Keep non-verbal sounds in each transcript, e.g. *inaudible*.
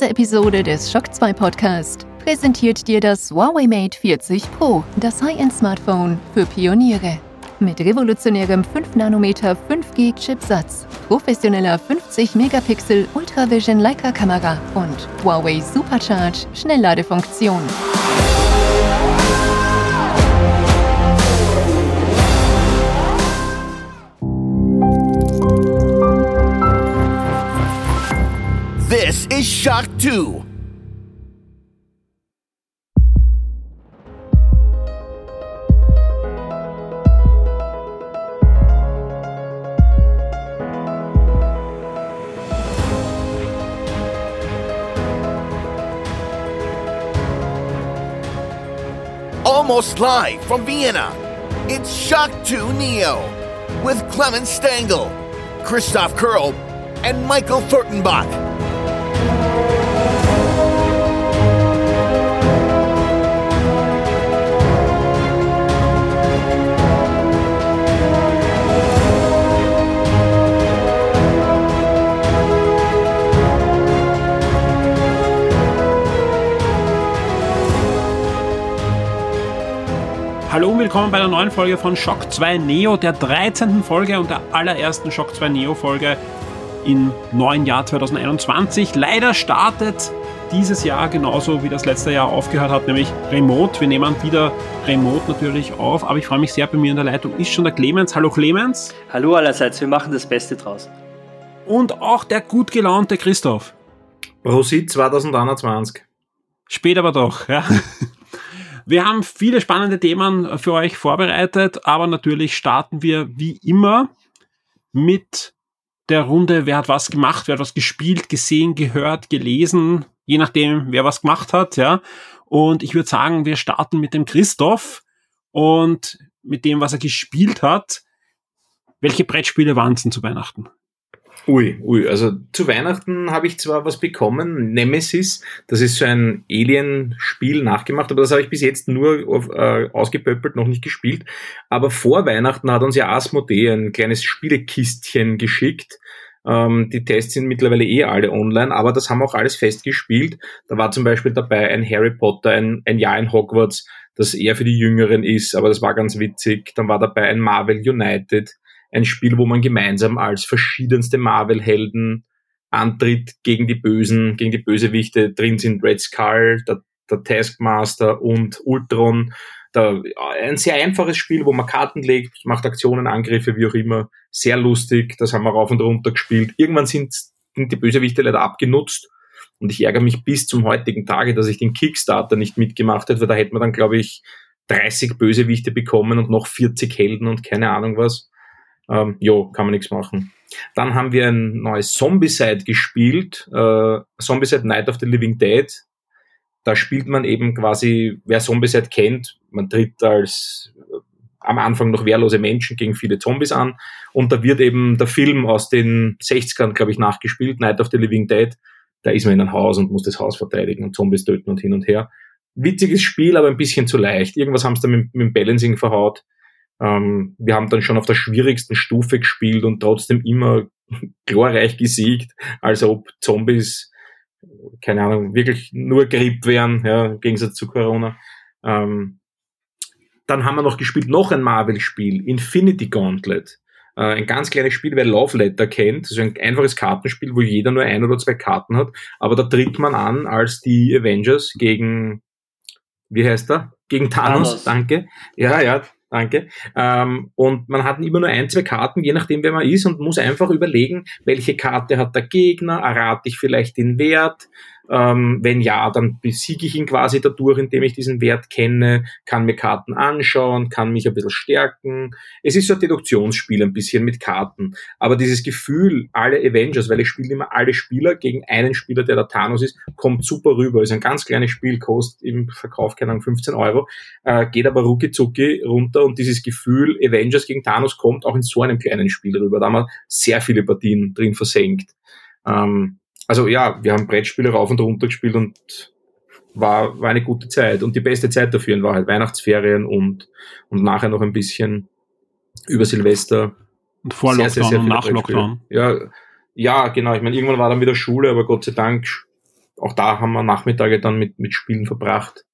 Diese Episode des Shock 2 Podcast präsentiert dir das Huawei Mate 40 Pro, das High-End-Smartphone für Pioniere. Mit revolutionärem 5-Nanometer 5G-Chipsatz, professioneller 50-Megapixel Ultravision Leica-Kamera und Huawei Supercharge Schnellladefunktion. This is Shock 2. Almost live from Vienna, it's Shock 2 Neo with Clemens Stengel, Christoph Kurl, and Michael Furtenbach. Hallo und willkommen bei der neuen Folge von Shock 2 Neo, der 13. Folge und der allerersten Shock 2 Neo Folge im neuen Jahr 2021. Leider startet dieses Jahr genauso wie das letzte Jahr aufgehört hat, nämlich Remote. Wir nehmen wieder Remote natürlich auf, aber ich freue mich sehr, bei mir in der Leitung ist schon der Clemens. Hallo Clemens. Hallo allerseits, wir machen das Beste draus. Und auch der gut gelaunte Christoph. Prosit 2021. Spät aber doch, ja. Wir haben viele spannende Themen für euch vorbereitet, aber natürlich starten wir wie immer mit der Runde, wer hat was gemacht, wer hat was gespielt, gesehen, gehört, gelesen, je nachdem, wer was gemacht hat, ja. Und ich würde sagen, wir starten mit dem Christoph und mit dem, was er gespielt hat. Welche Brettspiele waren es denn zu Weihnachten? Ui, ui, also zu Weihnachten habe ich zwar was bekommen, Nemesis, das ist so ein Alien-Spiel nachgemacht, aber das habe ich bis jetzt nur auf, äh, ausgepöppelt, noch nicht gespielt. Aber vor Weihnachten hat uns ja Asmodee ein kleines Spielekistchen geschickt. Ähm, die Tests sind mittlerweile eh alle online, aber das haben auch alles festgespielt. Da war zum Beispiel dabei ein Harry Potter, ein, ein Jahr in Hogwarts, das eher für die Jüngeren ist, aber das war ganz witzig. Dann war dabei ein Marvel United, ein Spiel, wo man gemeinsam als verschiedenste Marvel-Helden antritt gegen die Bösen, gegen die Bösewichte. Drin sind Red Skull, der, der Taskmaster und Ultron. Da, ein sehr einfaches Spiel, wo man Karten legt, macht Aktionen, Angriffe, wie auch immer. Sehr lustig, das haben wir rauf und runter gespielt. Irgendwann sind, sind die Bösewichte leider abgenutzt. Und ich ärgere mich bis zum heutigen Tage, dass ich den Kickstarter nicht mitgemacht hätte, weil da hätte man dann, glaube ich, 30 Bösewichte bekommen und noch 40 Helden und keine Ahnung was. Ähm, jo, kann man nichts machen. Dann haben wir ein neues Zombicide gespielt, äh, Zombicide Night of the Living Dead. Da spielt man eben quasi, wer Zombicide kennt, man tritt als äh, am Anfang noch wehrlose Menschen gegen viele Zombies an und da wird eben der Film aus den 60ern, glaube ich, nachgespielt, Night of the Living Dead. Da ist man in ein Haus und muss das Haus verteidigen und Zombies töten und hin und her. Witziges Spiel, aber ein bisschen zu leicht. Irgendwas haben sie da mit, mit dem Balancing verhaut. Ähm, wir haben dann schon auf der schwierigsten Stufe gespielt und trotzdem immer *laughs* glorreich gesiegt, als ob Zombies, keine Ahnung, wirklich nur Grip wären, ja, im Gegensatz zu Corona. Ähm, dann haben wir noch gespielt, noch ein Marvel-Spiel, Infinity Gauntlet. Äh, ein ganz kleines Spiel, wer Love Letter kennt, also ein einfaches Kartenspiel, wo jeder nur ein oder zwei Karten hat, aber da tritt man an als die Avengers gegen, wie heißt er? Gegen Thanos, Thanos. danke. Ja, ja, Danke. Ähm, und man hat immer nur ein, zwei Karten, je nachdem, wer man ist, und muss einfach überlegen, welche Karte hat der Gegner, errate ich vielleicht den Wert, ähm, wenn ja, dann besiege ich ihn quasi dadurch, indem ich diesen Wert kenne, kann mir Karten anschauen, kann mich ein bisschen stärken. Es ist so ein Deduktionsspiel ein bisschen mit Karten. Aber dieses Gefühl, alle Avengers, weil ich spiele immer alle Spieler gegen einen Spieler, der der Thanos ist, kommt super rüber. Ist ein ganz kleines Spiel, kostet im Verkauf, keine Ahnung, 15 Euro, äh, geht aber rucki zucki runter und dieses Gefühl, Avengers gegen Thanos kommt auch in so einem kleinen Spiel rüber. Da haben wir sehr viele Partien drin versenkt. Ähm, also ja, wir haben Brettspiele rauf und runter gespielt und war, war eine gute Zeit. Und die beste Zeit dafür war halt Weihnachtsferien und, und nachher noch ein bisschen über Silvester. Und vor sehr, Lockdown sehr, sehr und nach Lockdown. Ja, ja, genau. Ich meine, irgendwann war dann wieder Schule, aber Gott sei Dank auch da haben wir Nachmittage dann mit, mit Spielen verbracht.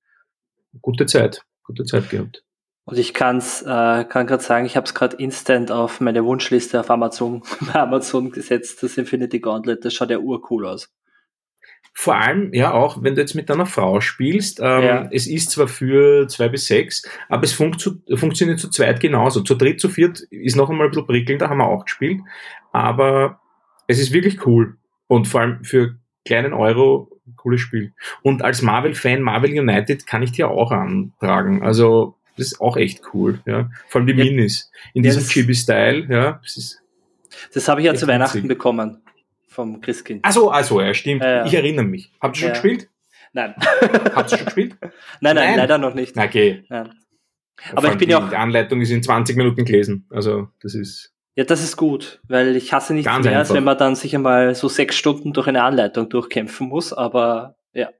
Gute Zeit, gute Zeit gehabt. Und ich kann's, äh, kann gerade sagen, ich habe es gerade instant auf meine Wunschliste auf Amazon, bei *laughs* Amazon gesetzt, das Infinity Gauntlet, das schaut ja urcool aus. Vor allem, ja, auch wenn du jetzt mit deiner Frau spielst, ähm, ja. es ist zwar für zwei bis sechs, aber es funkt zu, funktioniert zu zweit genauso. Zu dritt, zu viert ist noch einmal ein bisschen prickelnder, haben wir auch gespielt, aber es ist wirklich cool. Und vor allem für kleinen Euro, cooles Spiel. Und als Marvel-Fan, Marvel United kann ich dir auch antragen. Also, das ist auch echt cool, ja. Vor allem die ja. Minis. In diesem ja, Chibi-Style, ja. Das, das habe ich ja zu Weihnachten witzig. bekommen vom Christkind. Also, also, ja, stimmt. Äh, ich erinnere mich. Habt ihr schon gespielt? Nein. Habt ihr schon gespielt? *laughs* Nein, nein, nein, leider noch nicht. Okay. Nein. Aber ich bin ja auch. Die Anleitung ist in 20 Minuten gelesen. Also, das ist. Ja, das ist gut, weil ich hasse nichts mehr, als wenn man dann sich einmal so sechs Stunden durch eine Anleitung durchkämpfen muss, aber ja.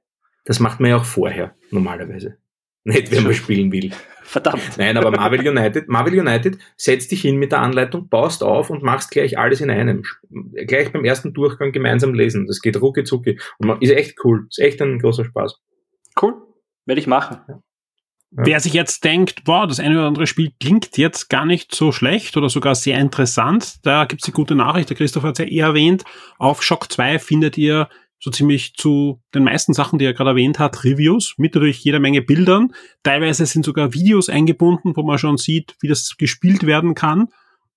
Das macht man ja auch vorher, normalerweise. Nicht, wenn man spielen will. Verdammt. Nein, aber Marvel United, Marvel United setzt dich hin mit der Anleitung, baust auf und machst gleich alles in einem. Gleich beim ersten Durchgang gemeinsam lesen. Das geht rucki zucki. Und man, ist echt cool. Ist echt ein großer Spaß. Cool. Werde ich machen. Ja. Wer sich jetzt denkt, boah, das eine oder andere Spiel klingt jetzt gar nicht so schlecht oder sogar sehr interessant, da gibt's die gute Nachricht, der Christoph hat es ja eh erwähnt, auf Shock 2 findet ihr so ziemlich zu den meisten Sachen, die er gerade erwähnt hat, Reviews mit natürlich jeder Menge Bildern. Teilweise sind sogar Videos eingebunden, wo man schon sieht, wie das gespielt werden kann.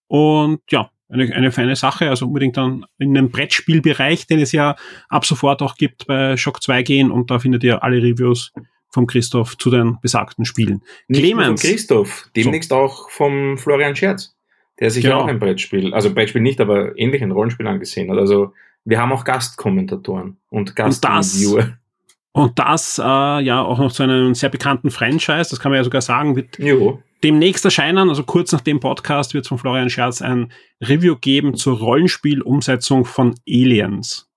Und ja, eine, eine feine Sache, also unbedingt dann in den Brettspielbereich, den es ja ab sofort auch gibt bei Shock 2 gehen und da findet ihr alle Reviews vom Christoph zu den besagten Spielen. Nicht Clemens. Von Christoph, demnächst so. auch vom Florian Scherz, der sich genau. auch ein Brettspiel, also Brettspiel nicht, aber ähnlich ein Rollenspiel angesehen hat. Also wir haben auch Gastkommentatoren und Gastreviewer. Und das äh, ja auch noch zu einem sehr bekannten Franchise, das kann man ja sogar sagen, wird jo. demnächst erscheinen, also kurz nach dem Podcast wird es von Florian Scherz ein Review geben zur Rollenspielumsetzung von Aliens.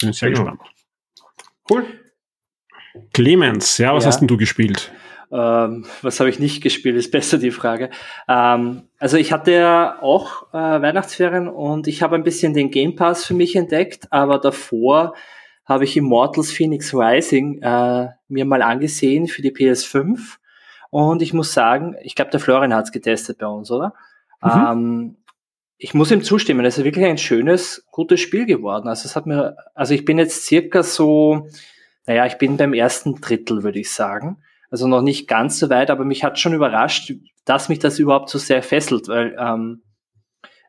Bin sehr genau. gespannt. Cool. Clemens, ja, was ja. hast denn du gespielt? Ähm, was habe ich nicht gespielt, ist besser die Frage. Ähm, also ich hatte ja auch äh, Weihnachtsferien und ich habe ein bisschen den Game Pass für mich entdeckt, aber davor habe ich Immortals Phoenix Rising äh, mir mal angesehen für die PS5 und ich muss sagen, ich glaube, der Florian hat es getestet bei uns, oder? Mhm. Ähm, ich muss ihm zustimmen, es ist wirklich ein schönes, gutes Spiel geworden. Also es hat mir, also ich bin jetzt circa so, naja, ich bin beim ersten Drittel, würde ich sagen. Also noch nicht ganz so weit, aber mich hat schon überrascht, dass mich das überhaupt so sehr fesselt, weil, ähm,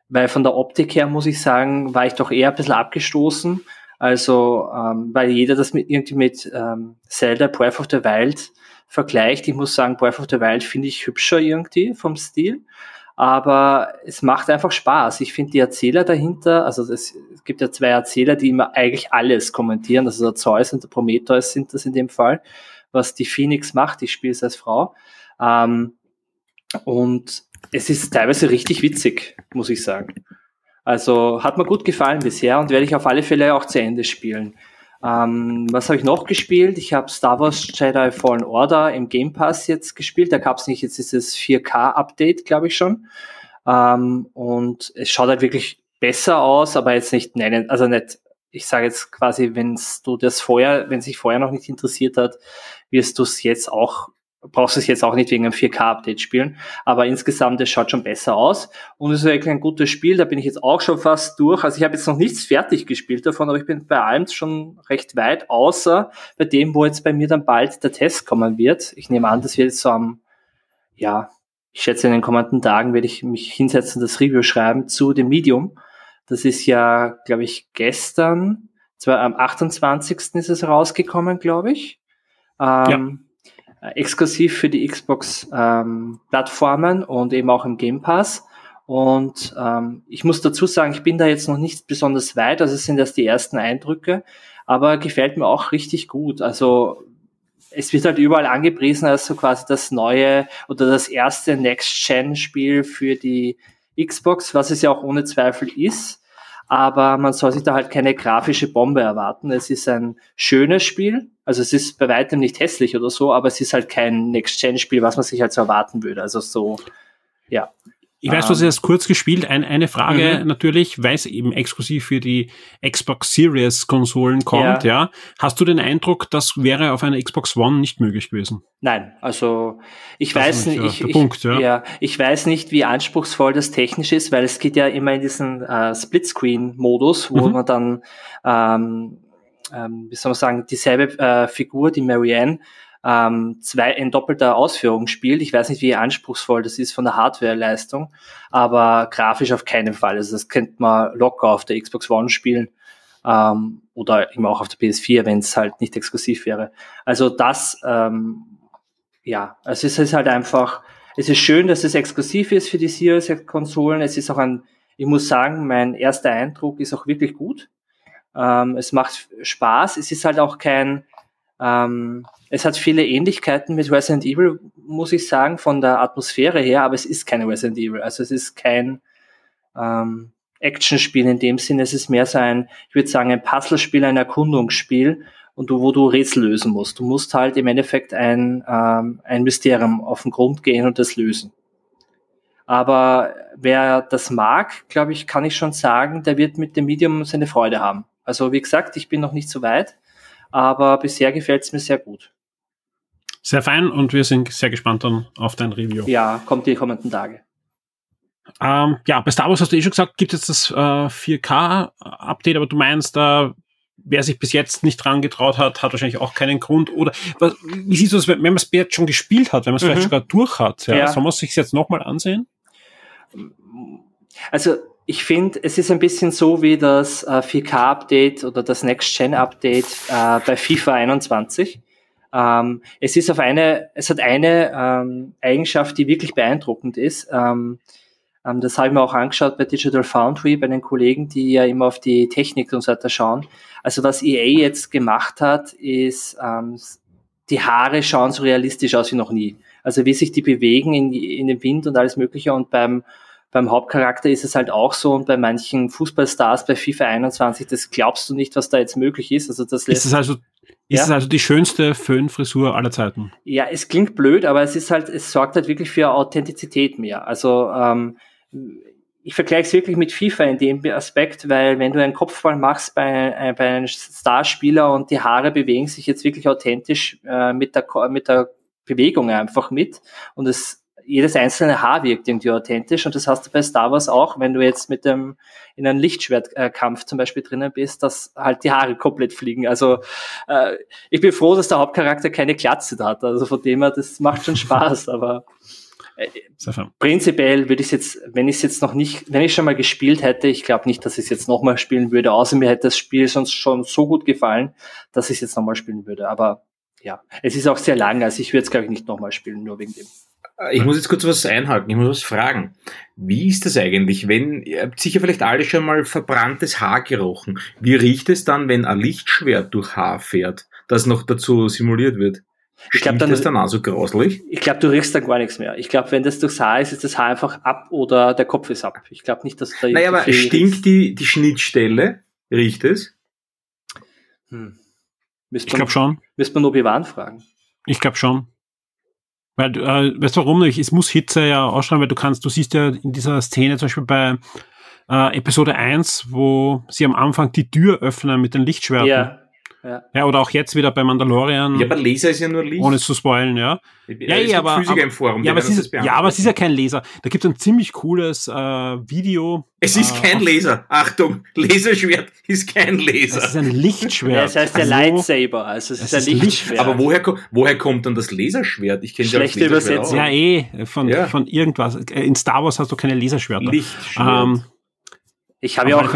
weil von der Optik her muss ich sagen, war ich doch eher ein bisschen abgestoßen. Also, ähm, weil jeder das mit, irgendwie mit ähm, Zelda Breath of the Wild vergleicht. Ich muss sagen, Breath of the Wild finde ich hübscher irgendwie vom Stil. Aber es macht einfach Spaß. Ich finde die Erzähler dahinter, also es, es gibt ja zwei Erzähler, die immer eigentlich alles kommentieren. Also der Zeus und der Prometheus sind das in dem Fall was die Phoenix macht. Ich spiele es als Frau. Ähm, und es ist teilweise richtig witzig, muss ich sagen. Also hat mir gut gefallen bisher und werde ich auf alle Fälle auch zu Ende spielen. Ähm, was habe ich noch gespielt? Ich habe Star Wars Jedi Fallen Order im Game Pass jetzt gespielt. Da gab es nicht jetzt dieses 4K-Update, glaube ich schon. Ähm, und es schaut halt wirklich besser aus, aber jetzt nicht nennen, also nicht ich sage jetzt quasi, wenn du das vorher, wenn sich vorher noch nicht interessiert hat, wirst du es jetzt auch, brauchst es jetzt auch nicht wegen einem 4K-Update spielen. Aber insgesamt, es schaut schon besser aus. Und es ist wirklich ein gutes Spiel. Da bin ich jetzt auch schon fast durch. Also ich habe jetzt noch nichts fertig gespielt davon, aber ich bin bei allem schon recht weit, außer bei dem, wo jetzt bei mir dann bald der Test kommen wird. Ich nehme an, das wird jetzt so am, ja, ich schätze in den kommenden Tagen werde ich mich hinsetzen, das Review schreiben zu dem Medium. Das ist ja, glaube ich, gestern, zwar am 28. ist es rausgekommen, glaube ich. Ähm, ja. Exklusiv für die Xbox-Plattformen ähm, und eben auch im Game Pass. Und ähm, ich muss dazu sagen, ich bin da jetzt noch nicht besonders weit, also es sind erst die ersten Eindrücke, aber gefällt mir auch richtig gut. Also es wird halt überall angepriesen als so quasi das neue oder das erste Next-Gen-Spiel für die Xbox, was es ja auch ohne Zweifel ist. Aber man soll sich da halt keine grafische Bombe erwarten. Es ist ein schönes Spiel. Also es ist bei weitem nicht hässlich oder so, aber es ist halt kein Next-Gen-Spiel, was man sich halt so erwarten würde. Also so, ja. Ich weiß, du hast erst kurz gespielt. Ein, eine Frage mhm. natürlich, weil es eben exklusiv für die Xbox Series Konsolen kommt, ja. ja. Hast du den Eindruck, das wäre auf einer Xbox One nicht möglich gewesen? Nein, also ich das weiß nicht, ich, ich, Punkt, ja. ja. ich weiß nicht, wie anspruchsvoll das technisch ist, weil es geht ja immer in diesen äh, Splitscreen-Modus, wo mhm. man dann, ähm, ähm, wie soll man sagen, dieselbe äh, Figur, die Marianne, ähm, zwei in doppelter Ausführung spielt. Ich weiß nicht, wie anspruchsvoll das ist von der Hardwareleistung, aber grafisch auf keinen Fall. Also das könnte man locker auf der Xbox One spielen ähm, oder eben auch auf der PS4, wenn es halt nicht exklusiv wäre. Also das, ähm, ja, also es ist halt einfach, es ist schön, dass es exklusiv ist für die Series-Konsolen. Es ist auch ein, ich muss sagen, mein erster Eindruck ist auch wirklich gut. Ähm, es macht Spaß. Es ist halt auch kein, ähm, es hat viele Ähnlichkeiten mit Resident Evil, muss ich sagen, von der Atmosphäre her, aber es ist keine Resident Evil. Also es ist kein ähm, Actionspiel in dem Sinne. Es ist mehr so ein, ich würde sagen, ein Puzzlespiel, ein Erkundungsspiel und du, wo du Rätsel lösen musst. Du musst halt im Endeffekt ein, ähm, ein Mysterium auf den Grund gehen und das lösen. Aber wer das mag, glaube ich, kann ich schon sagen, der wird mit dem Medium seine Freude haben. Also wie gesagt, ich bin noch nicht so weit aber bisher gefällt es mir sehr gut. Sehr fein und wir sind sehr gespannt dann auf dein Review. Ja, kommt die kommenden Tage. Ähm, ja, bei Star Wars hast du eh schon gesagt, gibt es das äh, 4K-Update, aber du meinst, da äh, wer sich bis jetzt nicht dran getraut hat, hat wahrscheinlich auch keinen Grund. Oder was, wie siehst du das, wenn man es jetzt schon gespielt hat, wenn man es mhm. vielleicht sogar durch hat? Ja? ja. Soll man es sich jetzt nochmal ansehen? Also ich finde, es ist ein bisschen so wie das äh, 4K-Update oder das Next-Gen-Update äh, bei FIFA 21. Ähm, es ist auf eine, es hat eine ähm, Eigenschaft, die wirklich beeindruckend ist. Ähm, ähm, das habe ich mir auch angeschaut bei Digital Foundry, bei den Kollegen, die ja immer auf die Technik und so weiter schauen. Also was EA jetzt gemacht hat, ist, ähm, die Haare schauen so realistisch aus wie noch nie. Also wie sich die bewegen in, in den Wind und alles Mögliche und beim beim Hauptcharakter ist es halt auch so und bei manchen Fußballstars bei FIFA 21, das glaubst du nicht, was da jetzt möglich ist. Also das lässt, ist es also ist ja? es also die schönste Föhnfrisur aller Zeiten? Ja, es klingt blöd, aber es ist halt, es sorgt halt wirklich für Authentizität mehr. Also ähm, ich vergleiche es wirklich mit FIFA in dem Aspekt, weil wenn du einen Kopfball machst bei, äh, bei einem Starspieler und die Haare bewegen sich jetzt wirklich authentisch äh, mit, der, mit der Bewegung einfach mit und es jedes einzelne Haar wirkt irgendwie authentisch und das hast du bei Star Wars auch, wenn du jetzt mit dem in einem Lichtschwertkampf zum Beispiel drinnen bist, dass halt die Haare komplett fliegen. Also äh, ich bin froh, dass der Hauptcharakter keine Glatze hat. Also von dem her, das macht schon Spaß, *laughs* aber äh, prinzipiell würde ich jetzt, wenn ich es jetzt noch nicht, wenn ich schon mal gespielt hätte, ich glaube nicht, dass ich es jetzt nochmal spielen würde, außer mir hätte das Spiel sonst schon so gut gefallen, dass ich es jetzt nochmal spielen würde. Aber ja, es ist auch sehr lang, also ich würde es, glaube ich, nicht nochmal spielen, nur wegen dem. Ich muss jetzt kurz was einhalten, ich muss was fragen. Wie ist das eigentlich, wenn, ihr habt sicher vielleicht alle schon mal verbranntes Haar gerochen. Wie riecht es dann, wenn ein Lichtschwert durch Haar fährt, das noch dazu simuliert wird? Ich glaube, dann ist dann auch so grauslich. Ich glaube, du riechst dann gar nichts mehr. Ich glaube, wenn das durchs Haar ist, ist das Haar einfach ab oder der Kopf ist ab. Ich glaube nicht, dass da Naja, aber stinkt die, die Schnittstelle? Riecht es? Hm. ich glaube schon. Müsste man nur Bewahren fragen. Ich glaube schon. Weil, äh, weißt du warum? Es muss Hitze ja ausschreiben, weil du kannst, du siehst ja in dieser Szene zum Beispiel bei äh, Episode 1, wo sie am Anfang die Tür öffnen mit den Lichtschwerten. Ja. Ja. ja, oder auch jetzt wieder bei Mandalorian. Ja, aber Laser ist ja nur Licht. Ohne zu spoilen, ja. Ja, ja, aber, Physiker im Forum, ja, aber es ist, ja, aber es ist ja kein Laser. Da gibt es ein ziemlich cooles äh, Video. Es ist äh, kein Laser. Achtung, Laserschwert ist kein Laser. Es ist ein Lichtschwert. Ja, das heißt der also, Lightsaber, also es ist ein Lichtschwert. Lichtschwert. Aber woher, woher kommt dann das Laserschwert? Ich kenne Schlechte Übersetzung. Ja, eh, von, ja. von irgendwas. In Star Wars hast du keine Laserschwerter. Lichtschwert. Ähm, ich habe ja auch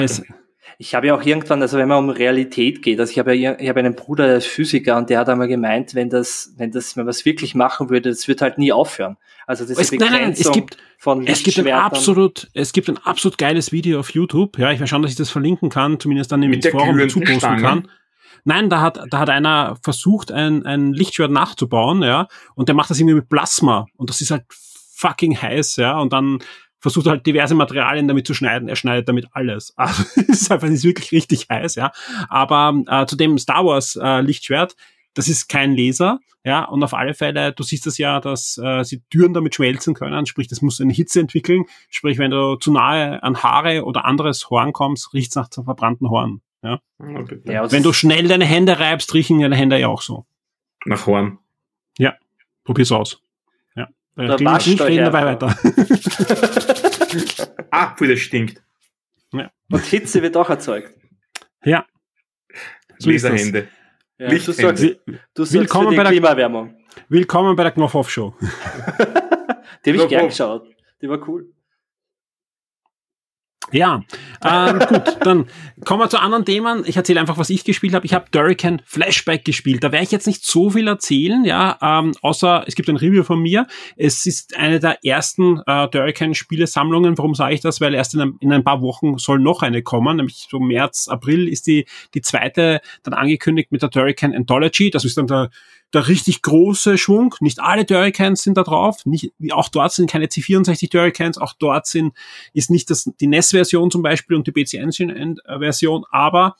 ich habe ja auch irgendwann, also wenn man um Realität geht, also ich habe ja, ich habe einen Bruder, der ist Physiker und der hat einmal gemeint, wenn das, wenn das, wenn man es wirklich machen würde, das wird halt nie aufhören. Also das es, nein, nein, es gibt, von es gibt ein absolut, es gibt ein absolut geiles Video auf YouTube. Ja, ich werde schauen, dass ich das verlinken kann, zumindest dann im Forum dazu posten kann. Nein, da hat, da hat einer versucht, ein, ein Lichtschwert nachzubauen, ja, und der macht das irgendwie mit Plasma und das ist halt fucking heiß, ja, und dann versucht halt diverse Materialien damit zu schneiden. Er schneidet damit alles. *laughs* Also es ist einfach ist wirklich richtig heiß, ja. Aber äh, zu dem Star Wars äh, Lichtschwert, das ist kein Laser, ja, und auf alle Fälle, du siehst das ja, dass äh, sie Türen damit schmelzen können, sprich, das muss eine Hitze entwickeln, sprich, wenn du zu nahe an Haare oder anderes Horn kommst, riecht's nach verbrannten Horn, ja. Okay. Ja, Wenn du schnell deine Hände reibst, riechen deine Hände ja auch so. Nach Horn. Ja, probier's aus. Ja. Äh, Da wascht nicht, reden dabei weiter. *laughs* Ah, wie das stinkt. Und Hitze wird auch erzeugt. ja. So. Laserhände. Ja, du Wi- du sorgst Willkommen für die bei der- Klimaerwärmung. Willkommen bei der Knopf Show. *laughs* Die habe ich gern geschaut. Die war cool. Ja, ähm, gut, dann kommen wir zu anderen Themen. Ich erzähle einfach, was ich gespielt habe. Ich habe Durrican Flashback gespielt. Da werde ich jetzt nicht so viel erzählen, ja, ähm, außer es gibt ein Review von mir. Es ist eine der ersten äh, Durrican-Spielesammlungen. Warum sage ich das? Weil erst in ein, in ein paar Wochen soll noch eine kommen, nämlich so März, April ist die, die zweite dann angekündigt mit der Durrican Anthology. Das ist dann der der richtig große Schwung. Nicht alle Durricans sind da drauf. Nicht, auch dort sind keine C64 Durricans. Auch dort sind, ist nicht das, die NES-Version zum Beispiel und die PC Engine-Version, aber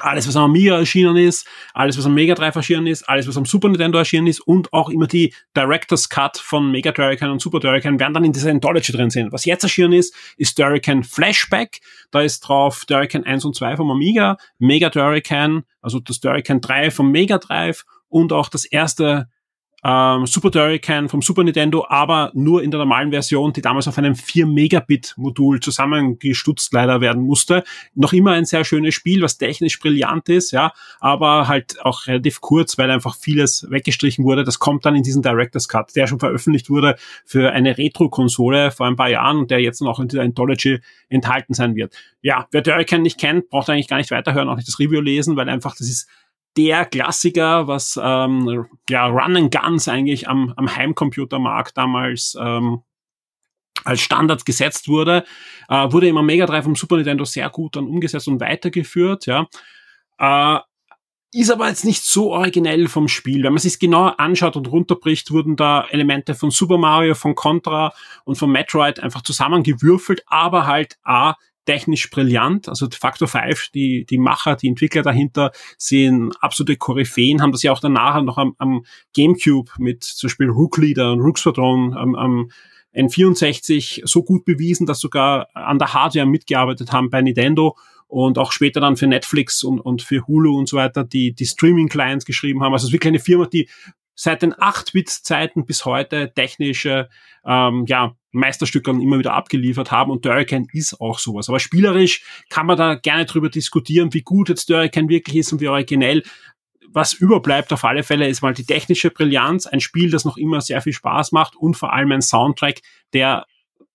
alles, was am Amiga erschienen ist, alles, was am Mega Drive erschienen ist, alles, was am Super Nintendo erschienen ist und auch immer die Director's Cut von Mega Turrican und Super Turrican werden dann in dieser Anthology drin sein. Was jetzt erschienen ist, ist Turrican Flashback. Da ist drauf Turrican 1 und 2 vom Amiga, Mega Turrican, also das Turrican 3 vom Mega Drive und auch das erste ähm, Super Turrican vom Super Nintendo, aber nur in der normalen Version, die damals auf einem 4-Megabit-Modul zusammengestutzt leider werden musste. Noch immer ein sehr schönes Spiel, was technisch brillant ist, ja, aber halt auch relativ kurz, weil einfach vieles weggestrichen wurde. Das kommt dann in diesen Director's Cut, der schon veröffentlicht wurde für eine Retro-Konsole vor ein paar Jahren und der jetzt noch in dieser Anthology enthalten sein wird. Ja, wer Turrican nicht kennt, braucht eigentlich gar nicht weiterhören, auch nicht das Review lesen, weil einfach das ist der Klassiker, was ähm, ja Run and Guns eigentlich am, am Heimcomputermarkt damals ähm, als Standard gesetzt wurde, äh, wurde immer Mega Drive vom Super Nintendo sehr gut dann umgesetzt und weitergeführt, ja. Äh, ist aber jetzt nicht so originell vom Spiel. Wenn man sich genau anschaut und runterbricht, wurden da Elemente von Super Mario, von Contra und von Metroid einfach zusammengewürfelt, aber halt A, technisch brillant. Also Factor 5, die, die Macher, die Entwickler dahinter sind absolute Koryphäen, haben das ja auch danach noch am, am Gamecube mit zum Beispiel Rook Leader und Rook Squadron am, am N64 so gut bewiesen, dass sogar an der Hardware mitgearbeitet haben bei Nintendo und auch später dann für Netflix und, und für Hulu und so weiter, die, die Streaming-Clients geschrieben haben. Also es ist wirklich eine Firma, die seit den 8-Bit-Zeiten bis heute technische ähm, ja, Meisterstückern immer wieder abgeliefert haben und Durrican ist auch sowas. Aber spielerisch kann man da gerne drüber diskutieren, wie gut jetzt Durrican wirklich ist und wie originell. Was überbleibt auf alle Fälle ist mal die technische Brillanz, ein Spiel, das noch immer sehr viel Spaß macht und vor allem ein Soundtrack, der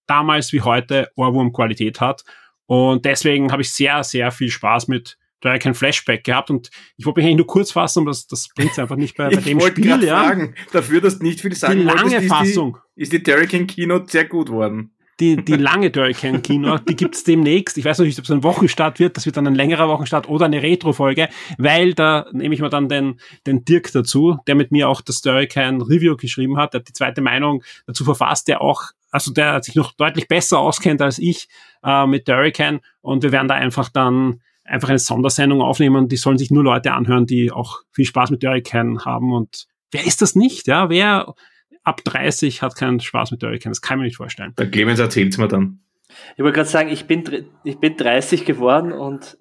damals wie heute Ohrwurm-Qualität hat. Und deswegen habe ich sehr, sehr viel Spaß mit Durrican Flashback gehabt und ich wollte mich eigentlich nur kurz fassen, aber das, das bringt einfach nicht bei, bei Ich dem wollte Spiel, ja. fragen, dafür, dass nicht viel sagen Die lange wolltest, ist Fassung. die, ist die Turrican Keynote sehr gut worden. die, die lange Durrican Kino, die gibt's demnächst. Ich weiß noch nicht, ob es ein Wochenstart wird, das wird dann ein längerer Wochenstart oder eine Retro-Folge, weil da nehme ich mal dann den, den Dirk dazu, der mit mir auch das Durrican Review geschrieben hat, der hat die zweite Meinung dazu verfasst, der auch, also der sich noch deutlich besser auskennt als ich äh, mit Durrican und wir werden da einfach dann einfach eine Sondersendung aufnehmen, die sollen sich nur Leute anhören, die auch viel Spaß mit Durrican haben und wer ist das nicht, ja, wer ab 30 hat keinen Spaß mit Durrican, das kann ich mir nicht vorstellen. Der Clemens erzählt's mir dann. Ich wollte gerade sagen, ich bin, ich bin 30 geworden und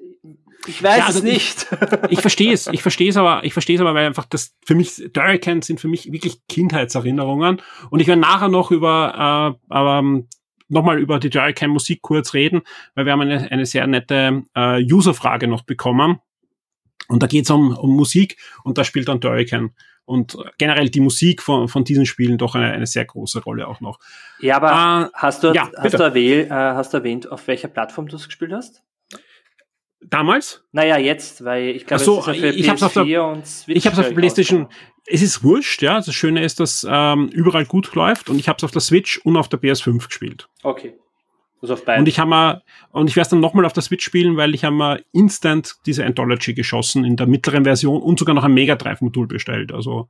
ich weiß Ja, also es nicht. *laughs* Ich verstehe es, ich verstehe es aber, ich verstehe es aber, weil einfach das für mich Durrican sind für mich wirklich Kindheitserinnerungen und ich werde nachher noch über äh, ähm, nochmal über die Durrican Musik kurz reden, weil wir haben eine, eine sehr nette äh, User-Frage noch bekommen und da geht es um, um Musik und da spielt dann Durrican und generell die Musik von, von diesen Spielen doch eine, eine sehr große Rolle auch noch. Ja, aber Äh, hast, du, ja, hast, bitte. du erwähnt, äh, hast du erwähnt, auf welcher Plattform du es gespielt hast? Damals? Naja, jetzt, weil ich glaube, so, es ist ja für ich hab's auf der- PS4 und Switch. Ich habe es auf der PlayStation. Es ist wurscht, ja. Das Schöne ist, dass ähm, überall gut läuft und ich habe es auf der Switch und auf der PS5 gespielt. Okay. Also auf beiden. Und ich habe mal und ich werde es dann nochmal auf der Switch spielen, weil ich habe mal instant diese Anthology geschossen in der mittleren Version und sogar noch ein Mega Drive Modul bestellt. Also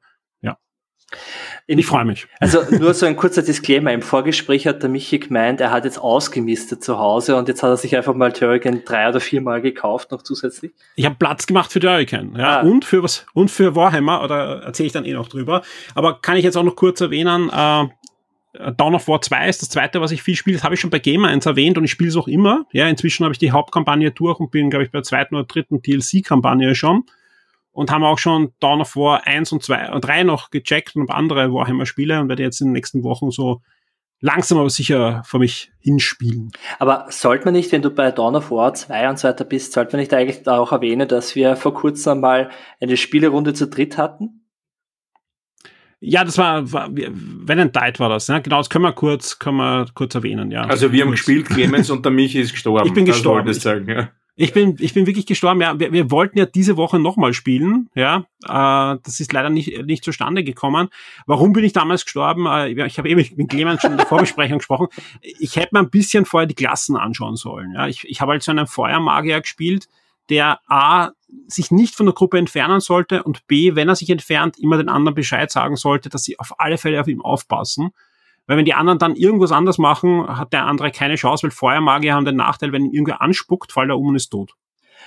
Ich freue mich. Also nur so ein kurzer Disclaimer. Im Vorgespräch hat der Michi gemeint, er hat jetzt ausgemistet zu Hause und jetzt hat er sich einfach mal Turrican drei oder viermal gekauft, noch zusätzlich. Ich habe Platz gemacht für Turrican, ja, ah. und für was, und für Warhammer, oder erzähle ich dann eh noch drüber. Aber kann ich jetzt auch noch kurz erwähnen, äh, Dawn of War 2 ist das zweite, was ich viel spiele. Das habe ich schon bei Gamer 1 erwähnt und ich spiele es auch immer. Ja, inzwischen habe ich die Hauptkampagne durch und bin, glaube ich, bei der zweiten oder dritten DLC-Kampagne schon und haben auch schon Dawn of War 1 und 2 und 3 noch gecheckt und andere Warhammer-Spiele und werde jetzt in den nächsten Wochen so langsam aber sicher vor mich hinspielen. Aber sollte man nicht, wenn du bei Dawn of War 2 und so weiter bist, sollte man nicht eigentlich auch erwähnen, dass wir vor kurzem mal eine Spielerunde zu dritt hatten? Ja, das war, war Valentine war das, ne? Genau, das können wir kurz, können wir kurz erwähnen, ja. Also wir haben gespielt, Clemens und der Michi ist gestorben. Ich bin gestorben. Das sagen, ja. Ich bin, ich bin wirklich gestorben. Ja, wir, wir wollten ja diese Woche nochmal spielen. Ja, äh, das ist leider nicht, nicht zustande gekommen. Warum bin ich damals gestorben? Äh, ich habe eben mit Clemens schon in der Vorbesprechung *laughs* gesprochen. Ich hätte mir ein bisschen vorher die Klassen anschauen sollen. Ja, ich, ich habe halt so einen Feuermagier gespielt, der A, sich nicht von der Gruppe entfernen sollte und B, wenn er sich entfernt, immer den anderen Bescheid sagen sollte, dass sie auf alle Fälle auf ihn aufpassen. Weil wenn die anderen dann irgendwas anders machen, hat der andere keine Chance, weil Feuermagier haben den Nachteil, wenn ihn irgendwer anspuckt, fällt er um und ist tot.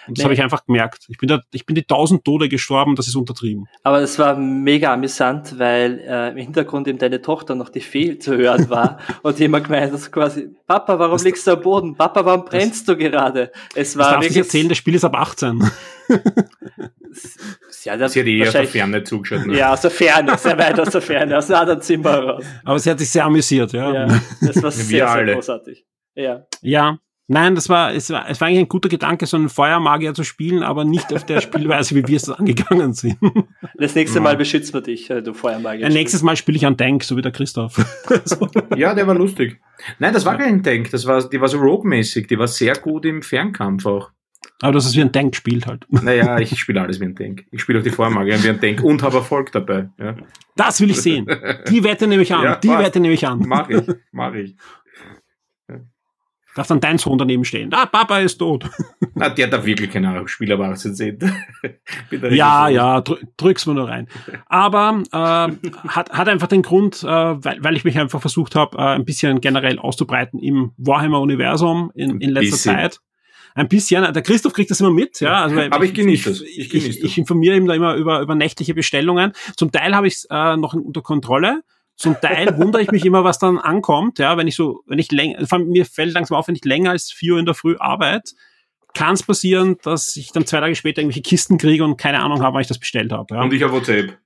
Und das nee. habe ich einfach gemerkt. Ich bin, da, ich bin die tausend Tode gestorben, das ist untertrieben. Aber es war mega amüsant, weil äh, im Hintergrund eben deine Tochter noch die Fehl zu hören war *laughs* und immer gemeint hat quasi, Papa, warum das, liegst du am Boden? Papa, warum brennst du gerade? Es war das darf ich erzählen, das Spiel ist ab 18. Ja, das sie hat eh aus der Ferne zugeschaut. Ne? Ja, aus der Ferne, sehr weit aus der Ferne, aus einem anderen Zimmer raus. Aber sie hat sich sehr amüsiert, ja. ja das war sehr, sehr großartig. Ja. Ja. Nein, das war, es war, es war eigentlich ein guter Gedanke, so einen Feuermagier zu spielen, aber nicht auf der Spielweise, wie wir es *laughs* angegangen sind. Das nächste Mal beschützen wir dich, äh, du Feuermagier. Ja, nächstes Mal spiele ich einen Tank, so wie der Christoph. *laughs* ja, der war lustig. Nein, das war kein Tank, das war, die war so Rogue-mäßig, die war sehr gut im Fernkampf auch. Aber hast es wie ein Tank gespielt halt. Naja, ich spiele alles wie ein Tank. Ich spiele auch die Vormagier wie ein Tank und habe Erfolg dabei. Ja. Das will ich sehen. Die Wette nehme ich an. Ja, die mach, Wette nehme ich an. Mach ich, mach ich. Darf dann dein Sohn daneben stehen. Ah, Papa ist tot. *laughs* Na, der darf wirklich keine Spielerwachsen *laughs* sehen. ja, ja, drü drück's mir nur rein. Aber äh, hat, hat einfach den Grund, äh, weil, weil ich mich einfach versucht habe, äh, ein bisschen generell auszubreiten im Warhammer-Universum in, in letzter bisschen. Zeit ein bisschen, der Christoph kriegt das immer mit, ja. Also, Aber ich genieße das. Ich, ich, ich informiere ihn da immer über, über nächtliche Bestellungen. Zum Teil habe ich es äh, noch unter Kontrolle. Zum Teil wundere ich mich immer, was dann ankommt, ja, wenn ich so, wenn ich länger, mir fällt langsam auf, wenn ich länger als vier Uhr in der Früh arbeite, kann es passieren, dass ich dann zwei Tage später irgendwelche Kisten kriege und keine Ahnung habe, wann ich das bestellt habe. Ja. Und ich habe WhatsApp.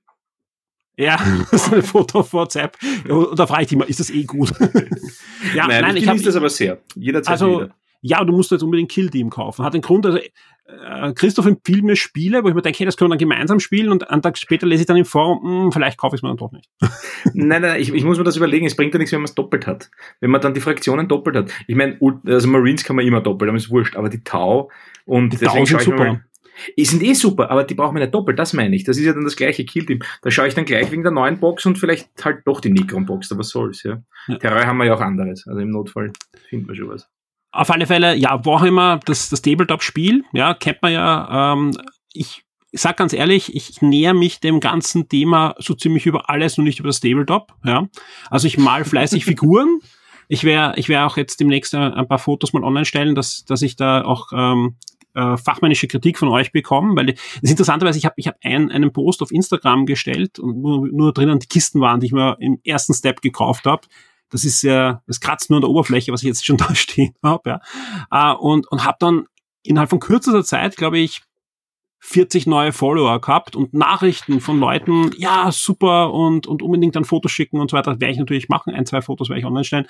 Ja, *laughs* das ist ein Foto auf WhatsApp. Und da frage ich dich mal, ist das eh gut? *laughs* ja, nein, nein, ich, ich das aber sehr. Jederzeit also, wieder ja, du musst jetzt unbedingt Kill Team kaufen. Hat den Grund, also Christoph empfiehlt mir Spiele, wo ich mir denke, hey, das können wir dann gemeinsam spielen und einen Tag später lese ich dann im Forum, hm, vielleicht kaufe ich es mir dann doch nicht. *laughs* nein, nein, ich, ich muss mir das überlegen, es bringt ja nichts, wenn man es doppelt hat. Wenn man dann die Fraktionen doppelt hat. Ich meine, also Marines kann man immer doppelt, aber ist wurscht, aber die Tau und die Tau sind super. Mal, die sind eh super, aber die brauchen wir nicht doppelt, das meine ich. Das ist ja dann das gleiche Killteam. Da schaue ich dann gleich wegen der neuen Box und vielleicht halt doch die Necron-Box, aber was soll's, ja. ja. Terror haben wir ja auch anderes, also im Notfall finden wir schon was. Auf alle Fälle, ja, Warhammer, das, das Tabletop-Spiel, ja, kennt man ja. Ähm, ich sag ganz ehrlich, ich näher mich dem ganzen Thema so ziemlich über alles und nicht über das Tabletop. Ja. Also ich mal fleißig *laughs* Figuren. Ich werde ich wär auch jetzt demnächst ein paar Fotos mal online stellen, dass, dass ich da auch ähm, äh, fachmännische Kritik von euch bekomme, weil das ist interessanterweise, ich habe ich hab ein, einen Post auf Instagram gestellt und nur, nur drinnen die Kisten waren, die ich mir im ersten Step gekauft habe das ist ja, das kratzt nur an der Oberfläche, was ich jetzt schon *laughs* da stehen habe, ja. Äh, und, und habe dann innerhalb von kürzester Zeit, glaube ich, 40 neue Follower gehabt und Nachrichten von Leuten, ja, super und, und unbedingt dann Fotos schicken und so weiter, werde ich natürlich machen. Ein, zwei Fotos werde ich online stellen.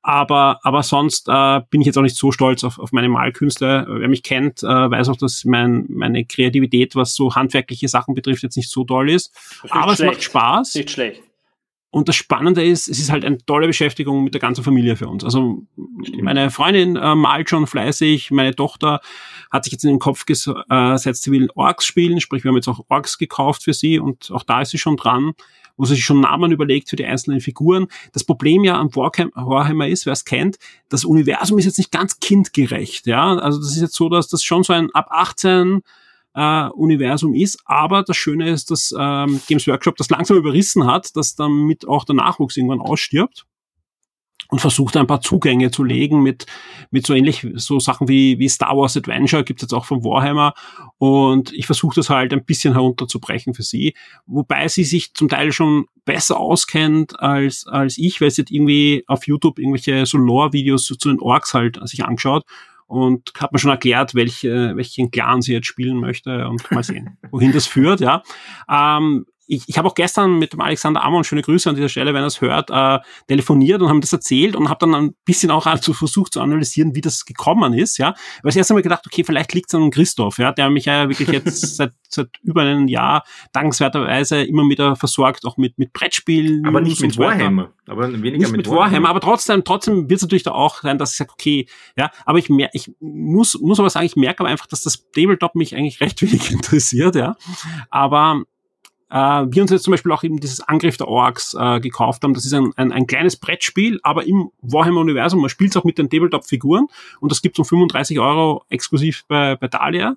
Aber, aber sonst äh, bin ich jetzt auch nicht so stolz auf, auf meine Malkünste. Wer mich kennt, äh, weiß auch, dass mein, meine Kreativität, was so handwerkliche Sachen betrifft, jetzt nicht so toll ist. aber schlecht. es macht Spaß. Nicht schlecht. Und das Spannende ist, es ist halt eine tolle Beschäftigung mit der ganzen Familie für uns. Also meine Freundin äh, malt schon fleißig, meine Tochter hat sich jetzt in den Kopf gesetzt, sie will Orks spielen, sprich wir haben jetzt auch Orks gekauft für sie und auch da ist sie schon dran, wo sie sich schon Namen überlegt für die einzelnen Figuren. Das Problem ja am Warhammer ist, wer es kennt, das Universum ist jetzt nicht ganz kindgerecht. Ja, Also das ist jetzt so, dass das schon so ein ab 18 äh, Universum ist. Aber das Schöne ist, dass ähm, Games Workshop das langsam überrissen hat, dass damit auch der Nachwuchs irgendwann ausstirbt und versucht ein paar Zugänge zu legen mit, mit so ähnlich, so Sachen wie, wie Star Wars Adventure gibt's jetzt auch von Warhammer. Und ich versuche das halt ein bisschen herunterzubrechen für sie, wobei sie sich zum Teil schon besser auskennt als, als ich, weil sie hat irgendwie auf YouTube irgendwelche so Lore-Videos zu, zu den Orks halt sich angeschaut und hat mir schon erklärt, welche, welchen Clan sie jetzt spielen möchte und mal sehen, wohin das führt, ja. Ähm, ich, ich habe auch gestern mit dem Alexander Amon, schöne Grüße an dieser Stelle, wenn er es hört, äh, telefoniert und haben das erzählt und habe dann ein bisschen auch also versucht zu analysieren, wie das gekommen ist, ja. Weil ich erst einmal gedacht, okay, vielleicht liegt es an Christoph, ja, der mich ja wirklich jetzt *laughs* seit, seit über einem Jahr dankenswerterweise immer wieder versorgt, auch mit, mit Brettspielen. Aber nicht mit Warhammer. Aber weniger nicht mit, mit Warhammer. Warhammer. Aber trotzdem, trotzdem wird es natürlich da auch sein, dass ich sage, okay, ja, aber ich mer ich muss, muss aber sagen, ich merke aber einfach, dass das Tabletop mich eigentlich recht wenig *laughs* interessiert, ja. Aber äh, wir uns jetzt zum Beispiel auch eben dieses Angriff der Orks äh, gekauft haben. Das ist ein, ein, ein kleines Brettspiel, aber im Warhammer-Universum. Man spielt es auch mit den Tabletop-Figuren und das gibt um 35 Euro exklusiv bei, bei Dahlia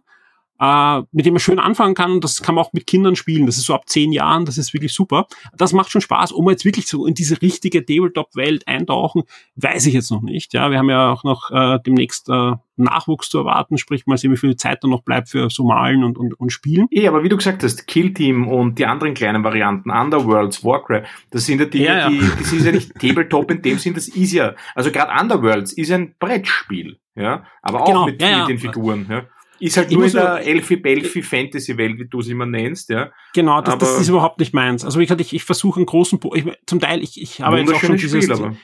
äh, mit dem man schön anfangen kann. Das kann man auch mit Kindern spielen. Das ist so ab zehn Jahren, das ist wirklich super. Das macht schon Spaß. Um jetzt wirklich so in diese richtige Tabletop-Welt eintauchen, weiß ich jetzt noch nicht. Ja, wir haben ja auch noch äh, demnächst äh, Nachwuchs zu erwarten, sprich mal sehen, wie viel Zeit da noch bleibt für so Malen und, und, und Spielen. Eh, aber wie du gesagt hast, Kill Team und die anderen kleinen Varianten, Underworlds, Warcraft, das sind ja Dinge, ja, ja. die, das ist ja nicht *laughs* Tabletop in dem Sinn, das ist ja, also gerade Underworlds ist ein Brettspiel, ja, aber auch genau, mit, ja, mit den Figuren, ja. Ist halt ich nur in der Elfie-Belfie-Fantasy-Welt, wie du sie immer nennst, ja. Genau, das, das ist überhaupt nicht meins. Also gesagt, ich, ich versuche einen großen, ich, zum Teil, ich, ich habe jetzt auch schon dieses, Spiel,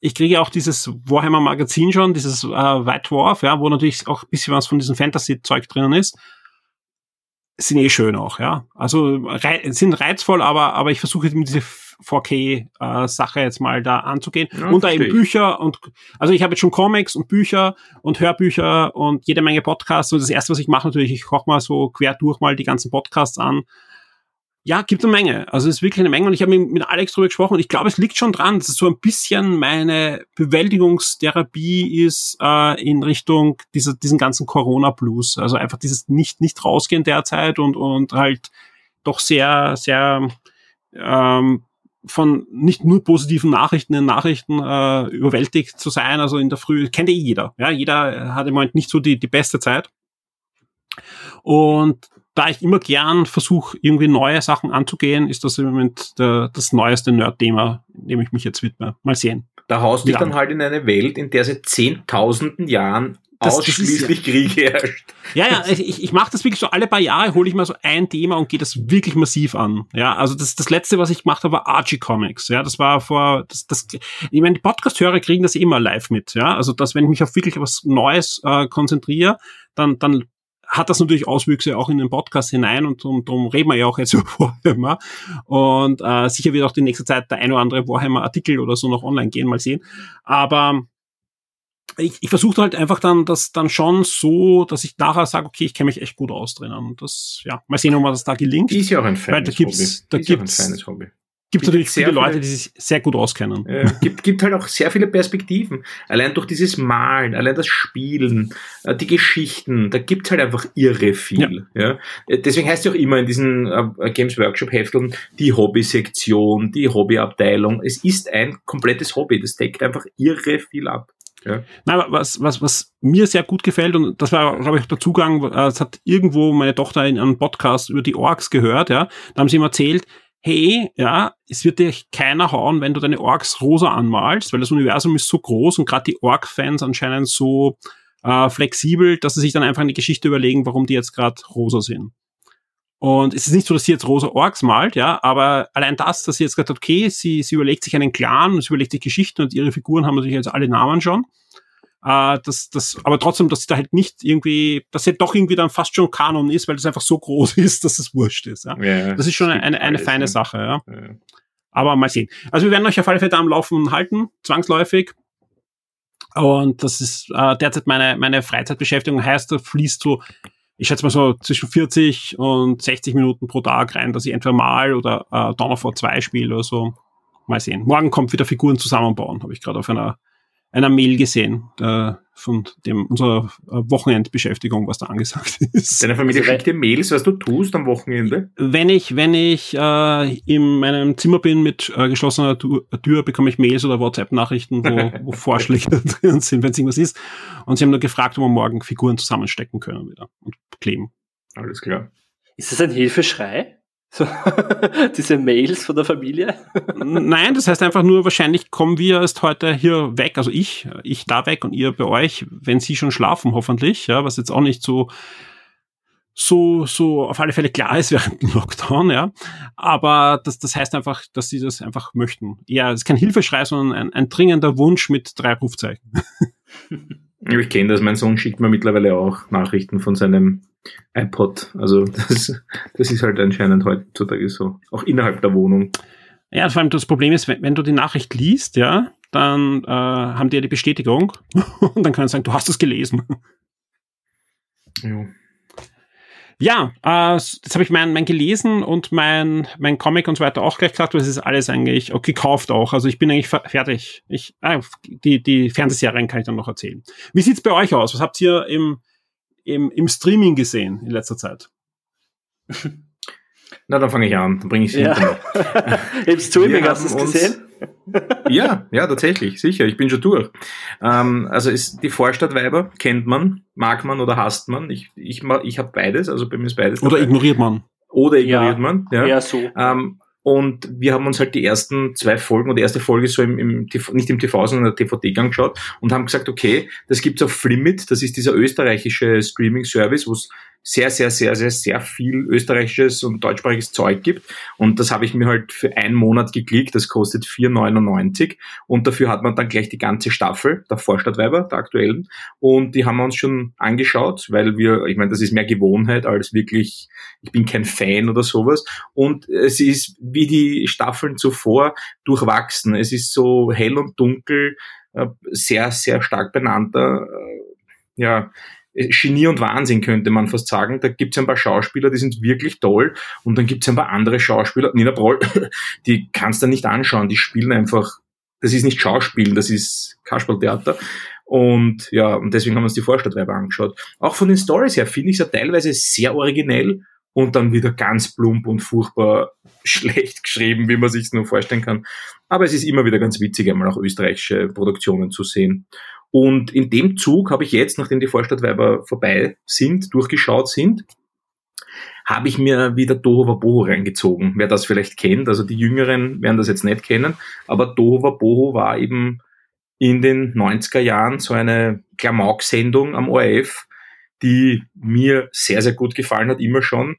ich kriege auch dieses Warhammer Magazin schon, dieses äh, White Dwarf, ja, wo natürlich auch ein bisschen was von diesem Fantasy-Zeug drinnen ist. Sind eh schön auch, ja. Also rei sind reizvoll, aber, aber ich versuche diese 4K-Sache äh, jetzt mal da anzugehen. Ja, und da eben Bücher und also ich habe jetzt schon Comics und Bücher und Hörbücher und jede Menge Podcasts. Und das erste, was ich mache, natürlich, ich koche mal so quer durch mal die ganzen Podcasts an. Ja, gibt eine Menge. Also es ist wirklich eine Menge. Und ich habe mit Alex drüber gesprochen und ich glaube, es liegt schon dran, dass es so ein bisschen meine Bewältigungstherapie ist äh, in Richtung dieser, diesen ganzen Corona-Blues. Also einfach dieses nicht, nicht rausgehen derzeit und, und halt doch sehr, sehr ähm, von nicht nur positiven Nachrichten in Nachrichten äh, überwältigt zu sein. Also in der Früh kennt eh jeder. Ja, jeder hat im Moment nicht so die, die beste Zeit. Und da ich immer gern versuche, irgendwie neue Sachen anzugehen, ist das im Moment der, das neueste Nerd-Thema, dem ich mich jetzt widme. Mal sehen. Da haust du dann halt in eine Welt, in der seit zehntausenden Jahren das, ausschließlich das ist, Krieg herrscht. Ja, ja, ich, ich mache das wirklich so alle paar Jahre, hole ich mal so ein Thema und gehe das wirklich massiv an. Ja, also das, das letzte, was ich gemacht habe, war Archie Comics. Ja, das war vor, das, das, ich meine, die Podcast-Hörer kriegen das immer live mit. Ja, also dass wenn ich mich auf wirklich was Neues äh, konzentriere, dann, dann hat das natürlich Auswüchse auch in den Podcast hinein und darum, darum reden wir ja auch jetzt *laughs* über Warhammer. Und äh, sicher wird auch die nächste Zeit der ein oder andere Warhammer-Artikel oder so noch online gehen, mal sehen. Aber ich, ich versuche halt einfach dann das dann schon so, dass ich nachher sage, okay, ich kenne mich echt gut aus drinnen. Und das, ja, mal sehen, ob das da gelingt. Ist ja auch ein feines Weil da gibt's, Hobby. Da ist gibt's, ein feines Hobby. Gibt natürlich viele Leute, die sich sehr gut auskennen. Äh, gibt, gibt halt auch sehr viele Perspektiven. Allein durch dieses Malen, allein das Spielen, äh, die Geschichten, da gibt's halt einfach irre viel. Ja. ja. Äh, deswegen heißt ja auch immer in diesen äh, Games Workshop Hefteln die Hobby-Sektion, die Hobbyabteilung. Es ist ein komplettes Hobby. Das deckt einfach irre viel ab. Ja. Nein, was, was, was mir sehr gut gefällt, und das war, glaube ich, der Zugang, äh, es hat irgendwo meine Tochter in einem Podcast über die Orks gehört, ja. Da haben sie ihm erzählt, hey, ja, es wird dir keiner hauen, wenn du deine Orks rosa anmalst, weil das Universum ist so groß und gerade die Ork-Fans anscheinend so äh, flexibel, dass sie sich dann einfach eine Geschichte überlegen, warum die jetzt gerade rosa sind. Und es ist nicht so, dass sie jetzt rosa Orks malt, ja, aber allein das, dass sie jetzt gesagt hat, okay, sie, sie überlegt sich einen Clan sie überlegt sich Geschichten und ihre Figuren haben natürlich jetzt alle Namen schon. Äh, das, das, aber trotzdem, dass sie da halt nicht irgendwie, dass sie doch irgendwie dann fast schon Kanon ist, weil das einfach so groß *laughs* ist, dass es wurscht ist. Ja. ja das ist schon eine, eine, eine feine Sache, ja. ja. Aber mal sehen. Also wir werden euch auf alle Fälle da am Laufen halten, zwangsläufig. Und das ist äh, derzeit meine, meine Freizeitbeschäftigung, heißt, da fließt so ich schätze mal so zwischen 40 und 60 Minuten pro Tag rein, dass ich entweder mal oder äh, Dawn of War 2 spiele oder so. Mal sehen. Morgen kommt wieder Figuren zusammenbauen, habe ich gerade auf einer einer Mail gesehen, äh, von dem unserer Wochenendbeschäftigung, was da angesagt *laughs* ist. Deine Familie also, schickt dir Mails, was du tust am Wochenende? Wenn ich, wenn ich äh, in meinem Zimmer bin mit äh, geschlossener Tür, bekomme ich Mails oder WhatsApp-Nachrichten, wo, *laughs* wo Vorschläge *laughs* drin sind, wenn es irgendwas ist. Und sie haben nur gefragt, ob wir morgen Figuren zusammenstecken können wieder und kleben. Alles klar. Ist das ein Hilfeschrei? So, *laughs* diese Mails von der Familie? Nein, das heißt einfach nur, wahrscheinlich kommen wir erst heute hier weg, also ich, ich da weg und ihr bei euch, wenn sie schon schlafen, hoffentlich, ja, was jetzt auch nicht so, so, so auf alle Fälle klar ist während dem Lockdown, ja. Aber das, das heißt einfach, dass sie das einfach möchten. Ja, es ist kein Hilfeschrei, sondern ein, ein dringender Wunsch mit drei Rufzeichen. Ich kenne das, mein Sohn schickt mir mittlerweile auch Nachrichten von seinem iPod. Also *laughs* das, das ist halt anscheinend heutzutage so. Auch innerhalb der Wohnung. Ja, vor allem das Problem ist, wenn, wenn du die Nachricht liest, ja, dann äh, haben die ja die Bestätigung *laughs* und dann können sie sagen, du hast es gelesen. Jo. Ja, äh, jetzt habe ich mein, mein gelesen und mein, mein Comic und so weiter auch gleich gesagt, das ist alles eigentlich auch gekauft auch. Also ich bin eigentlich fertig. Ich, äh, die, die Fernsehserien kann ich dann noch erzählen. Wie sieht's bei euch aus? Was habt ihr im, im, im Streaming gesehen in letzter Zeit? *laughs* Na, dann fange ich an, dann bringe ich es ja. *laughs* Im Streaming hast du es gesehen? *laughs* ja, ja, tatsächlich, sicher, ich bin schon durch. Ähm, also ist die Vorstadtweiber, kennt man, mag man oder hasst man. Ich, ich, ich habe beides, also bei mir ist beides. Oder dabei. ignoriert man. Oder ignoriert ja, man, ja. Ja, so. Ähm, und wir haben uns halt die ersten zwei Folgen oder die erste Folge so im, im TV, nicht im TV, sondern in der TVD angeschaut und haben gesagt, okay, das gibt's auf Flimit, das ist dieser österreichische Streaming-Service, wo es sehr, sehr, sehr, sehr, sehr viel österreichisches und deutschsprachiges Zeug gibt. Und das habe ich mir halt für einen Monat geklickt. Das kostet 4,99. Und dafür hat man dann gleich die ganze Staffel der Vorstadtweiber, der aktuellen. Und die haben wir uns schon angeschaut, weil wir, ich meine, das ist mehr Gewohnheit als wirklich, ich bin kein Fan oder sowas. Und es ist wie die Staffeln zuvor durchwachsen. Es ist so hell und dunkel, äh, sehr, sehr stark benannter, äh, ja, Genie und Wahnsinn, könnte man fast sagen. Da gibt es ein paar Schauspieler, die sind wirklich toll. Und dann gibt es ein paar andere Schauspieler, Nina Broll, *laughs* die kannst du nicht anschauen. Die spielen einfach, das ist nicht Schauspielen, das ist Kasperltheater. Und ja, und deswegen haben wir uns die Vorstadtweiber angeschaut. Auch von den Stories her finde ich es ja teilweise sehr originell und dann wieder ganz plump und furchtbar *laughs* schlecht geschrieben, wie man sich nur vorstellen kann. Aber es ist immer wieder ganz witzig, einmal auch österreichische Produktionen zu sehen. Und in dem Zug habe ich jetzt, nachdem die Vorstadtweiber vorbei sind, durchgeschaut sind, habe ich mir wieder Dohova Boho reingezogen. Wer das vielleicht kennt, also die Jüngeren werden das jetzt nicht kennen, aber Dohova Boho war eben in den 90er Jahren so eine Klamauk-Sendung am ORF, die mir sehr, sehr gut gefallen hat, immer schon.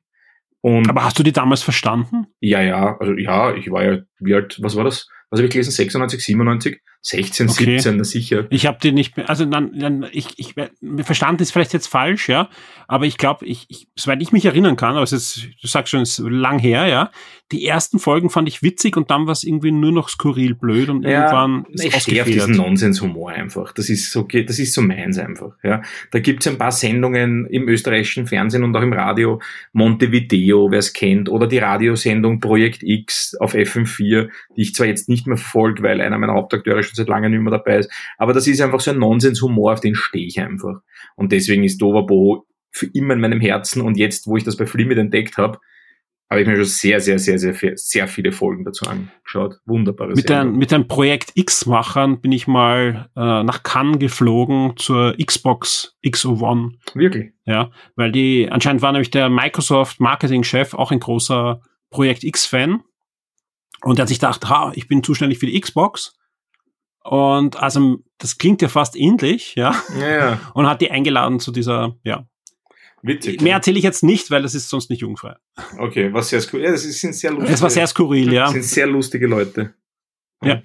Und aber hast du die damals verstanden? Ja, ja, also ja, ich war ja, wie alt, was war das? Was habe ich gelesen? 96, 97? 16, okay. 17, sicher. Ich habe die nicht mehr, also dann, dann ich, ich, verstanden ist vielleicht jetzt falsch, ja, aber ich glaube, ich, ich, soweit ich mich erinnern kann, aber es ist, du sagst schon, es ist lang her, ja, die ersten Folgen fand ich witzig und dann war es irgendwie nur noch skurril blöd und ja, irgendwann ist Ich stehe auf diesen Nonsenshumor einfach. Das ist so, das ist so meins einfach, ja. Da gibt's ein paar Sendungen im österreichischen Fernsehen und auch im Radio, Montevideo, wer es kennt, oder die Radiosendung Projekt X auf FM4, die ich zwar jetzt nicht mehr verfolge, weil einer meiner Hauptakteure schon seit langem nicht mehr dabei ist. Aber das ist einfach so ein Nonsenshumor, auf den stehe ich einfach. Und deswegen ist Dover Bo für immer in meinem Herzen. Und jetzt, wo ich das bei Flimit entdeckt habe, habe ich mir schon sehr, sehr, sehr, sehr, sehr viele Folgen dazu angeschaut. Wunderbare mit ein, mit einem Projekt X-Machern bin ich mal äh, nach Cannes geflogen zur Xbox XO1. Wirklich? Ja, weil die, anscheinend war nämlich der Microsoft Marketing-Chef auch ein großer Projekt X-Fan. Und er hat sich gedacht, ha, ich bin zuständig für die Xbox. Und also das klingt ja fast ähnlich, ja. ja, ja. *laughs* Und hat die eingeladen zu dieser, ja. Witzig. Mehr erzähle ich jetzt nicht, weil das ist sonst nicht jungfrei. Okay, was sehr skurril. Ja, das sind sehr lustige. Das war sehr skurril, ja. Das *laughs* sind sehr lustige Leute. Ja.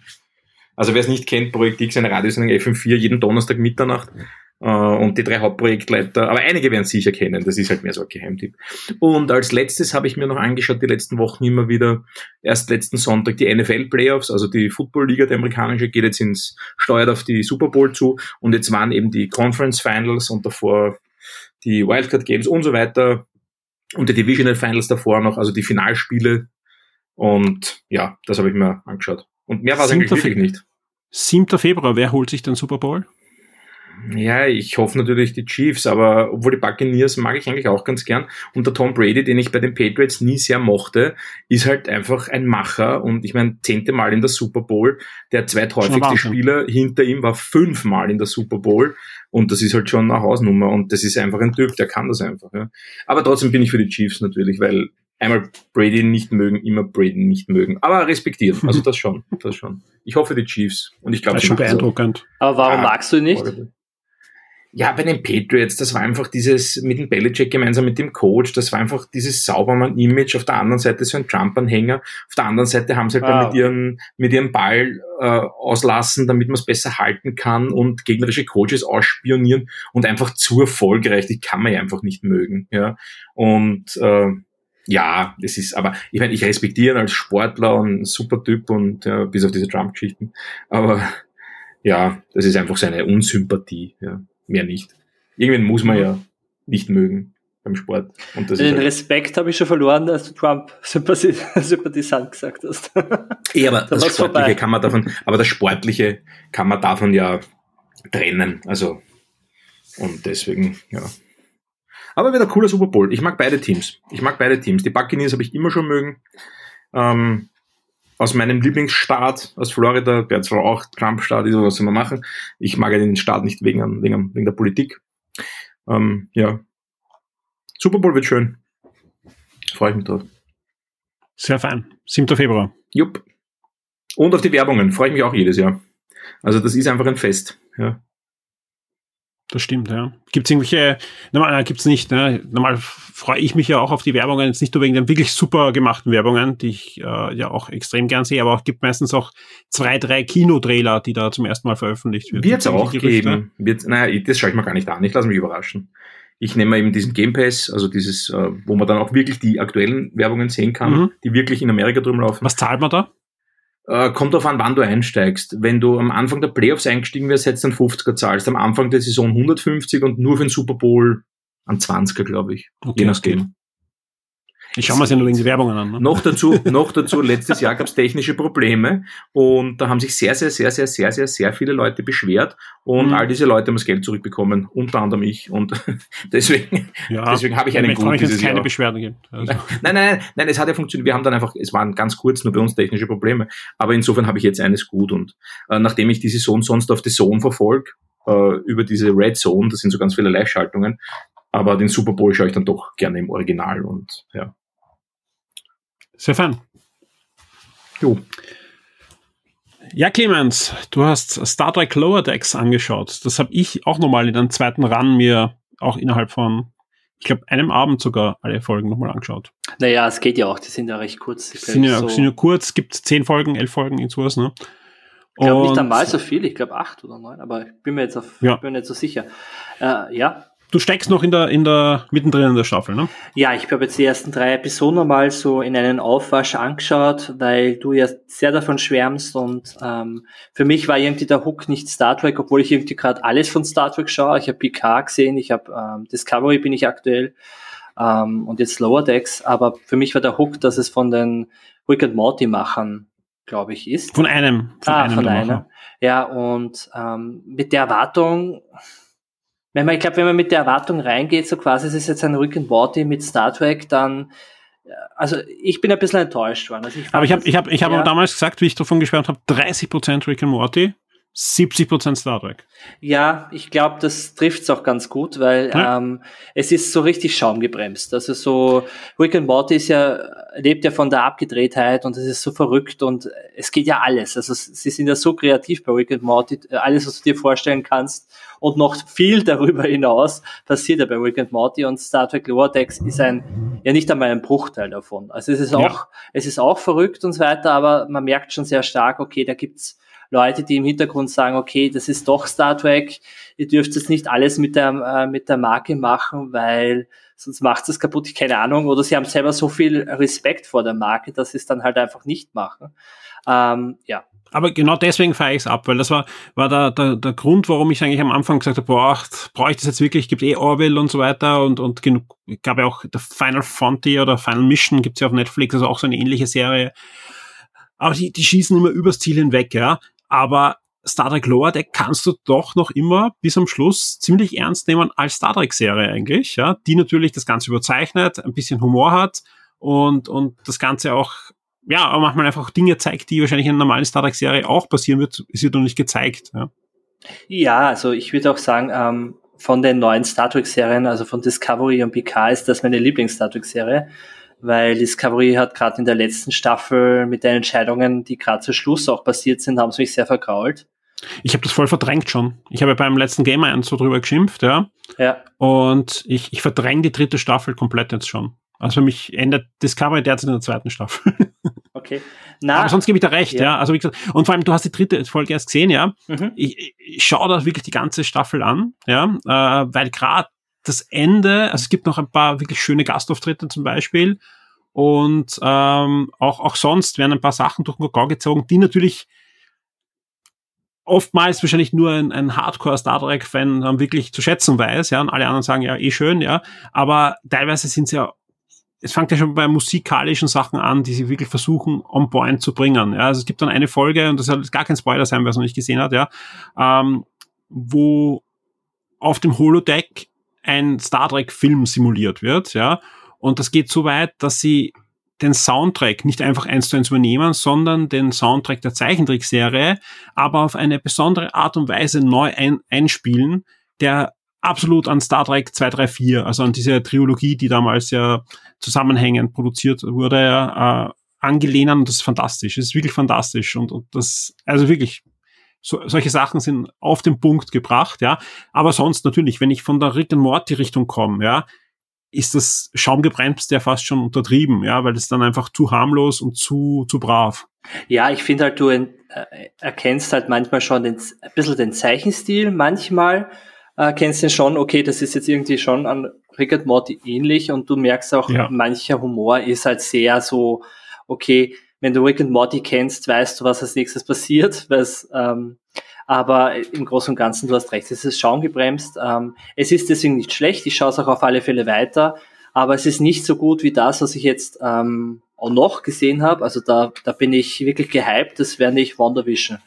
Also wer es nicht kennt, Projekt X, eine Radiosendung FM4, jeden Donnerstag Mitternacht. Äh, und die drei Hauptprojektleiter, aber einige werden sicher kennen, das ist halt mehr so ein Geheimtipp. Und als letztes habe ich mir noch angeschaut, die letzten Wochen immer wieder, erst letzten Sonntag die NFL-Playoffs, also die Football-Liga, die amerikanische, geht jetzt ins, steuert auf die Super Bowl zu und jetzt waren eben die Conference Finals und davor die Wildcard Games und so weiter und die Divisional Finals davor noch, also die Finalspiele und ja, das habe ich mir angeschaut. Und mehr war es eigentlich wirklich nicht. 7. Februar, wer holt sich den Super Bowl? Ja, ich hoffe natürlich die Chiefs, aber obwohl die Buccaneers mag ich eigentlich auch ganz gern. Und der Tom Brady, den ich bei den Patriots nie sehr mochte, ist halt einfach ein Macher. Und ich meine, zehnte Mal in der Super Bowl. Der zweithäufigste Spieler hinter ihm war fünfmal in der Super Bowl. Und das ist halt schon eine Hausnummer. Und das ist einfach ein Typ, der kann das einfach. Ja. Aber trotzdem bin ich für die Chiefs natürlich, weil einmal Brady nicht mögen, immer Brady nicht mögen. Aber respektieren. Also das schon, das schon. Ich hoffe die Chiefs. Und ich glaube, das ist schon beeindruckend. Aber warum ah, magst du ihn nicht? Ja, bei den Patriots, das war einfach dieses mit dem Belichick gemeinsam mit dem Coach, das war einfach dieses Saubermann-Image. Auf der anderen Seite so ein Trump-Anhänger. Auf der anderen Seite haben sie halt ah. mit, ihren, mit ihrem Ball äh, auslassen, damit man es besser halten kann und gegnerische Coaches ausspionieren und einfach zu erfolgreich. Die kann man ja einfach nicht mögen. Ja. Und äh, ja, es ist, aber ich meine, ich respektiere ihn als Sportler und ein super Typ und ja, bis auf diese Trump-Geschichten. Aber ja, das ist einfach seine Unsympathie. Ja mehr nicht. Irgendwann muss man ja nicht mögen beim Sport. Und das Den halt Respekt habe ich schon verloren, als du Trump *laughs* Sympathisant gesagt hast. Ja, aber *laughs* das Sportliche vorbei. kann man davon, aber das Sportliche kann man davon ja trennen. Also, und deswegen, ja. Aber wieder cooler Super Bowl. Ich mag beide Teams. Ich mag beide Teams. Die Buccaneers habe ich immer schon mögen. Ähm, aus meinem Lieblingsstaat, aus Florida, der zwar auch Trump-Staat ist, was soll man machen? Ich mag ja den Staat nicht wegen, wegen, wegen der Politik. Ähm, ja. Super Bowl wird schön. Freue ich mich drauf. Sehr fein. 7. Februar. Jupp. Und auf die Werbungen freue ich mich auch jedes Jahr. Also das ist einfach ein Fest. Ja. Das stimmt, ja. Gibt es irgendwelche, normal gibt es nicht, ne? normal freue ich mich ja auch auf die Werbungen, jetzt nicht nur wegen den wirklich super gemachten Werbungen, die ich äh, ja auch extrem gern sehe, aber auch gibt meistens auch zwei, drei Kinotrailer, die da zum ersten Mal veröffentlicht werden. Wird es auch geben. Wird, naja, das schaue ich mir gar nicht an, ich lasse mich überraschen. Ich nehme eben diesen Game Pass, also dieses, äh, wo man dann auch wirklich die aktuellen Werbungen sehen kann, mhm. die wirklich in Amerika drum laufen. Was zahlt man da? Äh, kommt auf an, wann du einsteigst. Wenn du am Anfang der Playoffs eingestiegen wärst, hättest du dann 50er zahlst. Am Anfang der Saison 150 und nur für den Super Bowl an 20er, glaube ich. Okay, je nachdem. Ich schaue mir ja nur wegen die Werbungen an. Ne? Noch dazu, noch dazu, letztes Jahr gab es technische Probleme und da haben sich sehr, sehr, sehr, sehr, sehr, sehr, sehr viele Leute beschwert und mhm. all diese Leute haben das Geld zurückbekommen, unter anderem ich und *laughs* deswegen, ja, deswegen habe ich einen Grund dieses keine Jahr. Beschwerden gibt. Also. Nein, nein, nein, nein, es hat ja funktioniert. Wir haben dann einfach, es waren ganz kurz nur bei uns technische Probleme, aber insofern habe ich jetzt eines gut und äh, nachdem ich die Saison sonst auf die Zone verfolge, äh, über diese Red Zone, das sind so ganz viele Live-Schaltungen, aber den Super Bowl schaue ich dann doch gerne im Original und ja. Sehr fein. Jo. Ja, Clemens, du hast Star Trek Lower Decks angeschaut. Das habe ich auch nochmal in einem zweiten Run mir auch innerhalb von, ich glaube, einem Abend sogar alle Folgen nochmal angeschaut. Naja, es geht ja auch, die sind ja recht kurz. Sind ja, so sind ja kurz, gibt zehn Folgen, elf Folgen, irgendwas, ne? Ich glaube nicht einmal so viel, ich glaube acht oder neun, aber ich bin mir jetzt auf, ja. bin mir nicht so sicher. Äh, ja, Du steckst noch in der, in der, mittendrin in der Staffel, ne? Ja, ich habe jetzt die ersten drei Episoden mal so in einen Aufwasch angeschaut, weil du ja sehr davon schwärmst und ähm, für mich war irgendwie der Hook nicht Star Trek, obwohl ich irgendwie gerade alles von Star Trek schaue. Ich habe PK gesehen, ich habe ähm, Discovery bin ich aktuell ähm, und jetzt Lower Decks, aber für mich war der Hook, dass es von den Rick and Morty Machern glaube ich, ist. Von einem. Von ah, einem von einem. Ja, und ähm, mit der Erwartung, wenn man, ich glaube, wenn man mit der Erwartung reingeht, so quasi, es ist jetzt ein Rick and Morty mit Star Trek, dann äh, also ich bin ein bisschen enttäuscht worden. Also ich Aber ich habe ich hab, ich hab ja. damals gesagt, wie ich davon geschwärmt habe, 30% Rick and Morty, 70% Star Trek. Ja, ich glaube, das trifft's auch ganz gut, weil ja. ähm, es ist so richtig schaumgebremst. Also so Rick and Morty ist ja, lebt ja von der Abgedrehtheit und es ist so verrückt und es geht ja alles. Also sie sind ja so kreativ bei Rick and Morty, alles, was du dir vorstellen kannst und noch viel darüber hinaus passiert ja bei Rick and Morty und Star Trek Lower Decks ist ein, ja nicht einmal ein Bruchteil davon. Also es ist auch, ja. es ist auch verrückt und so weiter, aber man merkt schon sehr stark, okay, da gibt's Leute, die im Hintergrund sagen, okay, das ist doch Star Trek, ihr dürft es nicht alles mit der, äh, mit der Marke machen, weil sonst macht es kaputt, keine Ahnung, oder sie haben selber so viel Respekt vor der Marke, dass sie es dann halt einfach nicht machen. Ähm, ja. Aber genau deswegen fahre ich es ab, weil das war, war der, der, der Grund, warum ich eigentlich am Anfang gesagt habe, boah, brauche ich das jetzt wirklich, gibt eh Orwell und so weiter und, und genug, gab ja auch der Final Frontier oder Final Mission gibt's ja auf Netflix, also auch so eine ähnliche Serie. Aber die, die schießen immer übers Ziel hinweg, ja. Aber Star Trek Lower Deck kannst du doch noch immer bis am Schluss ziemlich ernst nehmen als Star Trek Serie eigentlich, ja, die natürlich das Ganze überzeichnet, ein bisschen Humor hat und, und das Ganze auch, ja, aber manchmal einfach Dinge zeigt, die wahrscheinlich in einer normalen Star Trek Serie auch passieren wird, es wird noch nicht gezeigt, ja. Ja, also ich würde auch sagen, ähm, von den neuen Star Trek Serien, also von Discovery und Picard, ist das meine Lieblings-Star Trek Serie weil Discovery hat gerade in der letzten Staffel mit den Entscheidungen, die gerade zu Schluss auch passiert sind, haben sie mich sehr vergrault. Ich habe das voll verdrängt schon. Ich habe beim letzten Game 1 so drüber geschimpft, ja. Ja. Und ich, ich verdränge die dritte Staffel komplett jetzt schon. Also für mich endet Discovery derzeit in der zweiten Staffel. *laughs* Okay. Na, Aber sonst gebe ich dir recht, ja. ja. Also wie gesagt, und vor allem, du hast die dritte Folge erst gesehen, ja. Mhm. Ich, ich schaue da wirklich die ganze Staffel an, ja, äh, weil gerade das Ende, also es gibt noch ein paar wirklich schöne Gastauftritte zum Beispiel und ähm, auch, auch sonst werden ein paar Sachen durch den Kakao gezogen, die natürlich oftmals wahrscheinlich nur ein, ein Hardcore-Star Trek-Fan wirklich zu schätzen weiß, ja, und alle anderen sagen, ja, eh schön, ja, aber teilweise sind sie ja es fängt ja schon bei musikalischen Sachen an, die sie wirklich versuchen, on point zu bringen. Ja, also es gibt dann eine Folge, und das soll gar kein Spoiler sein, wer es noch nicht gesehen hat, ja, ähm, wo auf dem Holodeck ein Star Trek-Film simuliert wird, ja. Und das geht so weit, dass sie den Soundtrack nicht einfach eins zu eins übernehmen, sondern den Soundtrack der Zeichentrickserie, aber auf eine besondere Art und Weise neu ein einspielen, der absolut an Star Trek 234, also an diese Trilogie, die damals ja zusammenhängend produziert wurde, äh, angelehnen und das ist fantastisch. Es ist wirklich fantastisch und, und das, also wirklich, so, solche Sachen sind auf den Punkt gebracht, ja. Aber sonst natürlich, wenn ich von der Rick and Morty Richtung komme, ja, ist das Schaumgebremst ja fast schon untertrieben, ja, weil das dann einfach zu harmlos und zu, zu brav. Ja, ich finde halt, du äh, erkennst halt manchmal schon den, ein bisschen den Zeichenstil, manchmal äh, kennst du schon, okay, das ist jetzt irgendwie schon an Rick and Morty ähnlich und du merkst auch, ja. mancher Humor ist halt sehr so, okay, wenn du Rick and Morty kennst, weißt du, was als nächstes passiert. *laughs* Ähm, aber im Großen und Ganzen, du hast recht, es ist schaumgebremst. Ähm, es ist deswegen nicht schlecht, ich schaue es auch auf alle Fälle weiter, aber es ist nicht so gut wie das, was ich jetzt ähm, auch noch gesehen habe. Also da, da bin ich wirklich gehypt, das wäre nicht WandaVision.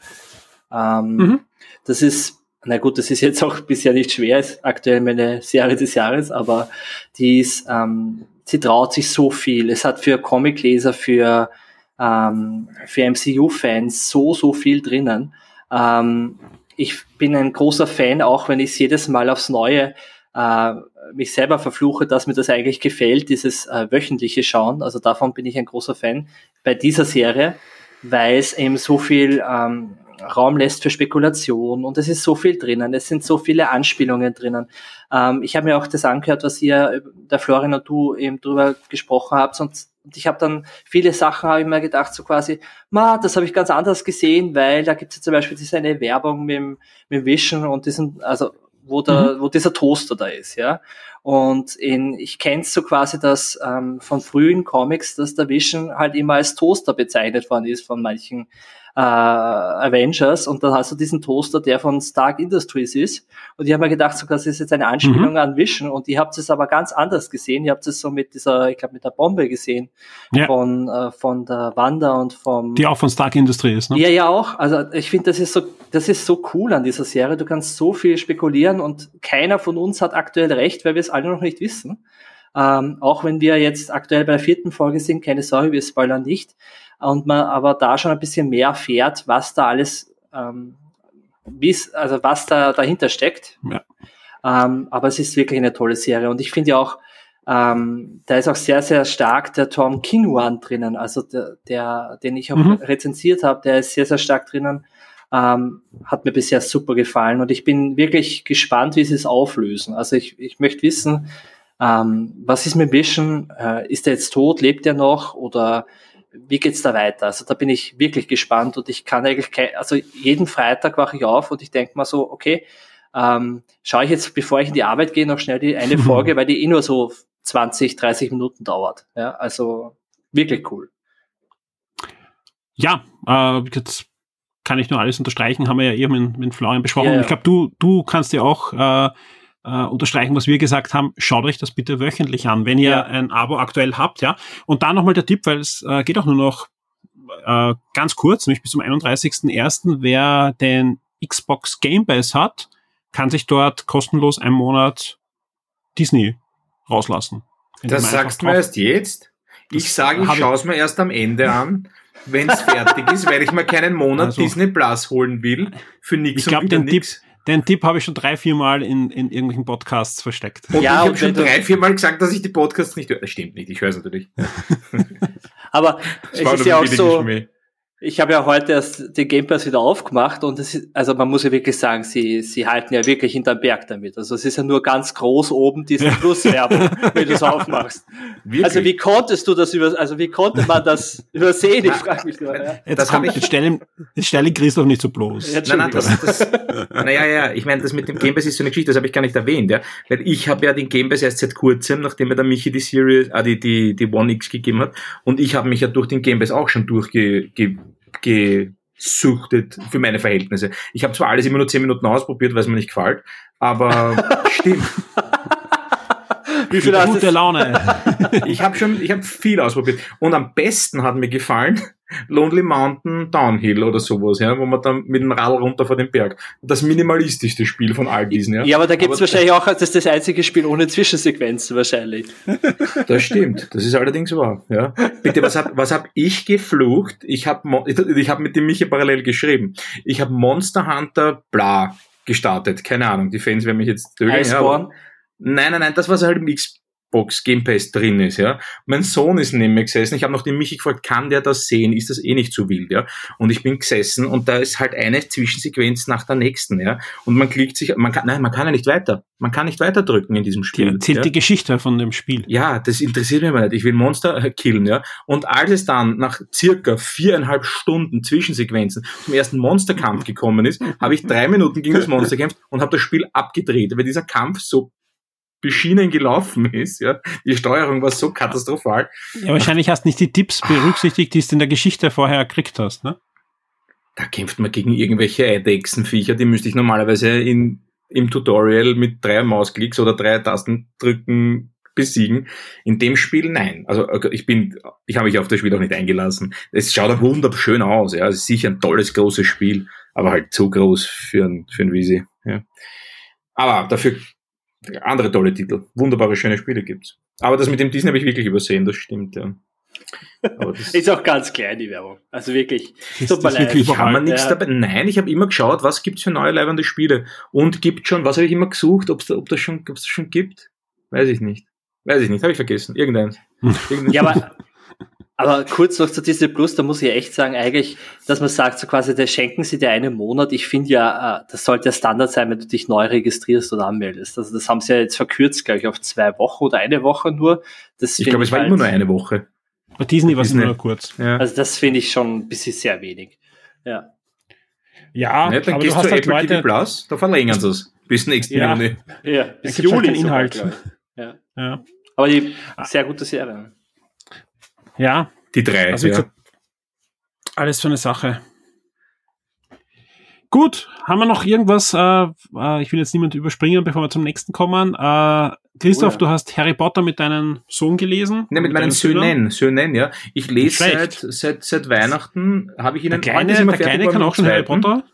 Ähm, mhm. Das ist, na gut, das ist jetzt auch bisher nicht schwer, ist aktuell meine Serie des Jahres, aber die ist, ähm, sie traut sich so viel. Es hat für Comicleser, für ähm, für MCU-Fans so, so viel drinnen. Ähm, ich bin ein großer Fan, auch wenn ich jedes Mal aufs Neue äh, mich selber verfluche, dass mir das eigentlich gefällt, dieses äh, wöchentliche Schauen. Also davon bin ich ein großer Fan bei dieser Serie, weil es eben so viel ähm, Raum lässt für Spekulation und es ist so viel drinnen, es sind so viele Anspielungen drinnen. Ähm, ich habe mir auch das angehört, was ihr, der Florian und du eben drüber gesprochen habt und, und ich habe dann viele Sachen, habe ich mir gedacht, so quasi, ma, das habe ich ganz anders gesehen, weil da gibt es ja zum Beispiel diese eine Werbung mit, dem, mit Vision und diesen, also wo, der, mhm. wo dieser Toaster da ist, ja. Und in, ich kenne so quasi das ähm, von frühen Comics, dass der Vision halt immer als Toaster bezeichnet worden ist von manchen äh, Avengers und dann hast du diesen Toaster, der von Stark Industries ist. Und ich habe mir gedacht, so, das ist jetzt eine Anspielung mhm. an Vision und ihr habt es aber ganz anders gesehen. Ihr habt es so mit dieser, ich glaube, mit der Bombe gesehen ja. von, äh, von der Wanda und vom. Die auch von Stark Industries, ne? Ja, ja, auch. Also ich finde, das ist so, das ist so cool an dieser Serie. Du kannst so viel spekulieren und keiner von uns hat aktuell recht, weil wir es alle noch nicht wissen. Ähm, auch wenn wir jetzt aktuell bei der vierten Folge sind, keine Sorge, wir spoilern nicht und man aber da schon ein bisschen mehr fährt, was da alles, ähm, also was da dahinter steckt. Ja. Ähm, aber es ist wirklich eine tolle Serie und ich finde ja auch, ähm, da ist auch sehr, sehr stark der Tom Kinwan drinnen, also der, der den ich auch mhm. rezensiert habe, der ist sehr, sehr stark drinnen. Ähm, hat mir bisher super gefallen und ich bin wirklich gespannt, wie sie es auflösen. Also ich, ich möchte wissen, ähm, was ist mit Vision? Äh, ist er jetzt tot? Lebt er noch? Oder wie geht's da weiter? Also da bin ich wirklich gespannt und ich kann eigentlich, kein, also jeden Freitag wache ich auf und ich denke mal so, okay, ähm, schaue ich jetzt, bevor ich in die Arbeit gehe, noch schnell die eine Folge, weil die eh nur so 20, 30 Minuten dauert. Ja, also wirklich cool. Ja, äh, jetzt kann ich nur alles unterstreichen, haben wir ja eben mit, mit Florian besprochen. Ja, ja. Ich glaube, du, du kannst ja auch äh, äh, unterstreichen, was wir gesagt haben, schaut euch das bitte wöchentlich an, wenn ihr ja. ein Abo aktuell habt, ja. Und dann nochmal der Tipp, weil es äh, geht auch nur noch äh, ganz kurz, nämlich bis zum 31.01. Wer den Xbox Game Pass hat, kann sich dort kostenlos einen Monat Disney rauslassen. Das sagst du mir erst jetzt? Ich sage, ich schaue es mir erst am Ende an, wenn es fertig ist, weil ich mir keinen Monat also, Disney Plus holen will. Für nichts Ich glaube, den Tipp, den Tipp habe ich schon drei, vier Mal in, in irgendwelchen Podcasts versteckt. Und ja, ich habe schon drei, vier Mal gesagt, dass ich die Podcasts nicht höre. Das stimmt nicht, ich höre es natürlich. *laughs* Aber es ist ja auch so. Ich habe ja heute erst den Game Pass wieder aufgemacht und es ist, also man muss ja wirklich sagen, sie, sie halten ja wirklich hinterm Berg damit. Also es ist ja nur ganz groß oben diese Plus-Werbung, *laughs* wenn du es aufmachst. Wirklich? Also wie konntest du das über, also wie konnte man das *laughs* übersehen? Ich frage mich nur. Ja. Jetzt, das kommt, jetzt stell jetzt stell Christoph nicht so bloß. Ja, nein, nein, das, das, naja, ja, ich meine, das mit dem Game Pass ist so eine Geschichte, das habe ich gar nicht erwähnt, ja. Weil ich habe ja den Game Pass erst seit kurzem, nachdem mir der Michi die Series, ah, die, die, die One X gegeben hat. Und ich habe mich ja durch den Game Pass auch schon durchge, gesuchtet für meine Verhältnisse. Ich habe zwar alles immer nur zehn Minuten ausprobiert, weil es mir nicht gefällt, aber *laughs* stimmt. *laughs* Wie viel hast Gute Laune. *laughs* ich habe schon, ich habe viel ausprobiert. Und am besten hat mir gefallen Lonely Mountain Downhill oder sowas, ja, wo man dann mit dem Radl runter vor den Berg. Das minimalistischste Spiel von all diesen, ja. Ja, aber da gibt's aber wahrscheinlich auch, das ist das einzige Spiel ohne Zwischensequenzen wahrscheinlich. *laughs* Das stimmt, das ist allerdings wahr, ja. Bitte, was hab, was hab ich geflucht? Ich habe ich hab mit dem Michi parallel geschrieben. Ich habe Monster Hunter bla gestartet, keine Ahnung, die Fans werden mich jetzt töten. Ja, Nein, nein, nein, das war halt im Xbox Game Pass drin ist, ja. Mein Sohn ist neben mir gesessen. Ich habe noch den Michi gefragt, kann der das sehen? Ist das eh nicht zu wild, ja? Und ich bin gesessen und da ist halt eine Zwischensequenz nach der nächsten, ja. Und man klickt sich, man kann, nein, man kann ja nicht weiter. Man kann nicht weiter drücken in diesem Spiel. Die erzählt ja? die Geschichte von dem Spiel. Ja, das interessiert mich mal nicht. Ich will Monster äh, killen, ja. Und als es dann nach circa viereinhalb Stunden Zwischensequenzen zum ersten Monsterkampf gekommen ist, habe ich drei Minuten gegen das Monster gekämpft und habe das Spiel abgedreht, weil dieser Kampf so beschienen gelaufen ist. Ja. Die Steuerung war so katastrophal. Ja, wahrscheinlich hast du nicht die Tipps berücksichtigt, die du in der Geschichte vorher gekriegt hast, ne? Da kämpft man gegen irgendwelche Eidechsenviecher, die müsste ich normalerweise in, im Tutorial mit drei Mausklicks oder drei Tastendrücken besiegen. In dem Spiel nein. Also ich bin, ich habe mich auf das Spiel auch nicht eingelassen. Es schaut auch wunderschön aus, ja. Es ist sicher ein tolles, großes Spiel, aber halt zu groß für ein, für ein Visi. Ja. Aber dafür andere tolle Titel. Wunderbare, schöne Spiele gibt's. Aber das mit dem Disney habe ich wirklich übersehen, das stimmt, ja. Das *laughs* ist auch ganz klein, die Werbung. Also wirklich. Tut mir leid. Kann man nichts ja. dabei. Nein, ich habe immer geschaut, was gibt's für neue leibende Spiele. Und gibt schon, was habe ich immer gesucht, ob's da, ob das schon, ob's das schon gibt? Weiß ich nicht. Weiß ich nicht, habe ich vergessen. Irgendeins. Irgendeins. Ja, aber aber kurz noch zu Disney Plus, da muss ich echt sagen, eigentlich, dass man sagt, so quasi, da schenken sie dir einen Monat. Ich finde ja, äh, das sollte ja Standard sein, wenn du dich neu registrierst oder anmeldest. Also das haben sie ja jetzt verkürzt, glaube ich, auf zwei Wochen oder eine Woche nur. Das ich glaube, es war halt, immer nur eine Woche. Bei Disney war es nur kurz. Ja. Also das finde ich schon ein bisschen sehr wenig. Ja. Ja, ja dann gehst du, du halt Apple Leute, TV Plus, da verlängern sie es bis nächsten ja, Juni. Ja, bis Juli halt Inhalt. ja. ja. Aber die sehr gute Serie. Ja. Die drei. Also ja. alles für eine Sache. Gut, haben wir noch irgendwas? Äh, äh, ich will jetzt niemand überspringen, bevor wir zum nächsten kommen. Äh, Christoph, oh ja. du hast Harry Potter mit deinem Sohn gelesen? Ne, mit, mit meinen Söhnen, Söhnen, ja. Ich lese seit, seit, seit Weihnachten, habe ich ihnen... Der Kleine, der Kleine kann auch schon Harry Potter?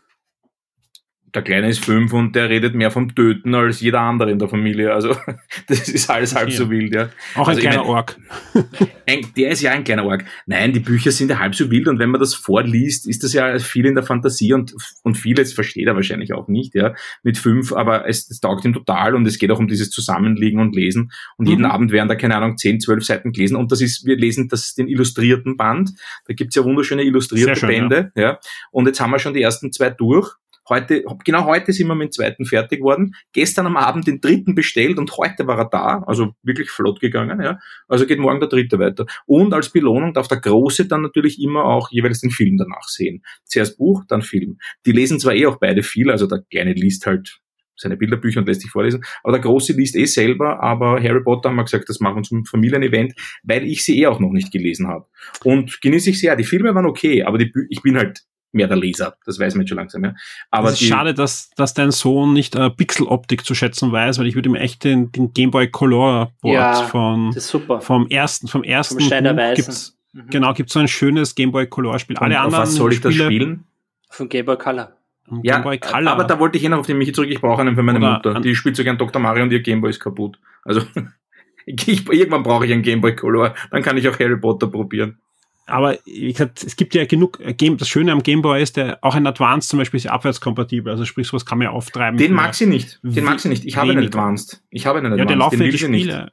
Der Kleine ist fünf und der redet mehr vom Töten als jeder andere in der Familie. Also *laughs* das ist alles halb so wild, ja. Auch ein also, kleiner Ork. *laughs* der ist ja ein kleiner Ork. Nein, die Bücher sind ja halb so wild und wenn man das vorliest, ist das ja viel in der Fantasie und, und vieles versteht er wahrscheinlich auch nicht, ja, mit fünf, aber es, es taugt ihm total und es geht auch um dieses Zusammenliegen und Lesen und jeden mhm. Abend werden da, keine Ahnung, zehn, zwölf Seiten gelesen und das ist, wir lesen das, den illustrierten Band, da gibt's ja wunderschöne illustrierte schön, Bände, ja. ja. Und jetzt haben wir schon die ersten zwei durch Heute, genau heute sind wir mit dem zweiten fertig geworden. Gestern am Abend den dritten bestellt und heute war er da. Also wirklich flott gegangen, ja. Also geht morgen der dritte weiter. Und als Belohnung darf der Große dann natürlich immer auch jeweils den Film danach sehen. Zuerst Buch, dann Film. Die lesen zwar eh auch beide viel, also der Kleine liest halt seine Bilderbücher und lässt sich vorlesen. Aber der Große liest eh selber, aber Harry Potter haben wir gesagt, das machen wir zum Familienevent, weil ich sie eh auch noch nicht gelesen habe. Und genieße ich sehr. Die Filme waren okay, aber die ich bin halt mehr der Leser. Das weiß man jetzt schon langsam. Ja. Aber es ist die, schade, dass, dass dein Sohn nicht äh, Pixeloptik zu schätzen weiß, weil ich würde ihm echt den, den Game Boy Color Board ja, von, vom ersten, vom ersten vom gibt's, mhm. genau, gibt's so ein schönes Game Boy Color Spiel. Alle anderen was soll ich Spiele, das spielen? Von Game Boy Color. Ja, aber da wollte ich eh noch auf die Michi zurück. Ich brauche einen für meine Oder Mutter. Die spielt so gern Dr. Mario und ihr Gameboy ist kaputt. Also *laughs* ich, irgendwann brauche ich einen Gameboy Color. Dann kann ich auch Harry Potter probieren. Aber wie gesagt, es gibt ja genug äh, Game, das Schöne am Gameboy ist, der auch ein Advanced zum Beispiel ist ja abwärtskompatibel, also sprich, sowas kann man ja auftreiben. Den mag sie nicht. Den mag sie nicht. Ich habe einen Advanced. Ich habe einen Advanced. Ja, der laufen den die Spiele. Nicht.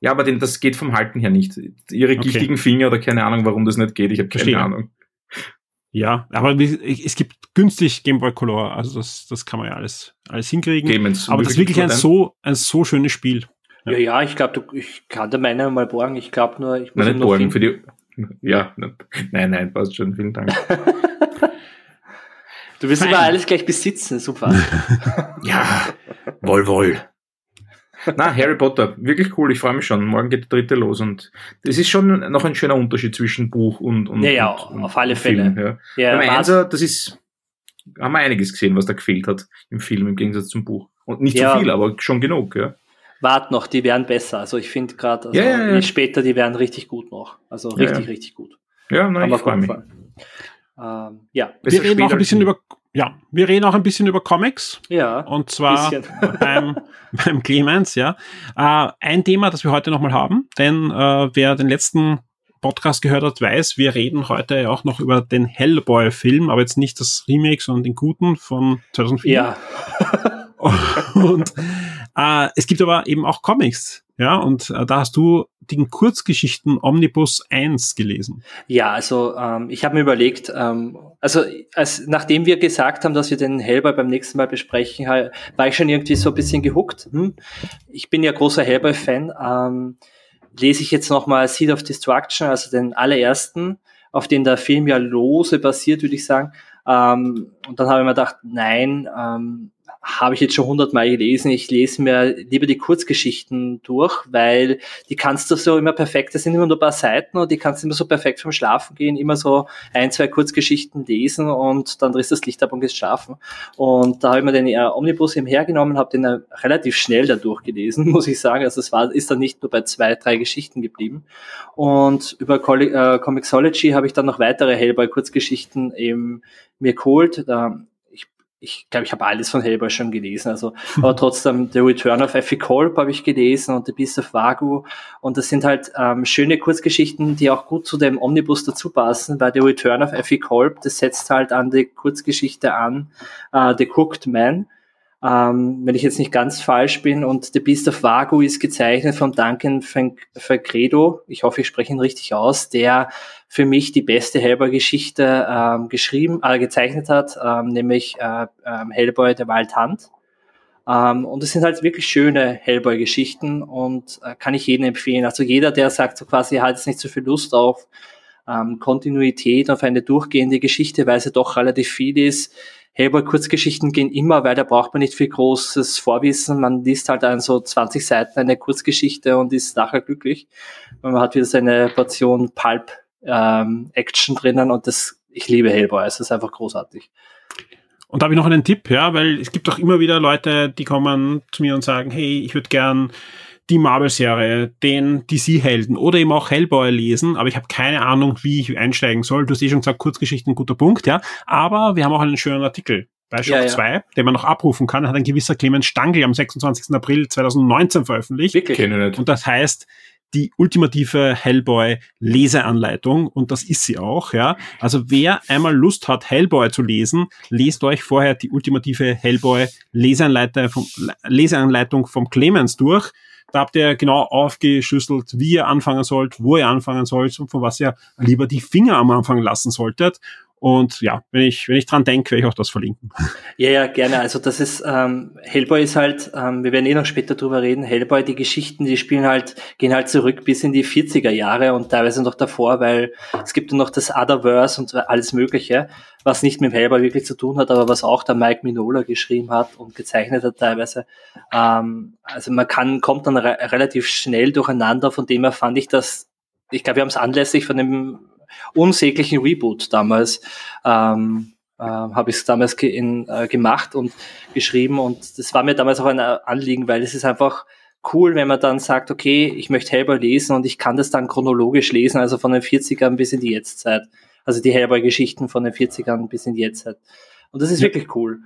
Ja, aber den, das geht vom Halten her nicht. Ihre okay. giftigen Finger oder keine Ahnung, warum das nicht geht. Ich habe keine Verstehe. Ahnung. Ja, aber es gibt günstig Game Boy Color, also das, das kann man ja alles, alles hinkriegen. Gamens. Aber das ist wirklich ein so, ein so schönes Spiel. Ja, ja, ja ich glaube, ich kann da meine mal borgen. Ich glaube nur, ich muss Nein, nicht borgen für die. *laughs* Ja, nein, nein, passt schon. Vielen Dank. *laughs* du wirst immer alles gleich besitzen, super. *laughs* ja, wohl, wohl. Na, Harry Potter, wirklich cool, ich freue mich schon. Morgen geht der dritte los und es ist schon noch ein schöner Unterschied zwischen Buch und, und, ja, ja, und, auf alle Film, Fälle. Ja. Ja, Beim Einser, das ist, haben wir einiges gesehen, was da gefehlt hat im Film im Gegensatz zum Buch. Und nicht ja. so viel, aber schon genug, ja. Wart noch, die werden besser. Also ich finde gerade, also ja, ja, ja. später, die werden richtig gut noch. Also richtig, richtig gut. Ja, nein, ich freue mich. Ähm, ja. Wir reden auch ein bisschen über ja, wir reden auch ein bisschen über Comics. Ja. Und zwar *laughs* beim, beim Clemens, ja. Äh, ein Thema, das wir heute nochmal haben, denn äh, wer den letzten Podcast gehört hat, weiß, wir reden heute auch noch über den Hellboy-Film, aber jetzt nicht das Remake, sondern den guten von 2004. Ja. *laughs* *laughs* und äh, es gibt aber eben auch Comics, ja, und äh, da hast du den Kurzgeschichten Omnibus 1 gelesen. Ja, also ähm, ich habe mir überlegt, ähm, also als, nachdem wir gesagt haben, dass wir den Hellboy beim nächsten Mal besprechen, war ich schon irgendwie so ein bisschen gehuckt. Hm? Ich bin ja großer Hellboy-Fan. Ähm, lese ich jetzt nochmal Seed of Destruction, also den allerersten, auf den der Film ja lose basiert, würde ich sagen. Ähm, und dann habe ich mir gedacht, nein, ähm, habe ich jetzt schon hundertmal gelesen. Ich lese mir lieber die Kurzgeschichten durch, weil die kannst du so immer perfekt, das sind immer nur ein paar Seiten und die kannst du immer so perfekt vom Schlafen gehen, immer so ein, zwei Kurzgeschichten lesen und dann drehst du das Licht ab und gehst schlafen. Und da habe ich mir den äh, Omnibus eben hergenommen, habe den äh, relativ schnell da durchgelesen, *laughs* muss ich sagen. Also es war, ist dann nicht nur bei zwei, drei Geschichten geblieben. Und über äh, Comixology habe ich dann noch weitere Hellboy-Kurzgeschichten eben mir geholt. Ich glaube, ich habe alles von Hellboy schon gelesen. Also, *laughs* aber trotzdem, The Return of Effie Kolb habe ich gelesen und The Beast of Vagu. Und das sind halt ähm, schöne Kurzgeschichten, die auch gut zu dem Omnibus dazu passen, weil The Return of Effie Kolb, das setzt halt an die Kurzgeschichte an, äh, The Cooked Man ähm, wenn ich jetzt nicht ganz falsch bin. Und The Beast of Vago ist gezeichnet von Duncan Fagredo. Ich hoffe, ich spreche ihn richtig aus, der für mich die beste Hellboy-Geschichte ähm, geschrieben, äh, gezeichnet hat, ähm, nämlich äh, äh, Hellboy der Waldhand. Ähm, und es sind halt wirklich schöne Hellboy-Geschichten und äh, kann ich jedem empfehlen. Also jeder, der sagt so quasi, er hat jetzt nicht so viel Lust auf ähm, Kontinuität, auf eine durchgehende Geschichte, weil sie doch relativ viel ist, Hellboy-Kurzgeschichten gehen immer, weil da braucht man nicht viel großes Vorwissen. Man liest halt an so 20 Seiten eine Kurzgeschichte und ist nachher glücklich. Und man hat wieder seine Portion Pulp-Action ähm, drinnen und das, ich liebe Hellboy, es ist einfach großartig. Und da habe ich noch einen Tipp, ja, weil es gibt auch immer wieder Leute, die kommen zu mir und sagen, hey, ich würde gern die Marvel-Serie, den DC-Helden oder eben auch Hellboy lesen, aber ich habe keine Ahnung, wie ich einsteigen soll. Du hast eh schon gesagt, Kurzgeschichten, guter Punkt, ja. Aber wir haben auch einen schönen Artikel bei Shock ja, ja. 2, den man noch abrufen kann, hat ein gewisser Clemens Stangl am 26. April 2019 veröffentlicht. Wirklich? Und das heißt, die ultimative Hellboy-Leseanleitung und das ist sie auch, ja. Also wer einmal Lust hat, Hellboy zu lesen, lest euch vorher die ultimative Hellboy-Leseanleitung vom, Leseanleitung vom Clemens durch. Da habt ihr genau aufgeschlüsselt, wie ihr anfangen sollt, wo ihr anfangen sollt und von was ihr lieber die Finger am Anfang lassen solltet. Und ja, wenn ich, wenn ich dran denke, werde ich auch das verlinken. Ja, ja, gerne. Also das ist, ähm, Hellboy ist halt, ähm, wir werden eh noch später drüber reden, Hellboy, die Geschichten, die spielen halt, gehen halt zurück bis in die 40er Jahre und teilweise noch davor, weil es gibt dann noch das Otherverse und alles Mögliche, was nicht mit Hellboy wirklich zu tun hat, aber was auch der Mike Minola geschrieben hat und gezeichnet hat teilweise. Ähm, also man kann, kommt dann re relativ schnell durcheinander, von dem her fand ich das ich glaube, wir haben es anlässlich von dem unsäglichen Reboot damals ähm, äh, habe ich es damals ge in, äh, gemacht und geschrieben und das war mir damals auch ein Anliegen, weil es ist einfach cool, wenn man dann sagt, okay, ich möchte Hellboy lesen und ich kann das dann chronologisch lesen, also von den 40ern bis in die Jetztzeit. Also die Hellboy-Geschichten von den 40ern bis in die Jetztzeit. Und das ist ja. wirklich cool.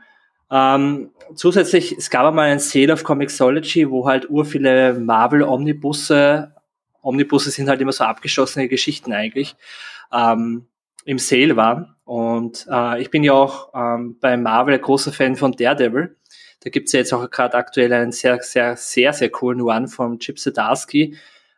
Ähm, zusätzlich, es gab einmal ein Sale of Comixology, wo halt ur viele Marvel-Omnibusse, Omnibusse sind halt immer so abgeschlossene Geschichten eigentlich, ähm, im Sale waren. Und äh, ich bin ja auch ähm, bei Marvel ein großer Fan von Daredevil. Da gibt's ja jetzt auch gerade aktuell einen sehr, sehr, sehr, sehr coolen One von Chip Zdarsky,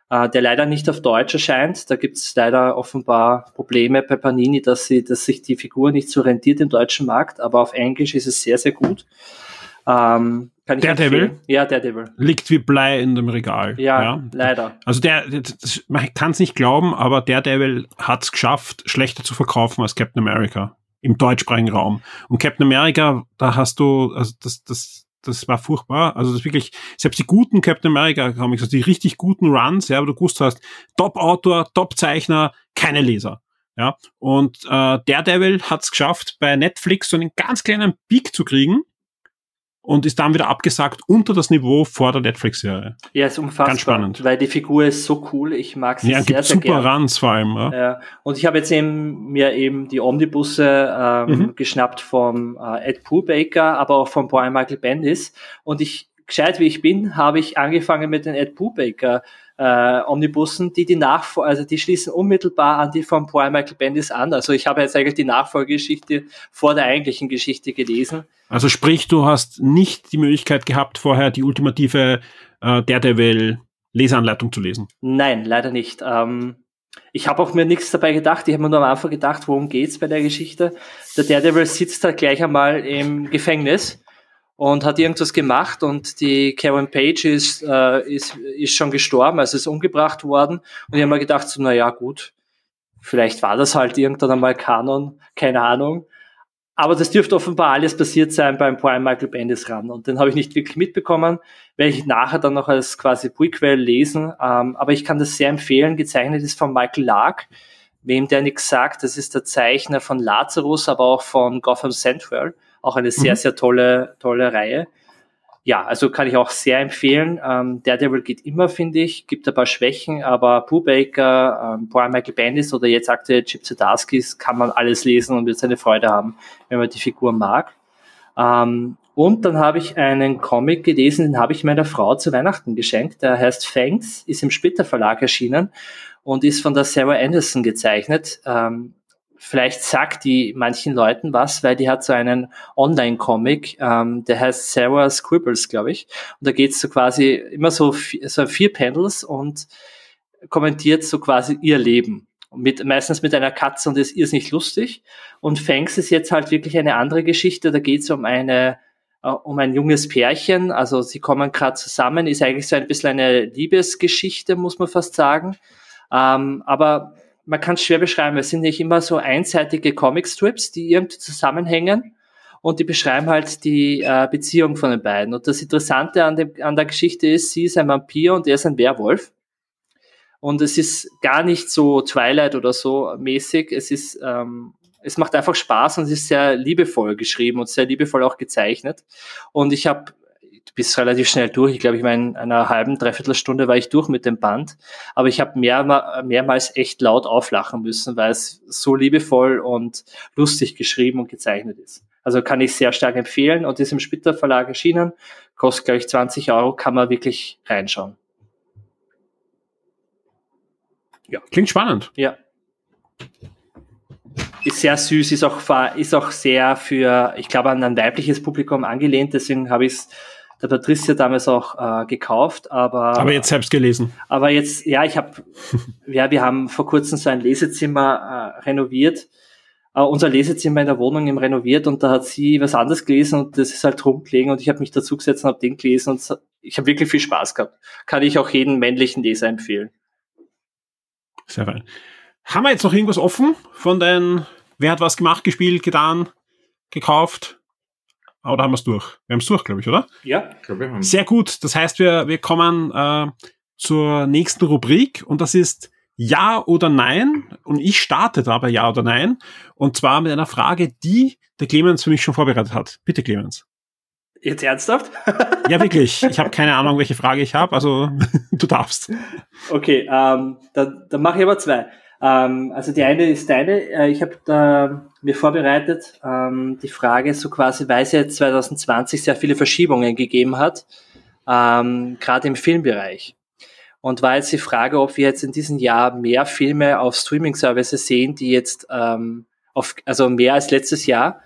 äh, der leider nicht auf Deutsch erscheint. Da gibt's leider offenbar Probleme bei Panini, dass, sie, dass sich die Figur nicht so rentiert im deutschen Markt, aber auf Englisch ist es sehr, sehr gut. Ähm, der Devil? Ja, der Devil. Liegt wie Blei in dem Regal. Ja, ja. leider. Also der, das, man kann es nicht glauben, aber der Devil hat es geschafft, schlechter zu verkaufen als Captain America im deutschsprachigen Raum. Und Captain America, da hast du, also das, das, das war furchtbar. Also das wirklich, selbst die guten Captain America Comics, also die richtig guten Runs, ja, wo du gewusst hast, Top-Autor, Top-Zeichner, keine Leser. Ja, und äh, Daredevil hat es geschafft, bei Netflix so einen ganz kleinen Peak zu kriegen und ist dann wieder abgesagt unter das Niveau vor der Netflix-Serie. Ja, ist unfassbar. Ganz spannend. Weil die Figur ist so cool, ich mag sie ja, sehr, sehr super gern. Runs vor allem. Ja. ja. Und ich habe jetzt eben mir eben die Omnibusse ähm, mhm. geschnappt vom äh, Ed Brubaker, aber auch von Brian Michael Bendis. Und ich, gescheit wie ich bin, habe ich angefangen mit den Ed Brubaker äh, Omnibussen, die die Nachfol also die schließen unmittelbar an die von Paul Michael Bendis an. Also ich habe jetzt eigentlich die Nachfolgegeschichte vor der eigentlichen Geschichte gelesen. Also sprich, du hast nicht die Möglichkeit gehabt, vorher die ultimative äh, Daredevil Leseanleitung zu lesen. Nein, leider nicht. Ähm, ich habe auch mir nichts dabei gedacht. Ich habe mir nur am Anfang gedacht, worum geht's bei der Geschichte? Der Daredevil sitzt da gleich einmal im Gefängnis und hat irgendwas gemacht und die Karen Page ist, äh, ist, ist schon gestorben, also ist umgebracht worden. Und ich habe mir gedacht, so, na ja, gut, vielleicht war das halt irgendwann einmal Kanon, keine Ahnung. Aber das dürfte offenbar alles passiert sein beim Prime Michael Bendis ran. Und den habe ich nicht wirklich mitbekommen, werde ich nachher dann noch als quasi Prequel lesen. Ähm, aber ich kann das sehr empfehlen. Gezeichnet ist von Michael Lark. Wem der nichts sagt, das ist der Zeichner von Lazarus, aber auch von Gotham Central. Auch eine sehr, mhm. sehr tolle, tolle Reihe. Ja, also kann ich auch sehr empfehlen. Ähm, Daredevil geht immer, finde ich, gibt ein paar Schwächen, aber Brubaker, ähm, Brian Michael Bendis oder jetzt aktuell Chip Zdarsky's kann man alles lesen und wird seine Freude haben, wenn man die Figur mag. Ähm, und dann habe ich einen Comic gelesen, den habe ich meiner Frau zu Weihnachten geschenkt. Der heißt Fangs, ist im Splitter Verlag erschienen und ist von der Sarah Anderson gezeichnet. Ähm, vielleicht sagt die manchen Leuten was, weil die hat so einen Online-Comic, ähm, der heißt Sarah Scribbles, glaube ich. Und da geht's so quasi immer so, so vier Panels und kommentiert so quasi ihr Leben. Mit, meistens mit einer Katze und ist irrsinnig lustig. Und Fangs ist jetzt halt wirklich eine andere Geschichte. Da geht's um eine äh, um ein junges Pärchen. Also sie kommen gerade zusammen, ist eigentlich so ein bisschen eine Liebesgeschichte, muss man fast sagen. Ähm, aber man kann es schwer beschreiben. Es sind nicht immer so einseitige Comicstrips, die irgendwie zusammenhängen und die beschreiben halt die äh, Beziehung von den beiden. Und das Interessante an, dem, an der Geschichte ist, sie ist ein Vampir und er ist ein Werwolf. Und es ist gar nicht so Twilight oder so mäßig. Es ist, ähm, es macht einfach Spaß und es ist sehr liebevoll geschrieben und sehr liebevoll auch gezeichnet. Und ich habe du bist relativ schnell durch. Ich glaube, ich meine, in einer halben, dreiviertel Stunde war ich durch mit dem Band. Aber ich habe mehr, mehrmals echt laut auflachen müssen, weil es so liebevoll und lustig geschrieben und gezeichnet ist. Also kann ich sehr stark empfehlen und ist im Splitter Verlag erschienen. Kostet, glaube ich, 20 Euro, kann man wirklich reinschauen. Ja. Klingt spannend. Ja. Ist sehr süß, ist auch, ist auch sehr für, ich glaube, an ein weibliches Publikum angelehnt, deswegen habe ich es der Patricia damals auch äh, gekauft, aber aber jetzt selbst gelesen. Aber jetzt ja, ich habe *laughs* ja, wir haben vor kurzem so ein Lesezimmer äh, renoviert. Uh, unser Lesezimmer in der Wohnung im renoviert und da hat sie was anderes gelesen und das ist halt rumgelegen und ich habe mich dazu gesetzt und habe den gelesen und ich habe wirklich viel Spaß gehabt. Kann ich auch jeden männlichen Leser empfehlen. Sehr fein. Haben wir jetzt noch irgendwas offen von den, wer hat was gemacht, gespielt, getan, gekauft? Oder haben wir es durch? Wir haben es durch, glaube ich, oder? Ja, glaube haben. Sehr gut. Das heißt, wir, wir kommen äh, zur nächsten Rubrik und das ist Ja oder Nein. Und ich starte dabei Ja oder Nein. Und zwar mit einer Frage, die der Clemens für mich schon vorbereitet hat. Bitte, Clemens. Jetzt ernsthaft? ja, wirklich. Ich habe keine Ahnung, welche Frage ich habe, also *laughs* du darfst. Okay, ähm, dann, dann mache ich aber zwei. Ähm, also die eine ist deine. Äh, ich habe mir vorbereitet ähm, die Frage so quasi, weil es jetzt 2020 sehr viele Verschiebungen gegeben hat, ähm, gerade im Filmbereich. Und war jetzt die Frage, ob wir jetzt in diesem Jahr mehr Filme auf Streaming-Services sehen, die jetzt ähm, auf, also mehr als letztes Jahr,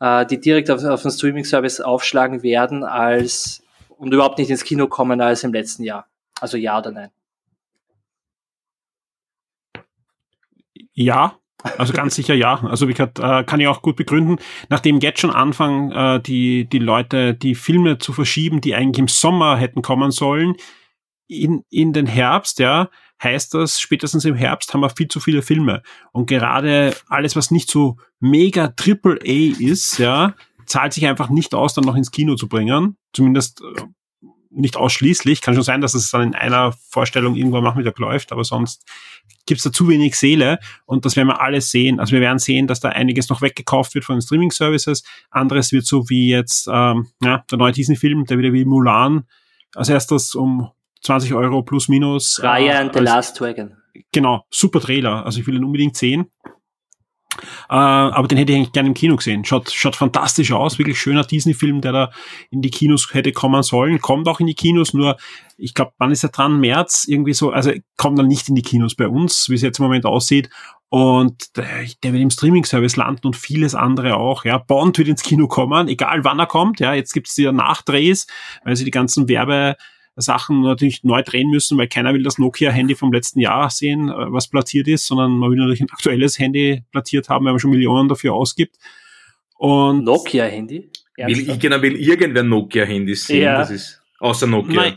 äh, die direkt auf, auf den Streaming-Service aufschlagen werden als und überhaupt nicht ins Kino kommen als im letzten Jahr. Also ja oder nein? Ja, also ganz sicher ja. Also wie gesagt, äh, kann ich auch gut begründen. Nachdem jetzt schon anfangen, äh, die, die Leute die Filme zu verschieben, die eigentlich im Sommer hätten kommen sollen, in, in den Herbst, ja, heißt das, spätestens im Herbst haben wir viel zu viele Filme. Und gerade alles, was nicht so mega Triple A ist, ja, zahlt sich einfach nicht aus, dann noch ins Kino zu bringen. Zumindest äh, nicht ausschließlich. Kann schon sein, dass es dann in einer Vorstellung irgendwann am Nachmittag läuft, aber sonst gibt's da zu wenig Seele und das werden wir alles sehen. Also wir werden sehen, dass da einiges noch weggekauft wird von den Streaming-Services. Anderes wird so wie jetzt ähm, ja, der neue Disney-Film, der wieder wie Mulan als erstes um 20 Euro plus minus. Raya äh, and the Last Dragon. Genau, super Trailer. Also ich will ihn unbedingt sehen. Äh, aber den hätte ich eigentlich gerne im Kino gesehen. Schaut, schaut fantastisch aus, wirklich schöner Disney-Film, der da in die Kinos hätte kommen sollen. Kommt auch in die Kinos, nur ich glaube, wann ist er dran? März, irgendwie so, also kommt dann nicht in die Kinos bei uns, wie es jetzt im Moment aussieht. Und der, der wird im Streaming-Service landen und vieles andere auch. Ja, Bond wird ins Kino kommen, egal wann er kommt. Ja, jetzt gibt's ja Nachdrehs, weil sie die ganzen Werbe Sachen natürlich neu drehen müssen, weil keiner will das Nokia-Handy vom letzten Jahr sehen, äh, was plattiert ist, sondern man will natürlich ein aktuelles Handy plattiert haben, weil man schon Millionen dafür ausgibt. Und Nokia-Handy? Will, ich genau will irgendwer Nokia-Handys sehen, ja. das ist außer Nokia.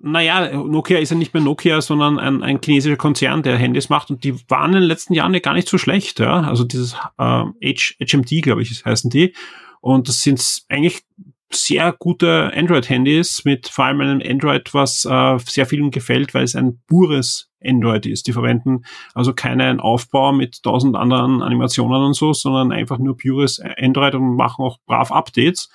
naja, Nokia ist ja nicht mehr Nokia, sondern ein, ein chinesischer Konzern, der Handys macht und die waren in den letzten Jahren ja gar nicht so schlecht. Ja? Also dieses äh, H, HMD, glaube ich, heißen die. Und das sind eigentlich sehr gute Android-Handys mit vor allem einem Android, was äh, sehr vielen gefällt, weil es ein pures Android ist. Die verwenden also keinen Aufbau mit tausend anderen Animationen und so, sondern einfach nur pures Android und machen auch brav Updates.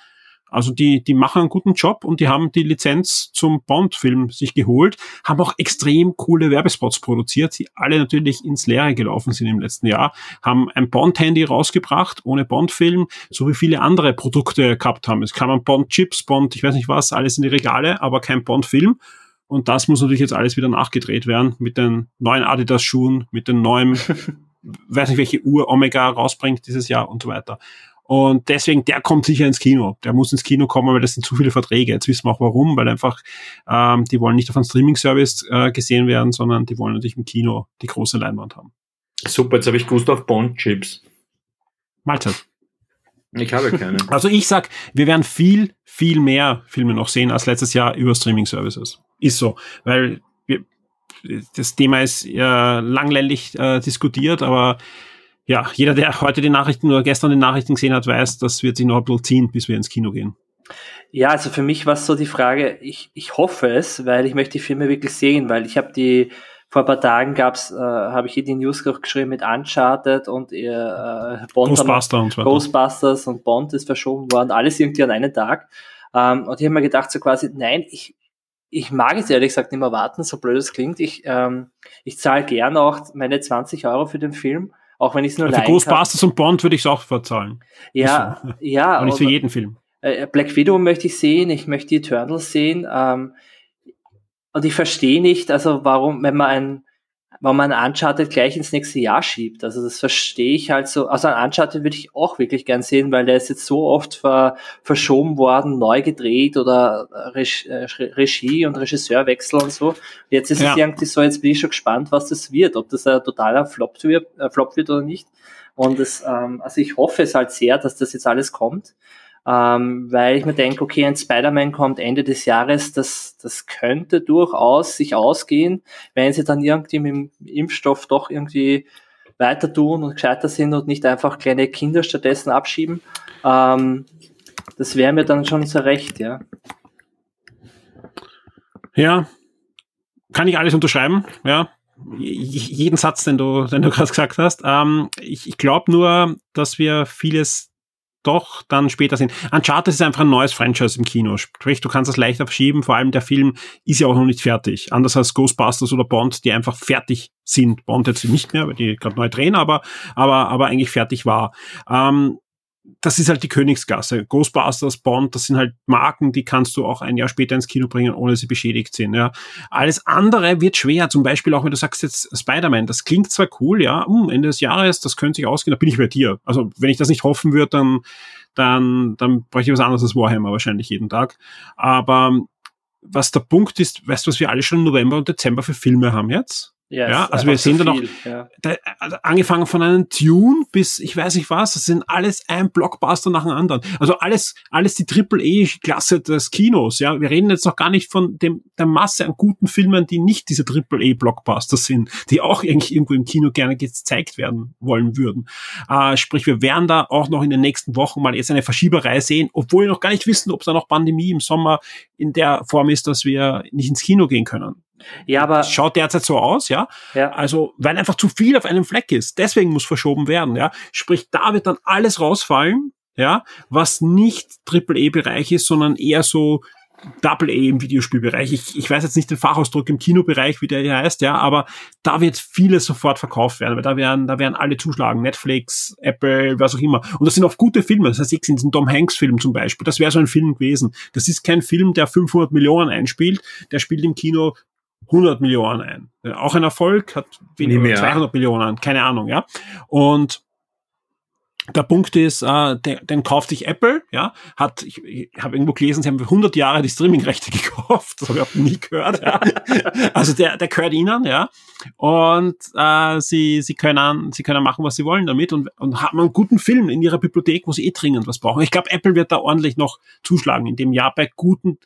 Also die, die machen einen guten Job und die haben die Lizenz zum Bond-Film sich geholt, haben auch extrem coole Werbespots produziert, die alle natürlich ins Leere gelaufen sind im letzten Jahr, haben ein Bond-Handy rausgebracht, ohne Bond-Film, so wie viele andere Produkte gehabt haben. Es kamen Bond-Chips, Bond, ich weiß nicht was, alles in die Regale, aber kein Bond-Film. Und das muss natürlich jetzt alles wieder nachgedreht werden mit den neuen Adidas-Schuhen, mit den neuen, *laughs* weiß nicht welche Uhr Omega rausbringt dieses Jahr und so weiter. Und deswegen, der kommt sicher ins Kino. Der muss ins Kino kommen, weil das sind zu viele Verträge. Jetzt wissen wir auch warum, weil einfach ähm, die wollen nicht auf einem Streaming-Service äh, gesehen werden, sondern die wollen natürlich im Kino die große Leinwand haben. Super, jetzt habe ich Gustav Bond-Chips. Mahlzeit. Ich habe keine. *laughs* Also ich sag, wir werden viel, viel mehr Filme noch sehen als letztes Jahr über Streaming-Services. Ist so, weil wir, das Thema ist ja langländig äh, diskutiert, aber ja, jeder, der heute die Nachrichten oder gestern die Nachrichten gesehen hat, weiß, das wird sich noch ein bisschen ziehen, bis wir ins Kino gehen. Ja, also für mich war es so die Frage, ich, ich hoffe es, weil ich möchte die Filme wirklich sehen, weil ich habe die, vor ein paar Tagen gab's, äh, habe ich hier die News geschrieben mit Uncharted und äh, Bond Ghostbuster und Ghostbusters und Bond ist verschoben worden, alles irgendwie an einen Tag. Ähm, und ich habe mir gedacht, so quasi, nein, ich, ich mag es ehrlich gesagt nicht mehr warten, so blöd es klingt. Ich, ähm, ich zahle gern auch meine 20 Euro für den Film auch wenn ich es nur Für Ghostbusters und Bond würde ich es auch verzahlen. Ja, so. ja. *laughs* Aber nicht für jeden Film. Äh, Black Widow möchte ich sehen, ich möchte die Eternals sehen. Ähm, und ich verstehe nicht, also warum, wenn man ein wenn man Uncharted gleich ins nächste Jahr schiebt. Also das verstehe ich halt so. Also ein Uncharted würde ich auch wirklich gern sehen, weil der ist jetzt so oft ver, verschoben worden, neu gedreht oder äh, Regie und Regisseurwechsel und so. Jetzt ist ja. es irgendwie so, jetzt bin ich schon gespannt, was das wird, ob das ein totaler Flop wird, äh, Flop wird oder nicht. Und das, ähm, also ich hoffe es halt sehr, dass das jetzt alles kommt ähm, weil ich mir denke, okay, ein Spider-Man kommt Ende des Jahres, das, das könnte durchaus sich ausgehen, wenn sie dann irgendwie mit dem Impfstoff doch irgendwie weiter tun und gescheiter sind und nicht einfach kleine Kinder stattdessen abschieben. Ähm, das wäre mir dann schon sehr recht, ja. Ja, kann ich alles unterschreiben, ja. Jeden Satz, den du, den du gerade gesagt hast. Ähm, ich ich glaube nur, dass wir vieles doch dann später sehen. Uncharted ist einfach ein neues Franchise im Kino. Sprich, du kannst das leichter verschieben. Vor allem der Film ist ja auch noch nicht fertig. Anders als Ghostbusters oder Bond, die einfach fertig sind. Bond jetzt nicht mehr, weil die gerade neu drehen, aber, aber, aber eigentlich fertig war. Ähm, das ist halt die Königsgasse. Ghostbusters, Bond, das sind halt Marken, die kannst du auch ein Jahr später ins Kino bringen, ohne sie beschädigt sind. Ja. Alles andere wird schwer. Zum Beispiel auch, wenn du sagst jetzt Spider-Man, das klingt zwar cool, ja, um, Ende des Jahres, das könnte sich ausgehen, da bin ich bei dir. Also wenn ich das nicht hoffen würde, dann, dann, dann bräuchte ich was anderes als Warhammer wahrscheinlich jeden Tag. Aber was der Punkt ist, weißt du, was wir alle schon im November und Dezember für Filme haben jetzt? Yes, ja, also wir sehen da noch, ja. da, also angefangen von einem Tune bis ich weiß nicht was, das sind alles ein Blockbuster nach dem anderen. Also alles, alles die Triple-E-Klasse des Kinos, ja. Wir reden jetzt noch gar nicht von dem, der Masse an guten Filmen, die nicht diese Triple-E-Blockbuster sind, die auch eigentlich irgendwo im Kino gerne gezeigt werden wollen würden. Äh, sprich, wir werden da auch noch in den nächsten Wochen mal jetzt eine Verschieberei sehen, obwohl wir noch gar nicht wissen, ob da noch Pandemie im Sommer in der Form ist, dass wir nicht ins Kino gehen können. Ja, aber schaut derzeit so aus, ja? ja. Also, weil einfach zu viel auf einem Fleck ist. Deswegen muss verschoben werden, ja? Sprich, da wird dann alles rausfallen, ja, was nicht Triple E Bereich ist, sondern eher so Double A im Videospielbereich. Ich, ich weiß jetzt nicht den Fachausdruck im Kinobereich, wie der hier heißt, ja, aber da wird vieles sofort verkauft werden, weil da werden, da werden alle zuschlagen. Netflix, Apple, was auch immer. Und das sind auch gute Filme. Das heißt, ich sind ein Tom Hanks Film zum Beispiel. Das wäre so ein Film gewesen. Das ist kein Film, der 500 Millionen einspielt. Der spielt im Kino 100 Millionen ein. Auch ein Erfolg hat weniger 200 Millionen, keine Ahnung, ja. Und der Punkt ist, äh, den, den kauft sich Apple, ja, hat, ich, ich habe irgendwo gelesen, sie haben für 100 Jahre die Streaming-Rechte *laughs* gekauft, das habe ich auch nie gehört, ja. *laughs* also der, der gehört ihnen, ja, und äh, sie, sie können, sie können machen, was sie wollen damit und, und haben einen guten Film in ihrer Bibliothek, wo sie eh dringend was brauchen. Ich glaube, Apple wird da ordentlich noch zuschlagen in dem Jahr bei guten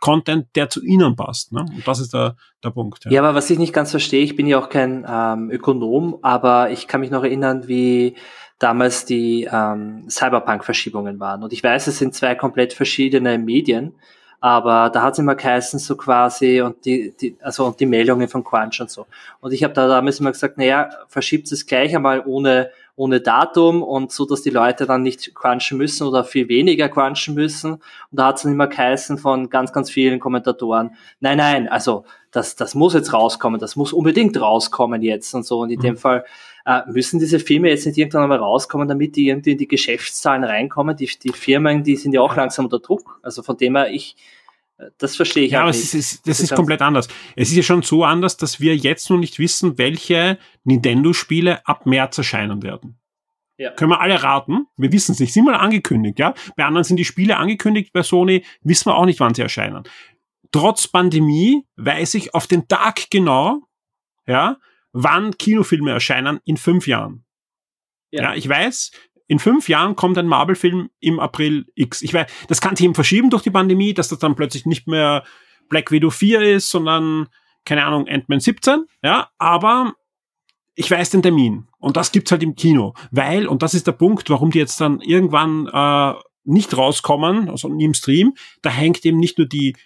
Content, der zu ihnen passt. Ne? Und das ist der, der Punkt. Ja. ja, aber was ich nicht ganz verstehe, ich bin ja auch kein ähm, Ökonom, aber ich kann mich noch erinnern, wie damals die ähm, Cyberpunk-Verschiebungen waren. Und ich weiß, es sind zwei komplett verschiedene Medien, aber da hat es immer geheißen, so quasi, und die, die, also und die Meldungen von Crunch und so. Und ich habe da damals immer gesagt, naja, verschiebt es gleich einmal ohne ohne Datum und so, dass die Leute dann nicht crunchen müssen oder viel weniger crunchen müssen. Und da hat es dann immer geheißen von ganz, ganz vielen Kommentatoren, nein, nein, also das, das muss jetzt rauskommen, das muss unbedingt rauskommen jetzt und so. Und in mhm. dem Fall äh, müssen diese Filme jetzt nicht irgendwann einmal rauskommen, damit die irgendwie in die Geschäftszahlen reinkommen. Die, die Firmen, die sind ja auch langsam unter Druck. Also von dem her, ich, das verstehe ich ja, aber nicht. Es ist, das, das ist komplett anders. Es ist ja schon so anders, dass wir jetzt noch nicht wissen, welche Nintendo-Spiele ab März erscheinen werden. Ja. Können wir alle raten. Wir wissen es nicht. Sind mal angekündigt, ja? Bei anderen sind die Spiele angekündigt, bei Sony wissen wir auch nicht, wann sie erscheinen. Trotz Pandemie weiß ich auf den Tag genau, ja, wann Kinofilme erscheinen in fünf Jahren. Ja, ja ich weiß, in fünf Jahren kommt ein Marvel-Film im April X. Ich weiß, das kann sich eben verschieben durch die Pandemie, dass das dann plötzlich nicht mehr Black Widow 4 ist, sondern, keine Ahnung, Ant-Man 17, ja, aber ich weiß den Termin. Und das gibt's halt im Kino. Weil, und das ist der Punkt, warum die jetzt dann irgendwann äh, nicht rauskommen, also im Stream, da hängt eben nicht nur die,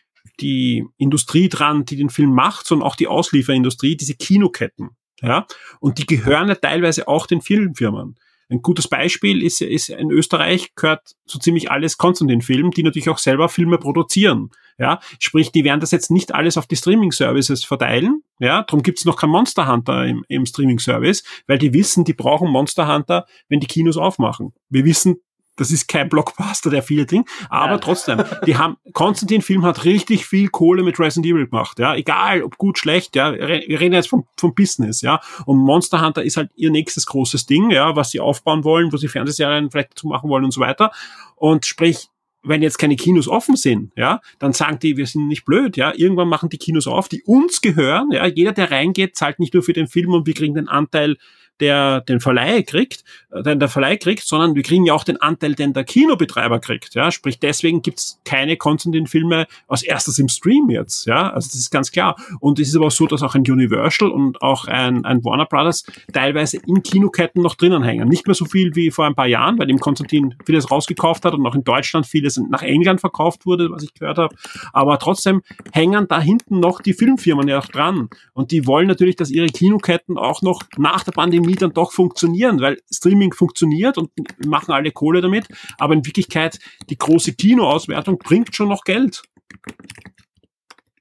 die Industrie dran, die den Film macht, sondern auch die Auslieferindustrie, diese Kinoketten. Ja? Und die gehören ja teilweise auch den Filmfirmen. Ein gutes Beispiel ist, ist in Österreich gehört so ziemlich alles Konstantin-Film, die natürlich auch selber Filme produzieren. Ja, sprich, die werden das jetzt nicht alles auf die Streaming-Services verteilen. Ja, darum gibt's noch kein Monster Hunter im, im Streaming-Service, weil die wissen, die brauchen Monster Hunter, wenn die Kinos aufmachen. Wir wissen, das ist kein Blockbuster, der viele Ding, aber ja. trotzdem, die haben, Konstantin Film hat richtig viel Kohle mit Resident Evil gemacht, ja, egal, ob gut, schlecht, ja, wir reden jetzt vom, vom Business, ja, und Monster Hunter ist halt ihr nächstes großes Ding, ja, was sie aufbauen wollen, wo sie Fernsehserien vielleicht dazu machen wollen und so weiter, und sprich, wenn jetzt keine Kinos offen sind, ja, dann sagen die, wir sind nicht blöd, ja, irgendwann machen die Kinos auf, die uns gehören, ja, jeder, der reingeht, zahlt nicht nur für den Film und wir kriegen den Anteil der den Verleih kriegt, äh, den der Verleih kriegt, sondern wir kriegen ja auch den Anteil, den der Kinobetreiber kriegt. Ja, sprich deswegen gibt's keine Content-Filme als erstes im Stream jetzt. Ja, also das ist ganz klar. Und es ist aber auch so, dass auch ein Universal und auch ein, ein Warner Brothers teilweise in Kinoketten noch drinnen hängen. Nicht mehr so viel wie vor ein paar Jahren, weil dem Konstantin vieles rausgekauft hat und auch in Deutschland vieles nach England verkauft wurde, was ich gehört habe. Aber trotzdem hängen da hinten noch die Filmfirmen ja auch dran. Und die wollen natürlich, dass ihre Kinoketten auch noch nach der Pandemie dann doch funktionieren, weil Streaming funktioniert und machen alle Kohle damit. Aber in Wirklichkeit, die große Kinoauswertung bringt schon noch Geld.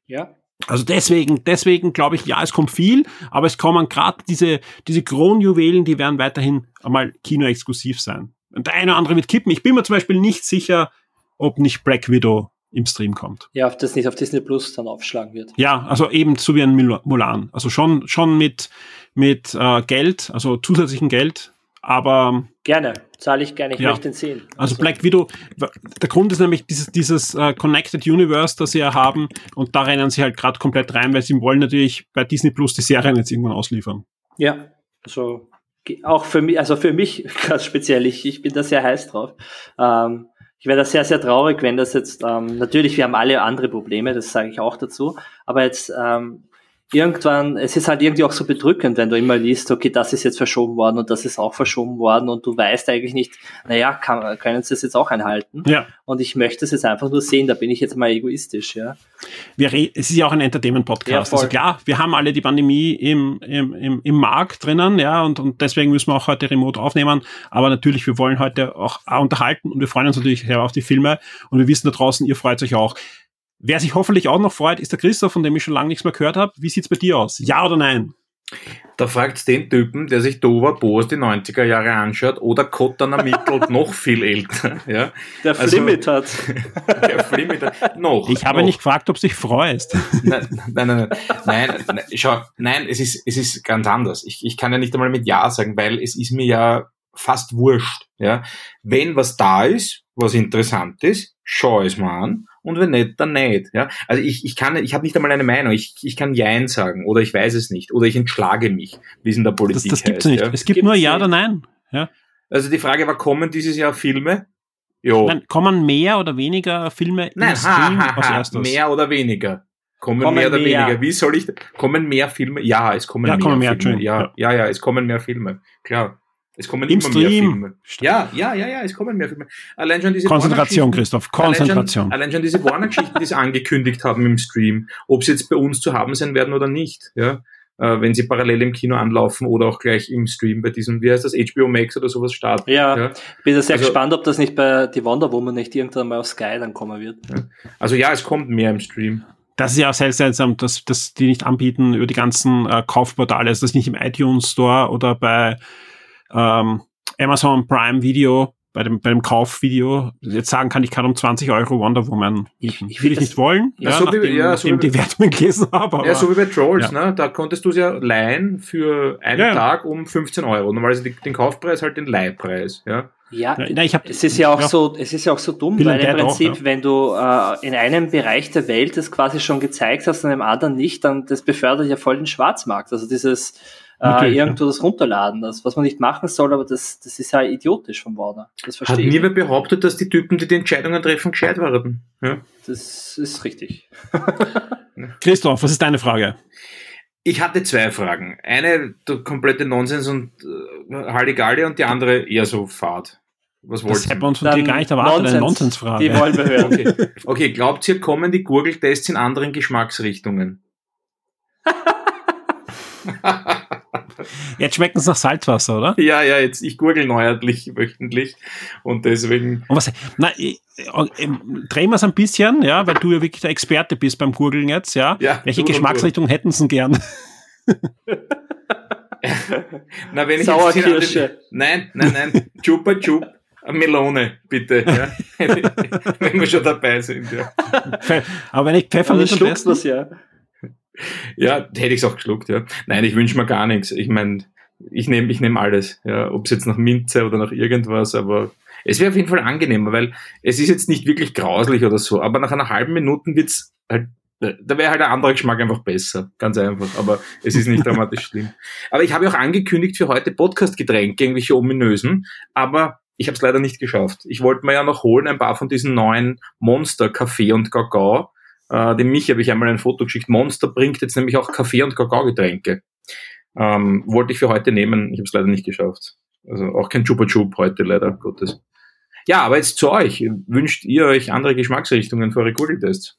Ja, also deswegen, deswegen glaube ich, ja, es kommt viel, aber es kommen gerade diese, diese Kronjuwelen, die werden weiterhin einmal kinoexklusiv sein. Und der eine oder andere wird kippen. Ich bin mir zum Beispiel nicht sicher, ob nicht Black Widow im Stream kommt. Ja, ob das nicht auf Disney Plus dann aufschlagen wird. Ja, also eben so wie ein Mulan. Also schon, schon mit, mit äh, Geld, also zusätzlichen Geld, aber gerne, zahle ich gerne, ich ja. möchte den sehen. Also Black Widow, der Grund ist nämlich dieses, dieses uh, Connected Universe, das sie ja haben und da rennen sie halt gerade komplett rein, weil sie wollen natürlich bei Disney Plus die Serien jetzt irgendwann ausliefern. Ja, also auch für mich, also für mich *laughs* ganz speziell, ich, ich bin da sehr heiß drauf. Ähm, ich wäre da sehr, sehr traurig, wenn das jetzt, ähm, natürlich, wir haben alle andere Probleme, das sage ich auch dazu, aber jetzt ähm, irgendwann, es ist halt irgendwie auch so bedrückend, wenn du immer liest, okay, das ist jetzt verschoben worden und das ist auch verschoben worden und du weißt eigentlich nicht, naja, kann, können sie das jetzt auch einhalten? Ja. Und ich möchte es jetzt einfach nur sehen, da bin ich jetzt mal egoistisch, ja. Wir es ist ja auch ein Entertainment-Podcast. Ja, also klar, wir haben alle die Pandemie im, im, im, im Markt drinnen, ja, und, und deswegen müssen wir auch heute remote aufnehmen. Aber natürlich, wir wollen heute auch unterhalten und wir freuen uns natürlich auf die Filme und wir wissen da draußen, ihr freut euch auch. Wer sich hoffentlich auch noch freut, ist der Christoph, von dem ich schon lange nichts mehr gehört habe. Wie sieht's bei dir aus? Ja oder nein? Da fragt den Typen, der sich Dover Boas die 90er Jahre anschaut oder Cotton ermittelt noch viel älter. Ja? Der also, Flimit hat. *laughs* der Flimit hat. Noch. Ich habe noch. nicht gefragt, ob sich freust. Nein, nein, nein, nein. Nein, schau, nein, es ist, es ist ganz anders. Ich, ich kann ja nicht einmal mit Ja sagen, weil es ist mir ja fast wurscht. Ja? Wenn was da ist, was interessant ist, schau es mal an und wenn nicht, dann nicht. Ja? Also ich, ich kann, ich habe nicht einmal eine Meinung. Ich, ich kann Jein sagen oder ich weiß es nicht oder ich entschlage mich, wie es in der Politik das, das gibt's heißt. Nicht. Ja? Es gibt nur Ja oder Nein. Ja? Also die Frage war, kommen dieses Jahr Filme? Jo. Nein, kommen mehr oder weniger Filme Nein, Stream ha, ha, ha, mehr oder weniger. Kommen, kommen mehr oder mehr. weniger. Wie soll ich, kommen mehr Filme? Ja, es kommen ja, mehr, kommen mehr Filme. Ja, ja, ja, es kommen mehr Filme. Klar. Es kommen Im immer Stream. mehr Filme. Ja, ja, ja, ja, es kommen mehr Filme. Allein schon diese Konzentration, Christoph, Konzentration. Allein schon, allein schon diese Warner-Geschichten, die sie *laughs* angekündigt haben im Stream, ob sie jetzt bei uns zu haben sein werden oder nicht, ja, äh, wenn sie parallel im Kino anlaufen oder auch gleich im Stream bei diesem, wie heißt das, HBO Max oder sowas starten. Ja, ja. bin da sehr also, gespannt, ob das nicht bei die Wonder Woman nicht irgendwann mal auf Sky dann kommen wird. Ja. Also ja, es kommt mehr im Stream. Das ist ja auch sehr seltsam, dass, dass die nicht anbieten über die ganzen äh, Kaufportale, also das nicht im iTunes Store oder bei ähm, Amazon Prime Video, bei dem, bei dem Kaufvideo, jetzt sagen kann, ich kann um 20 Euro Wonder Woman mieten. Ich, will ich nicht wollen, ja, so nachdem, wie, ja, so nachdem die Wertungen *laughs* gelesen habe. Aber, ja, so wie bei Trolls, ja. ne? da konntest du es ja leihen für einen ja, Tag um 15 Euro. Normalerweise den Kaufpreis halt den Leihpreis, ja. Ja, Nein, ich hab, es ist ja auch ja. so, es ist ja auch so dumm, weil im Prinzip, auch, ja. wenn du äh, in einem Bereich der Welt das quasi schon gezeigt hast, und einem anderen nicht, dann das befördert ja voll den Schwarzmarkt. Also dieses äh, irgendwo ja. das runterladen, das, was man nicht machen soll, aber das, das ist ja idiotisch von Warner. Das verstehe Hat niemand behauptet, dass die Typen, die die Entscheidungen treffen, gescheit waren. Ja. Das ist richtig. *laughs* Christoph, was ist deine Frage? Ich hatte zwei Fragen. Eine der komplette Nonsens und äh, Halligalli und die andere eher so Fahrt. Was das hätten wir uns von dir gar nicht erwartet, Nonsens. eine Nonsensfrage. Die wollen wir hören. Okay. okay, glaubt ihr, kommen die Gurgeltests in anderen Geschmacksrichtungen? *laughs* *laughs* Jetzt schmecken es nach Salzwasser, oder? Ja, ja, jetzt, ich gurgel neuerlich wöchentlich und deswegen. Und was, na, ich, drehen wir es ein bisschen, ja, weil du ja wirklich der Experte bist beim Gurgeln jetzt, ja. ja Welche Geschmacksrichtung hätten sie gern? *laughs* na, wenn ich Sauerkirsche. Nein, nein, nein. Chupa Chup. Melone, bitte, ja. *laughs* wenn wir schon dabei sind, ja. Aber wenn ich Pfeffer nicht am besten, das ja. Ja, hätte ich es auch geschluckt, ja. Nein, ich wünsche mir gar nichts. Ich meine, ich nehme ich nehm alles, ja, ob es jetzt nach Minze oder nach irgendwas, aber es wäre auf jeden Fall angenehmer, weil es ist jetzt nicht wirklich grauslich oder so, aber nach einer halben Minute wird's halt, da wäre halt ein anderer Geschmack einfach besser, ganz einfach, aber es ist nicht dramatisch schlimm. *laughs* Aber ich habe auch angekündigt für heute Podcast-Getränke, irgendwelche ominösen, aber ich habe es leider nicht geschafft. Ich wollte mir ja noch holen ein paar von diesen neuen Monster Kaffee und Kakao, äh, dem Michi habe ich einmal ein Foto geschickt. Monster bringt jetzt nämlich auch Kaffee- und Kakaogetränke. Ähm, wollte ich für heute nehmen, ich habe es leider nicht geschafft. Also auch kein Chupa Chup heute, leider Gottes. Ja, aber jetzt zu euch. Wünscht ihr euch andere Geschmacksrichtungen für eure Google-Tests?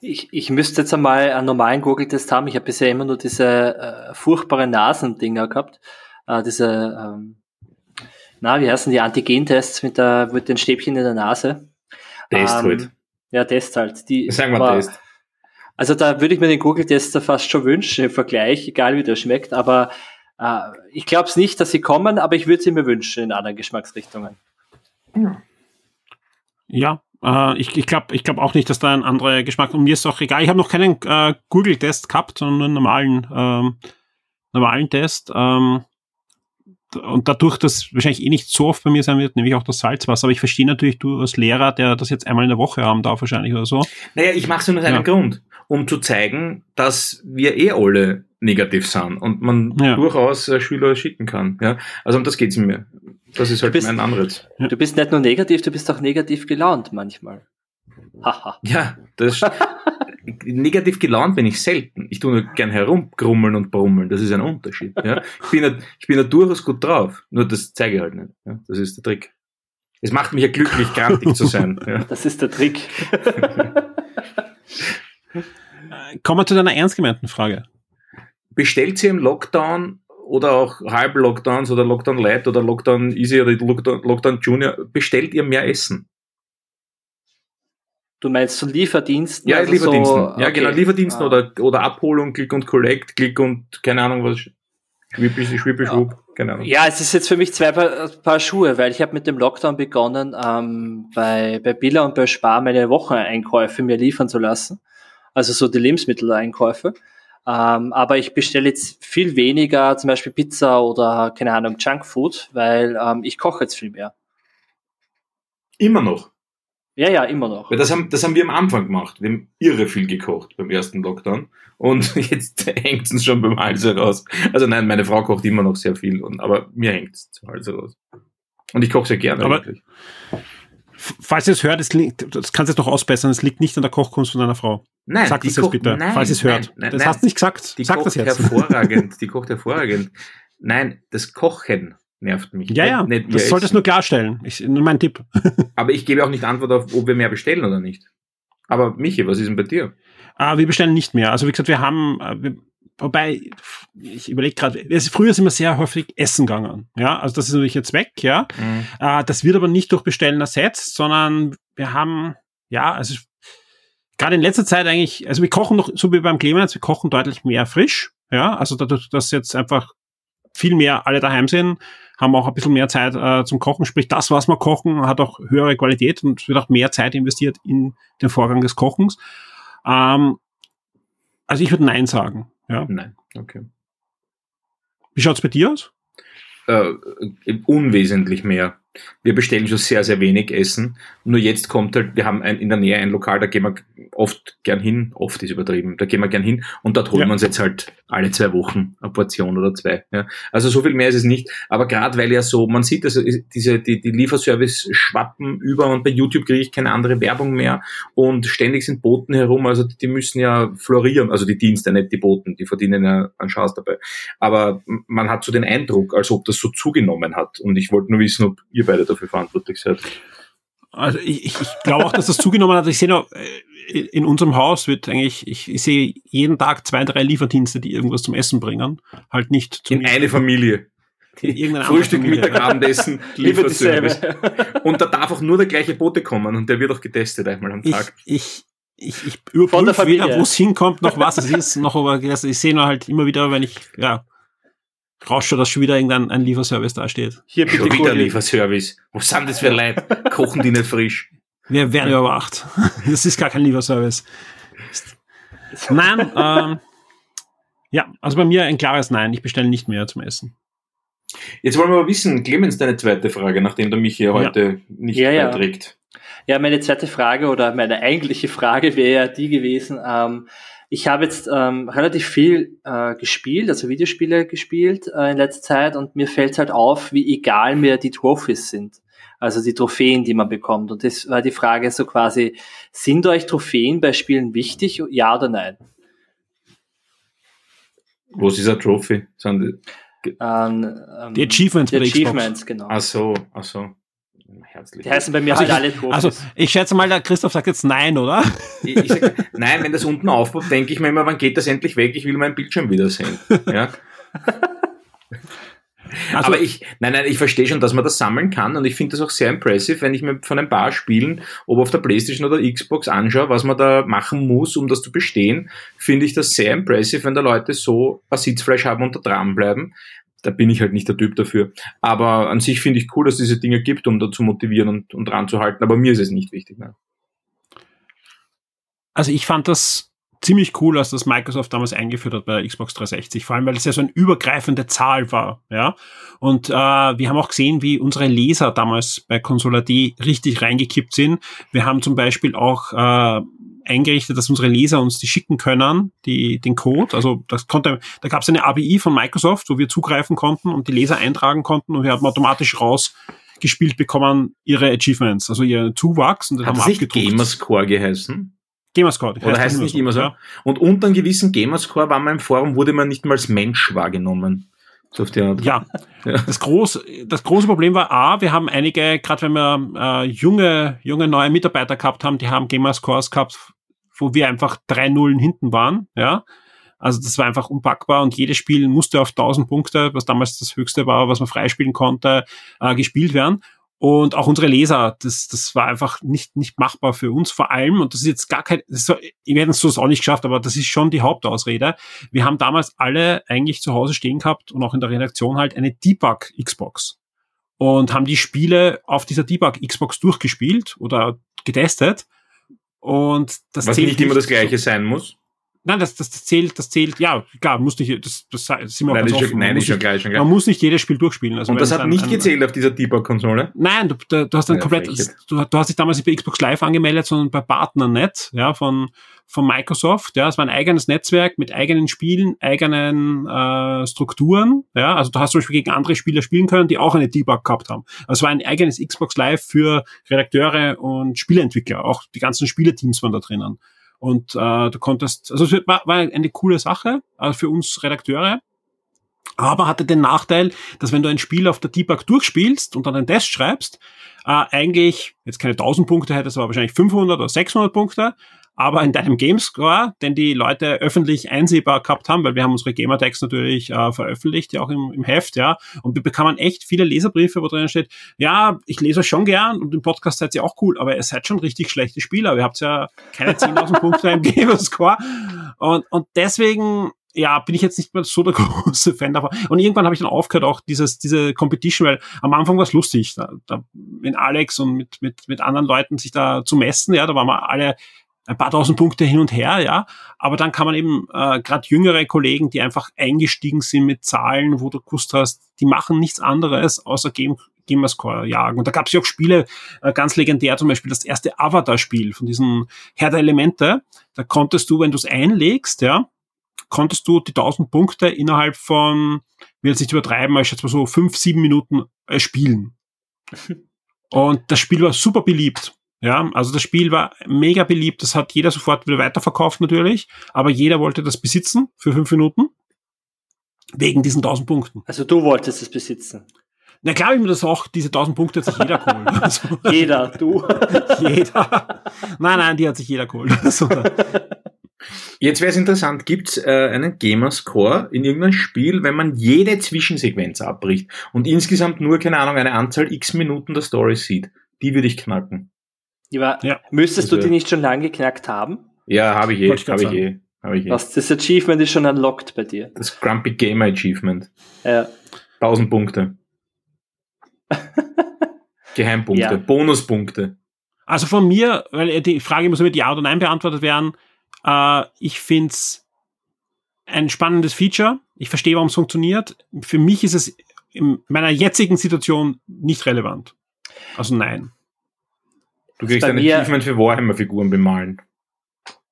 Ich, ich müsste jetzt einmal einen normalen Google-Test haben. Ich habe bisher immer nur diese äh, furchtbaren Nasendinger gehabt. Äh, diese, ähm, na, wie heißen die Antigen-Tests mit, der, mit den Stäbchen in der Nase? Test ähm, halt. Ja, Test halt. Die, Sagen wir aber, Test. Also da würde ich mir den Google-Tester fast schon wünschen im Vergleich, egal wie der schmeckt. Aber äh, ich glaube es nicht, dass sie kommen, aber ich würde sie mir wünschen in anderen Geschmacksrichtungen. Ja, äh, ich, ich glaube ich glaub auch nicht, dass da ein anderer Geschmack. Und mir ist auch egal. Ich habe noch keinen äh, Google-Test gehabt, sondern einen normalen, ähm, normalen Test. Ähm, und dadurch, dass wahrscheinlich eh nicht so oft bei mir sein wird, nämlich auch das Salzwasser. Aber ich verstehe natürlich, du als Lehrer, der das jetzt einmal in der Woche haben darf, wahrscheinlich oder so. Naja, ich mache es nur aus einem ja. Grund, um zu zeigen, dass wir eh alle negativ sind und man ja. durchaus äh, Schüler schicken kann. Ja? Also um das geht's mir. Das ist halt bist, mein Anreiz. Du bist nicht nur negativ, du bist auch negativ gelaunt manchmal. Haha. ja, das *laughs* negativ gelaunt bin ich selten. Ich tue nur gern herumgrummeln und brummeln. Das ist ein Unterschied. Ja? Ich, bin ja, ich bin ja durchaus gut drauf. Nur das zeige ich halt nicht. Ja? Das ist der Trick. Es macht mich ja glücklich, grantig zu sein. Ja? *laughs* Das ist der Trick. *laughs* Kommen wir zu deiner ernst gemeinten Frage. Bestellt sie im Lockdown oder auch Halb-Lockdowns oder Lockdown Light oder Lockdown Easy oder Lockdown, Lockdown Junior, bestellt ihr mehr Essen? Du meinst so Lieferdiensten? Ja, also Lieferdiensten. So, ja, okay. genau, Lieferdiensten ah. oder, oder Abholung, Click und Collect, Click und keine Ahnung was. Schwippel, Schwippel, Schwupp, keine Ahnung. Ja, es ist jetzt für mich zwei Paar, Paar Schuhe, weil ich habe mit dem Lockdown begonnen, ähm, bei, bei Billa und bei Spar meine Wocheneinkäufe mir liefern zu lassen. Also so die Lebensmitteleinkäufe. Ähm, aber ich bestelle jetzt viel weniger, zum Beispiel Pizza oder keine Ahnung, Junkfood, weil ähm, ich koche jetzt viel mehr. Immer noch. Ja, ja, immer noch. Weil das haben, das haben wir am Anfang gemacht. Wir haben irre viel gekocht beim ersten Lockdown. Und *laughs* jetzt hängt es uns schon beim Hals heraus. Also nein, meine Frau kocht immer noch sehr viel, und, aber mir hängt es zum Hals heraus. Und ich koche sehr gerne aber eigentlich. Falls ihr es hört, liegt, das kannst du jetzt noch ausbessern, es liegt nicht an der Kochkunst von deiner Frau. Nein, Sag das jetzt bitte, nein, falls ihr es hört. Nein, nein, das hast du nicht gesagt. Die Sag das jetzt. *laughs* hervorragend, die kocht hervorragend. Nein, das Kochen nervt mich. Ja, ja, nicht das solltest nur klarstellen. Ich, nur mein Tipp. *laughs* Aber ich gebe auch nicht Antwort auf, ob wir mehr bestellen oder nicht. Aber Michi, was ist denn bei dir? Ah, wir bestellen nicht mehr. Also wie gesagt, wir haben, äh, wir, wobei, ich überlege gerade, früher sind wir sehr häufig essen gegangen. Ja, also das ist natürlich jetzt weg, ja. Mhm. Äh, das wird aber nicht durch Bestellen ersetzt, sondern wir haben, ja, also gerade in letzter Zeit eigentlich, also wir kochen noch, so wie beim Clemens, wir kochen deutlich mehr frisch. Ja, also dadurch, dass jetzt einfach viel mehr alle daheim sind, haben auch ein bisschen mehr Zeit äh, zum Kochen. Sprich, das, was wir kochen, hat auch höhere Qualität und wird auch mehr Zeit investiert in den Vorgang des Kochens. Ähm, also ich würde Nein sagen. Ja. Nein, okay. Wie schaut's bei dir aus? Äh, unwesentlich mehr. Wir bestellen schon sehr, sehr wenig Essen. Nur jetzt kommt halt, wir haben ein, in der Nähe ein Lokal, da gehen wir oft gern hin, oft ist übertrieben, da gehen wir gern hin und dort holen ja. wir uns jetzt halt alle zwei Wochen eine Portion oder zwei. Ja. Also so viel mehr ist es nicht. Aber gerade weil ja so, man sieht, also diese, die, die Lieferservice schwappen über und bei YouTube kriege ich keine andere Werbung mehr und ständig sind Boten herum, also die müssen ja florieren, also die Dienste, nicht die Boten, die verdienen ja einen Schatz dabei. Aber man hat so den Eindruck, als ob das so zugenommen hat und ich wollte nur wissen, ob ihr beide dafür verantwortlich seid. Also ich, ich, glaube auch, dass das zugenommen hat. Ich sehe noch, äh, in unserem Haus wird eigentlich, ich, ich sehe jeden Tag zwei, drei Lieferdienste, die irgendwas zum Essen bringen. Halt nicht zum In eine Familie. Frühstück, Mittag, Abendessen, *laughs* Lieferservice. und da darf auch nur der gleiche Bote kommen und der wird auch getestet einmal am Tag. Ich, ich, ich, ich überprüfe weder, wo es hinkommt, noch was es ist, noch aber ich sehe nur halt immer wieder, wenn ich, ja, rauscht, dass schon wieder irgendein ein Lieferservice dasteht. Hier bitte schon wieder Lieferservice. Was sind das für Leute? Kochen die nicht frisch? Wir werden überwacht. *laughs* Das ist gar kein Lieferservice. Nein, ähm, ja, also bei mir ein klares Nein. Ich bestelle nicht mehr zum Essen. Jetzt wollen wir aber wissen, Clemens, deine zweite Frage, nachdem der mich hier heute ja. nicht ja, beiträgt. Ja. ja, meine zweite Frage oder meine eigentliche Frage wäre ja die gewesen, ähm, ich habe jetzt ähm, relativ viel äh, gespielt, also Videospiele gespielt äh, in letzter Zeit und mir fällt halt auf, wie egal mir die Trophys sind. Also die Trophäen, die man bekommt. Und das war die Frage so quasi, sind euch Trophäen bei Spielen wichtig, ja oder nein? Wo ist dieser Trophy? Sind die, ähm, ähm, die Achievements, die Achievements, genau. Ach so, ach so. Herzlich. Die heißen bei mir also halt ich, alle Also ich schätze mal, der Christoph sagt jetzt nein, oder? Ich, ich sag, nein, wenn das unten aufbaut, denke ich mir immer, wann geht das endlich weg? Ich will meinen Bildschirm wiedersehen. Ja? *laughs* Also, aber ich, nein, nein, ich verstehe schon, dass man das sammeln kann und ich finde das auch sehr impressive, wenn ich mir von ein paar Spielen, ob auf der Playstation oder Xbox anschaue, was man da machen muss, um das zu bestehen, finde ich das sehr impressive, wenn da Leute so ein Sitzfleisch haben und da dranbleiben. Da bin ich halt nicht der Typ dafür. Aber an sich finde ich cool, dass es diese Dinge gibt, um da zu motivieren und, und ranzuhalten. Aber mir ist es nicht wichtig. Nein. Also ich fand das ziemlich cool, als das Microsoft damals eingeführt hat bei der Xbox 360, vor allem weil es ja so eine übergreifende Zahl war, ja. Und äh, wir haben auch gesehen, wie unsere Leser damals bei Consola D richtig reingekippt sind. Wir haben zum Beispiel auch äh, eingerichtet, dass unsere Leser uns die schicken können, die, den Code. Also das konnte, da gab es eine API von Microsoft, wo wir zugreifen konnten und die Leser eintragen konnten und wir haben automatisch rausgespielt bekommen ihre Achievements, also ihre Zuwachs und dann Hat haben wir abgedruckt. Gamerscore geheißen? Gamerscore. Oder heißt es nicht immer so? Ja. Und unter einem gewissen Gamerscore war man im Forum, wurde man nicht mal als Mensch wahrgenommen. So auf die Art. Ja, *laughs* ja. Das, groß, das große Problem war A, wir haben einige, gerade wenn wir äh, junge, junge neue Mitarbeiter gehabt haben, die haben Gamerscores gehabt, wo wir einfach drei Nullen hinten waren, ja. Also das war einfach unpackbar und jedes Spiel musste auf 1000 Punkte, was damals das höchste war, was man freispielen konnte, äh, gespielt werden. Und auch unsere Leser, das, das war einfach nicht, nicht machbar für uns. Vor allem, und das ist jetzt gar kein, das wir hätten es so auch nicht geschafft, aber das ist schon die Hauptausrede. Wir haben damals alle eigentlich zu Hause stehen gehabt und auch in der Redaktion halt eine Debug-Xbox. Und haben die Spiele auf dieser Debug-Xbox durchgespielt oder getestet. Und das Was nicht immer das gleiche sein muss. Nein, das, das, das zählt, das zählt, ja, klar, muss nicht, das, das, sind wir nein, auch ist schon, nein, ist schon gleich, schon gleich. Man muss nicht jedes Spiel durchspielen. Also Und das hat nicht ein, gezählt auf dieser Debug-Konsole? Nein, du, du, du hast dann ja, komplett, du, du, hast dich damals nicht bei Xbox Live angemeldet, sondern bei Partnernet, ja, von, von Microsoft, ja, es war ein eigenes Netzwerk mit eigenen Spielen, eigenen äh, Strukturen, ja, also du hast zum Beispiel gegen andere Spieler spielen können, die auch eine Debug gehabt haben. Also es war ein eigenes Xbox Live für Redakteure und Spieleentwickler, auch die ganzen Spieleteams waren da drinnen. Und äh, du konntest, also es war, war eine coole Sache äh, für uns Redakteure, aber hatte den Nachteil, dass wenn du ein Spiel auf der Debug durchspielst und dann einen Test schreibst, äh, eigentlich jetzt keine 1000 Punkte hättest, aber wahrscheinlich 500 oder 600 Punkte aber in deinem Gamescore, den die Leute öffentlich einsehbar gehabt haben, weil wir haben unsere Gamertags natürlich äh, veröffentlicht, ja auch im, im Heft, ja, und wir bekamen echt viele Leserbriefe, wo drin steht, ja, ich lese euch schon gern und im Podcast seid ihr auch cool, aber ihr seid schon richtig schlechte Spieler, ihr habt ja keine 10.000 Punkte im Gamerscore und, und deswegen ja, bin ich jetzt nicht mehr so der *laughs* große Fan davon. Und irgendwann habe ich dann aufgehört, auch dieses, diese Competition, weil am Anfang war es lustig, da, da mit Alex und mit, mit, mit anderen Leuten sich da zu messen, ja, da waren wir alle ein paar tausend Punkte hin und her, ja. Aber dann kann man eben äh, gerade jüngere Kollegen, die einfach eingestiegen sind mit Zahlen, wo du gewusst hast, die machen nichts anderes außer Game, Gamerscore jagen. Und da gab es ja auch Spiele, äh, ganz legendär zum Beispiel das erste Avatar-Spiel von diesen Herr der Elemente. Da konntest du, wenn du es einlegst, ja, konntest du die tausend Punkte innerhalb von, ich will jetzt nicht übertreiben, aber ich schätze mal so fünf, sieben Minuten äh, spielen. *laughs* Und das Spiel war super beliebt. Ja, also das Spiel war mega beliebt. Das hat jeder sofort wieder weiterverkauft natürlich, aber jeder wollte das besitzen für fünf Minuten wegen diesen tausend Punkten. Also du wolltest es besitzen. Na klar, ich mir das auch, diese tausend Punkte hat sich jeder geholt. *laughs* Also, jeder, du. *laughs* jeder. Nein, nein, die hat sich jeder geholt. *laughs* Also, Jetzt wäre es interessant, gibt es äh, einen Gamerscore in irgendeinem Spiel, wenn man jede Zwischensequenz abbricht und insgesamt nur, keine Ahnung, eine Anzahl x Minuten der Story sieht? Die würde ich knacken. Ja, ja. Müsstest also, du die nicht schon lange geknackt haben? Ja, habe ich eh. Habe ich eh. Hab ich eh. Was, das Achievement ist schon unlocked bei dir. Das Grumpy Gamer Achievement. Ja. 1000 Punkte. *laughs* Geheimpunkte, ja. Bonuspunkte. Also von mir, weil die Frage muss mit Ja oder Nein beantwortet werden. Äh, ich finde es ein spannendes Feature. Ich verstehe, warum es funktioniert. Für mich ist es in meiner jetzigen Situation nicht relevant. Also nein. Du kriegst ein Achievement für Warhammer-Figuren bemalen.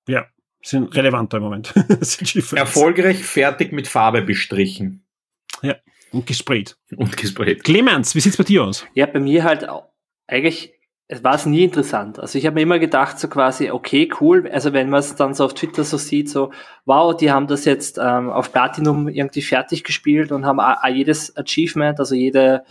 Ja, sind relevanter im Moment. *laughs* Erfolgreich fertig mit Farbe bestrichen. Ja, und gesprayt. Und gesprayt. Clemens, wie sieht's bei dir aus? Ja, bei mir halt eigentlich es war es nie interessant. Also ich habe mir immer gedacht, so quasi, okay, cool. Also wenn man es dann so auf Twitter so sieht, so, wow, die haben das jetzt ähm, auf Platinum irgendwie fertig gespielt und haben a, a jedes Achievement, also jede,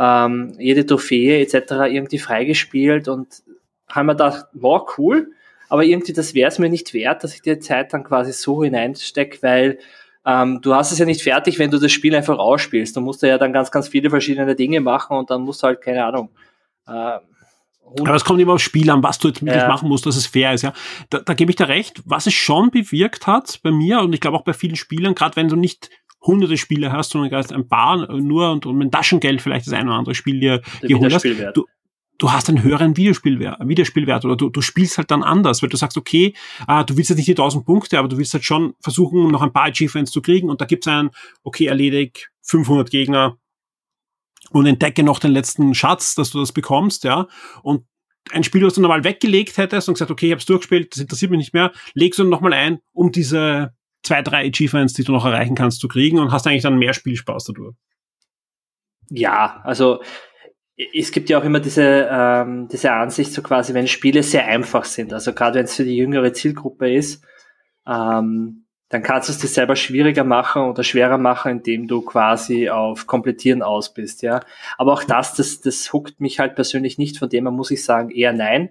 ähm, jede Trophäe etc. irgendwie freigespielt und haben mir gedacht, wow, cool, aber irgendwie das wäre es mir nicht wert, dass ich die Zeit dann quasi so hineinstecke, weil ähm, du hast es ja nicht fertig, wenn du das Spiel einfach ausspielst. Du musst ja dann ganz, ganz viele verschiedene Dinge machen und dann musst du halt, keine Ahnung, äh, aber es kommt immer aufs Spiel an, was du jetzt wirklich ja. machen musst, dass es fair ist. Ja, da, da gebe ich dir recht. Was es schon bewirkt hat bei mir und ich glaube auch bei vielen Spielern, gerade wenn du nicht hunderte Spiele hast, sondern gerade ein paar nur und, und mit Taschengeld vielleicht das ein oder andere Spiel dir geholt hast, du, du hast einen höheren Wiederspielwert, Wiederspielwert oder du, du spielst halt dann anders, weil du sagst, okay, äh, du willst jetzt nicht die 1000 Punkte, aber du willst halt schon versuchen, noch ein paar Achievements zu kriegen und da gibt's einen, okay, erledig 500 Gegner und entdecke noch den letzten Schatz, dass du das bekommst, ja, und ein Spiel, was du normal weggelegt hättest und gesagt, okay, ich habe es durchgespielt, das interessiert mich nicht mehr, legst du nochmal ein, um diese zwei, drei Achievements, die du noch erreichen kannst, zu kriegen und hast eigentlich dann mehr Spielspaß dadurch. Ja, also es gibt ja auch immer diese, ähm, diese Ansicht, so quasi, wenn Spiele sehr einfach sind, also gerade wenn es für die jüngere Zielgruppe ist, ähm, dann kannst du es dir selber schwieriger machen oder schwerer machen, indem du quasi auf Komplettieren aus bist, ja. Aber auch das, das, das huckt mich halt persönlich nicht, von dem her muss ich sagen, eher nein.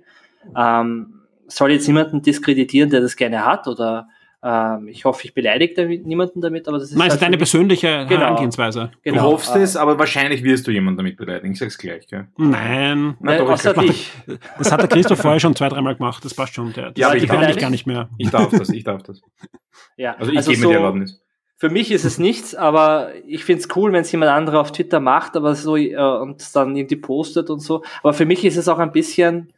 Ähm, soll jetzt niemanden diskreditieren, der das gerne hat oder ähm, ich hoffe, ich beleidige damit, niemanden damit, aber das ist. Meinst halt deine persönliche genau, Herangehensweise? Genau. Du hoffst äh, es, aber wahrscheinlich wirst du jemanden damit beleidigen. Ich sag's gleich, gell? Nein. Na, doch, außer dich. Das hat der Christoph vorher schon zwei, dreimal gemacht. Das passt schon. Der, ja, aber ich darf gar nicht mehr. Ich darf das, ich darf das. ja. Also ich also gebe so, mir die Erlaubnis. Für mich ist es nichts, aber ich find's cool, wenn es jemand anderer auf Twitter macht, aber so äh, und dann irgendwie postet und so. Aber für mich ist es auch ein bisschen,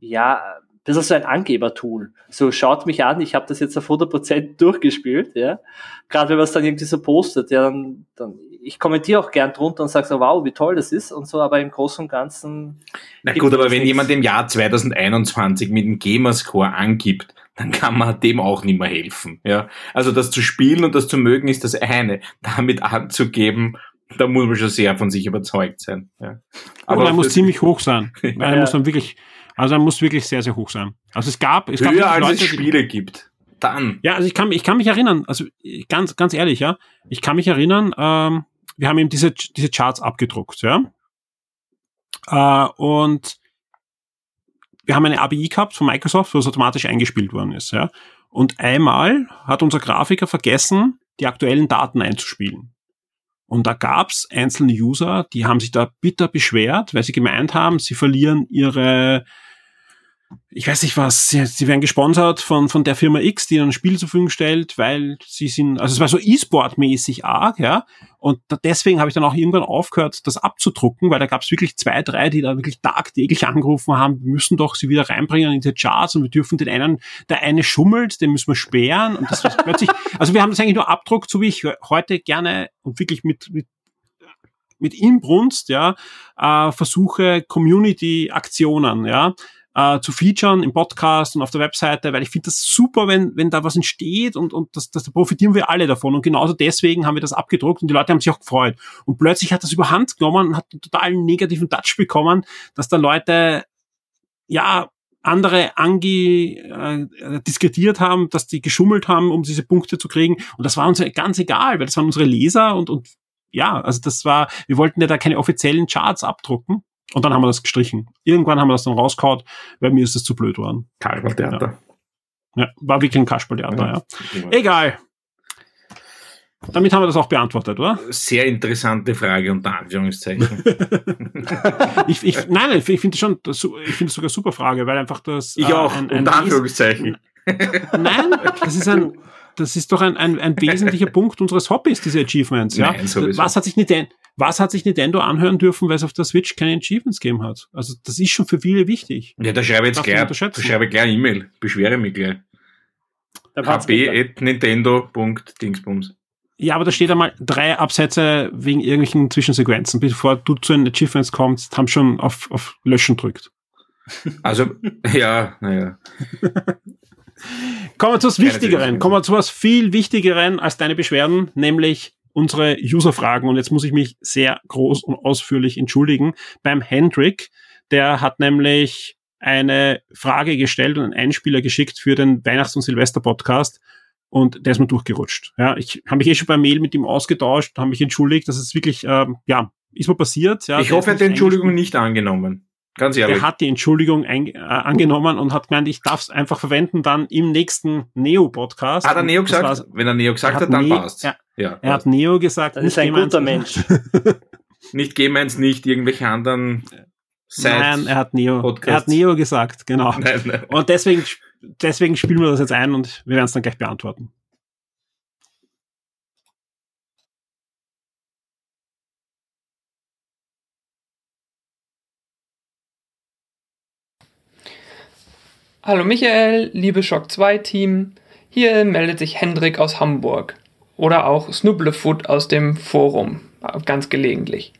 ja, das ist so ein Angebertool. So schaut mich an, ich habe das jetzt auf 100% *laughs* durchgespielt, ja. Gerade wenn man es dann irgendwie so postet, ja, dann, dann ich kommentiere auch gern drunter und sage so, wow, wie toll das ist und so, aber im Großen und Ganzen. Na gut, aber wenn nichts. jemand im Jahr 2021 mit dem Gamerscore angibt, dann kann man dem auch nicht mehr helfen, ja. Also das zu spielen und das zu mögen ist das eine. Damit anzugeben, da muss man schon sehr von sich überzeugt sein. Ja. Aber er muss ziemlich hoch sein. *laughs* ja. Er muss dann wirklich, also er muss wirklich sehr, sehr hoch sein. Also es gab, es Höher gab als Leute, es Spiele gibt. Dann. Ja, also ich kann, ich kann mich erinnern, also ganz, ganz ehrlich, ja, ich kann mich erinnern, ähm, wir haben eben diese, diese Charts abgedruckt, ja. Äh, und wir haben eine API gehabt von Microsoft, wo es automatisch eingespielt worden ist, ja. Und einmal hat unser Grafiker vergessen, die aktuellen Daten einzuspielen. Und da gab's einzelne User, die haben sich da bitter beschwert, weil sie gemeint haben, sie verlieren ihre ich weiß nicht was, sie, sie werden gesponsert von, von der Firma X, die dann ein Spiel zur Verfügung stellt, weil sie sind, also es war so E-Sport-mäßig arg, ja. Und da, deswegen habe ich dann auch irgendwann aufgehört, das abzudrucken, weil da gab es wirklich zwei, drei, die da wirklich tagtäglich angerufen haben, wir müssen doch sie wieder reinbringen in die Charts und wir dürfen den einen, der eine schummelt, den müssen wir sperren. Und das war plötzlich, *laughs* also wir haben das eigentlich nur abdruckt, so wie ich heute gerne und wirklich mit, mit mit Inbrunst, ja, äh, versuche Community-Aktionen, ja, äh, zu featuren im Podcast und auf der Webseite, weil ich finde das super, wenn, wenn da was entsteht und, und das, das profitieren wir alle davon. Und genauso deswegen haben wir das abgedruckt und die Leute haben sich auch gefreut. Und plötzlich hat das überhand genommen und hat einen total negativen Touch bekommen, dass da Leute, ja, andere ange äh, diskretiert haben, dass die geschummelt haben, um diese Punkte zu kriegen. Und das war uns ganz egal, weil das waren unsere Leser und, und ja, also das war, wir wollten ja da keine offiziellen Charts abdrucken. Und dann haben wir das gestrichen. Irgendwann haben wir das dann rausgehauen, weil mir ist das zu blöd geworden. Kasperltheater. Ja. ja, war wirklich ein Kasperltheater, ja. ja. Egal. Damit haben wir das auch beantwortet, oder? Sehr interessante Frage unter Anführungszeichen. *laughs* ich, ich, nein, ich finde schon, ich finde es sogar super Frage, weil einfach das. Ich äh, auch, ein, ein unter Anführungszeichen. Nein, das ist ein, das ist doch ein, ein, ein wesentlicher *laughs* Punkt unseres Hobbys, diese Achievements. Ja? Nein, was, hat sich Nintendo, was hat sich Nintendo anhören dürfen, weil es auf der Switch keine Achievements gegeben hat? Also das ist schon für viele wichtig. Ja, da schreibe ich jetzt gleich, da schreibe ich gleich E-Mail, beschwere mich gleich. hb.nintendo.dingsbums. Ja, aber da steht einmal drei Absätze wegen irgendwelchen Zwischensequenzen. Bevor du zu den Achievements kommst, haben schon auf, auf Löschen drückt. Also, ja, naja. *laughs* Kommen wir zu was Wichtigeren. Kommen wir zu was viel Wichtigeren als deine Beschwerden, nämlich unsere User-Fragen. Und jetzt muss ich mich sehr groß und ausführlich entschuldigen beim Hendrik. Der hat nämlich eine Frage gestellt und einen Einspieler geschickt für den Weihnachts- und Silvester-Podcast und der ist mir durchgerutscht. Ja, ich habe mich eh schon per Mail mit ihm ausgetauscht, habe mich entschuldigt, dass es wirklich, ähm, ja, ist mal passiert. Ja, ich hoffe, er hat die Entschuldigung nicht angenommen. Ganz ehrlich. Er hat die Entschuldigung ein, äh, angenommen und hat gemeint, ich darf es einfach verwenden dann im nächsten Neo-Podcast. Hat er Neo gesagt? Wenn er Neo gesagt hat, hat dann passt. Ja, ja, er hat Neo gesagt. Das ist ein guter Mensch. *laughs* nicht Gemeins, nicht irgendwelche anderen Side Nein, er hat Neo. Podcasts. Er hat Neo gesagt, genau. Nein, nein. Und deswegen, deswegen spielen wir das jetzt ein und wir werden es dann gleich beantworten. Hallo Michael, liebe Shock 2 Team. Hier meldet sich Hendrik aus Hamburg. Oder auch Snubblefoot aus dem Forum, ganz gelegentlich.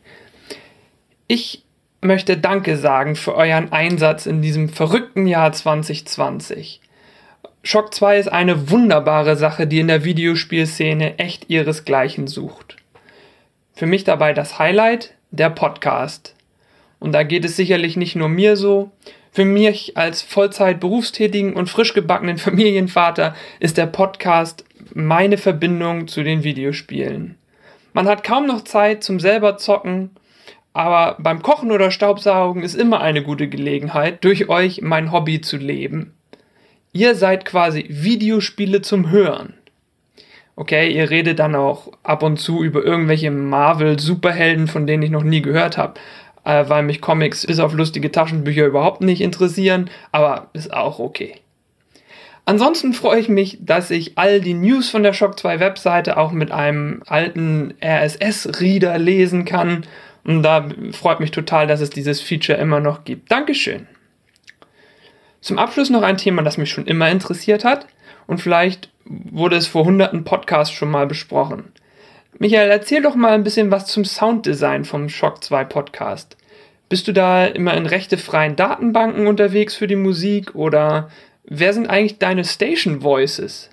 Ich möchte Danke sagen für euren Einsatz in diesem verrückten Jahr 2020. Shock 2 ist eine wunderbare Sache, die in der Videospielszene echt ihresgleichen sucht. Für mich dabei das Highlight, der Podcast. Und da geht es sicherlich nicht nur mir so, für mich als Vollzeit berufstätigen und frisch gebackenen *laughs* Familienvater ist der Podcast meine Verbindung zu den Videospielen. Man hat kaum noch Zeit zum selber zocken, aber beim Kochen oder Staubsaugen ist immer eine gute Gelegenheit, durch euch mein Hobby zu leben. Ihr seid quasi Videospiele zum Hören. Okay, ihr redet dann auch ab und zu über irgendwelche Marvel-Superhelden, von denen ich noch nie gehört habe äh, weil mich Comics bis auf lustige Taschenbücher überhaupt nicht interessieren, aber ist auch okay. Ansonsten freue ich mich, dass ich all die News von der Shock 2 Webseite auch mit einem alten RSS-Reader lesen kann. Und da freut mich total, dass es dieses Feature immer noch gibt. Dankeschön. Zum Abschluss noch ein Thema, das mich schon immer interessiert hat und vielleicht wurde es vor hunderten Podcasts schon mal besprochen. Michael, erzähl doch mal ein bisschen was zum Sounddesign vom Shock 2 Podcast. Bist du da immer in rechtefreien Datenbanken unterwegs für die Musik oder wer sind eigentlich deine Station Voices?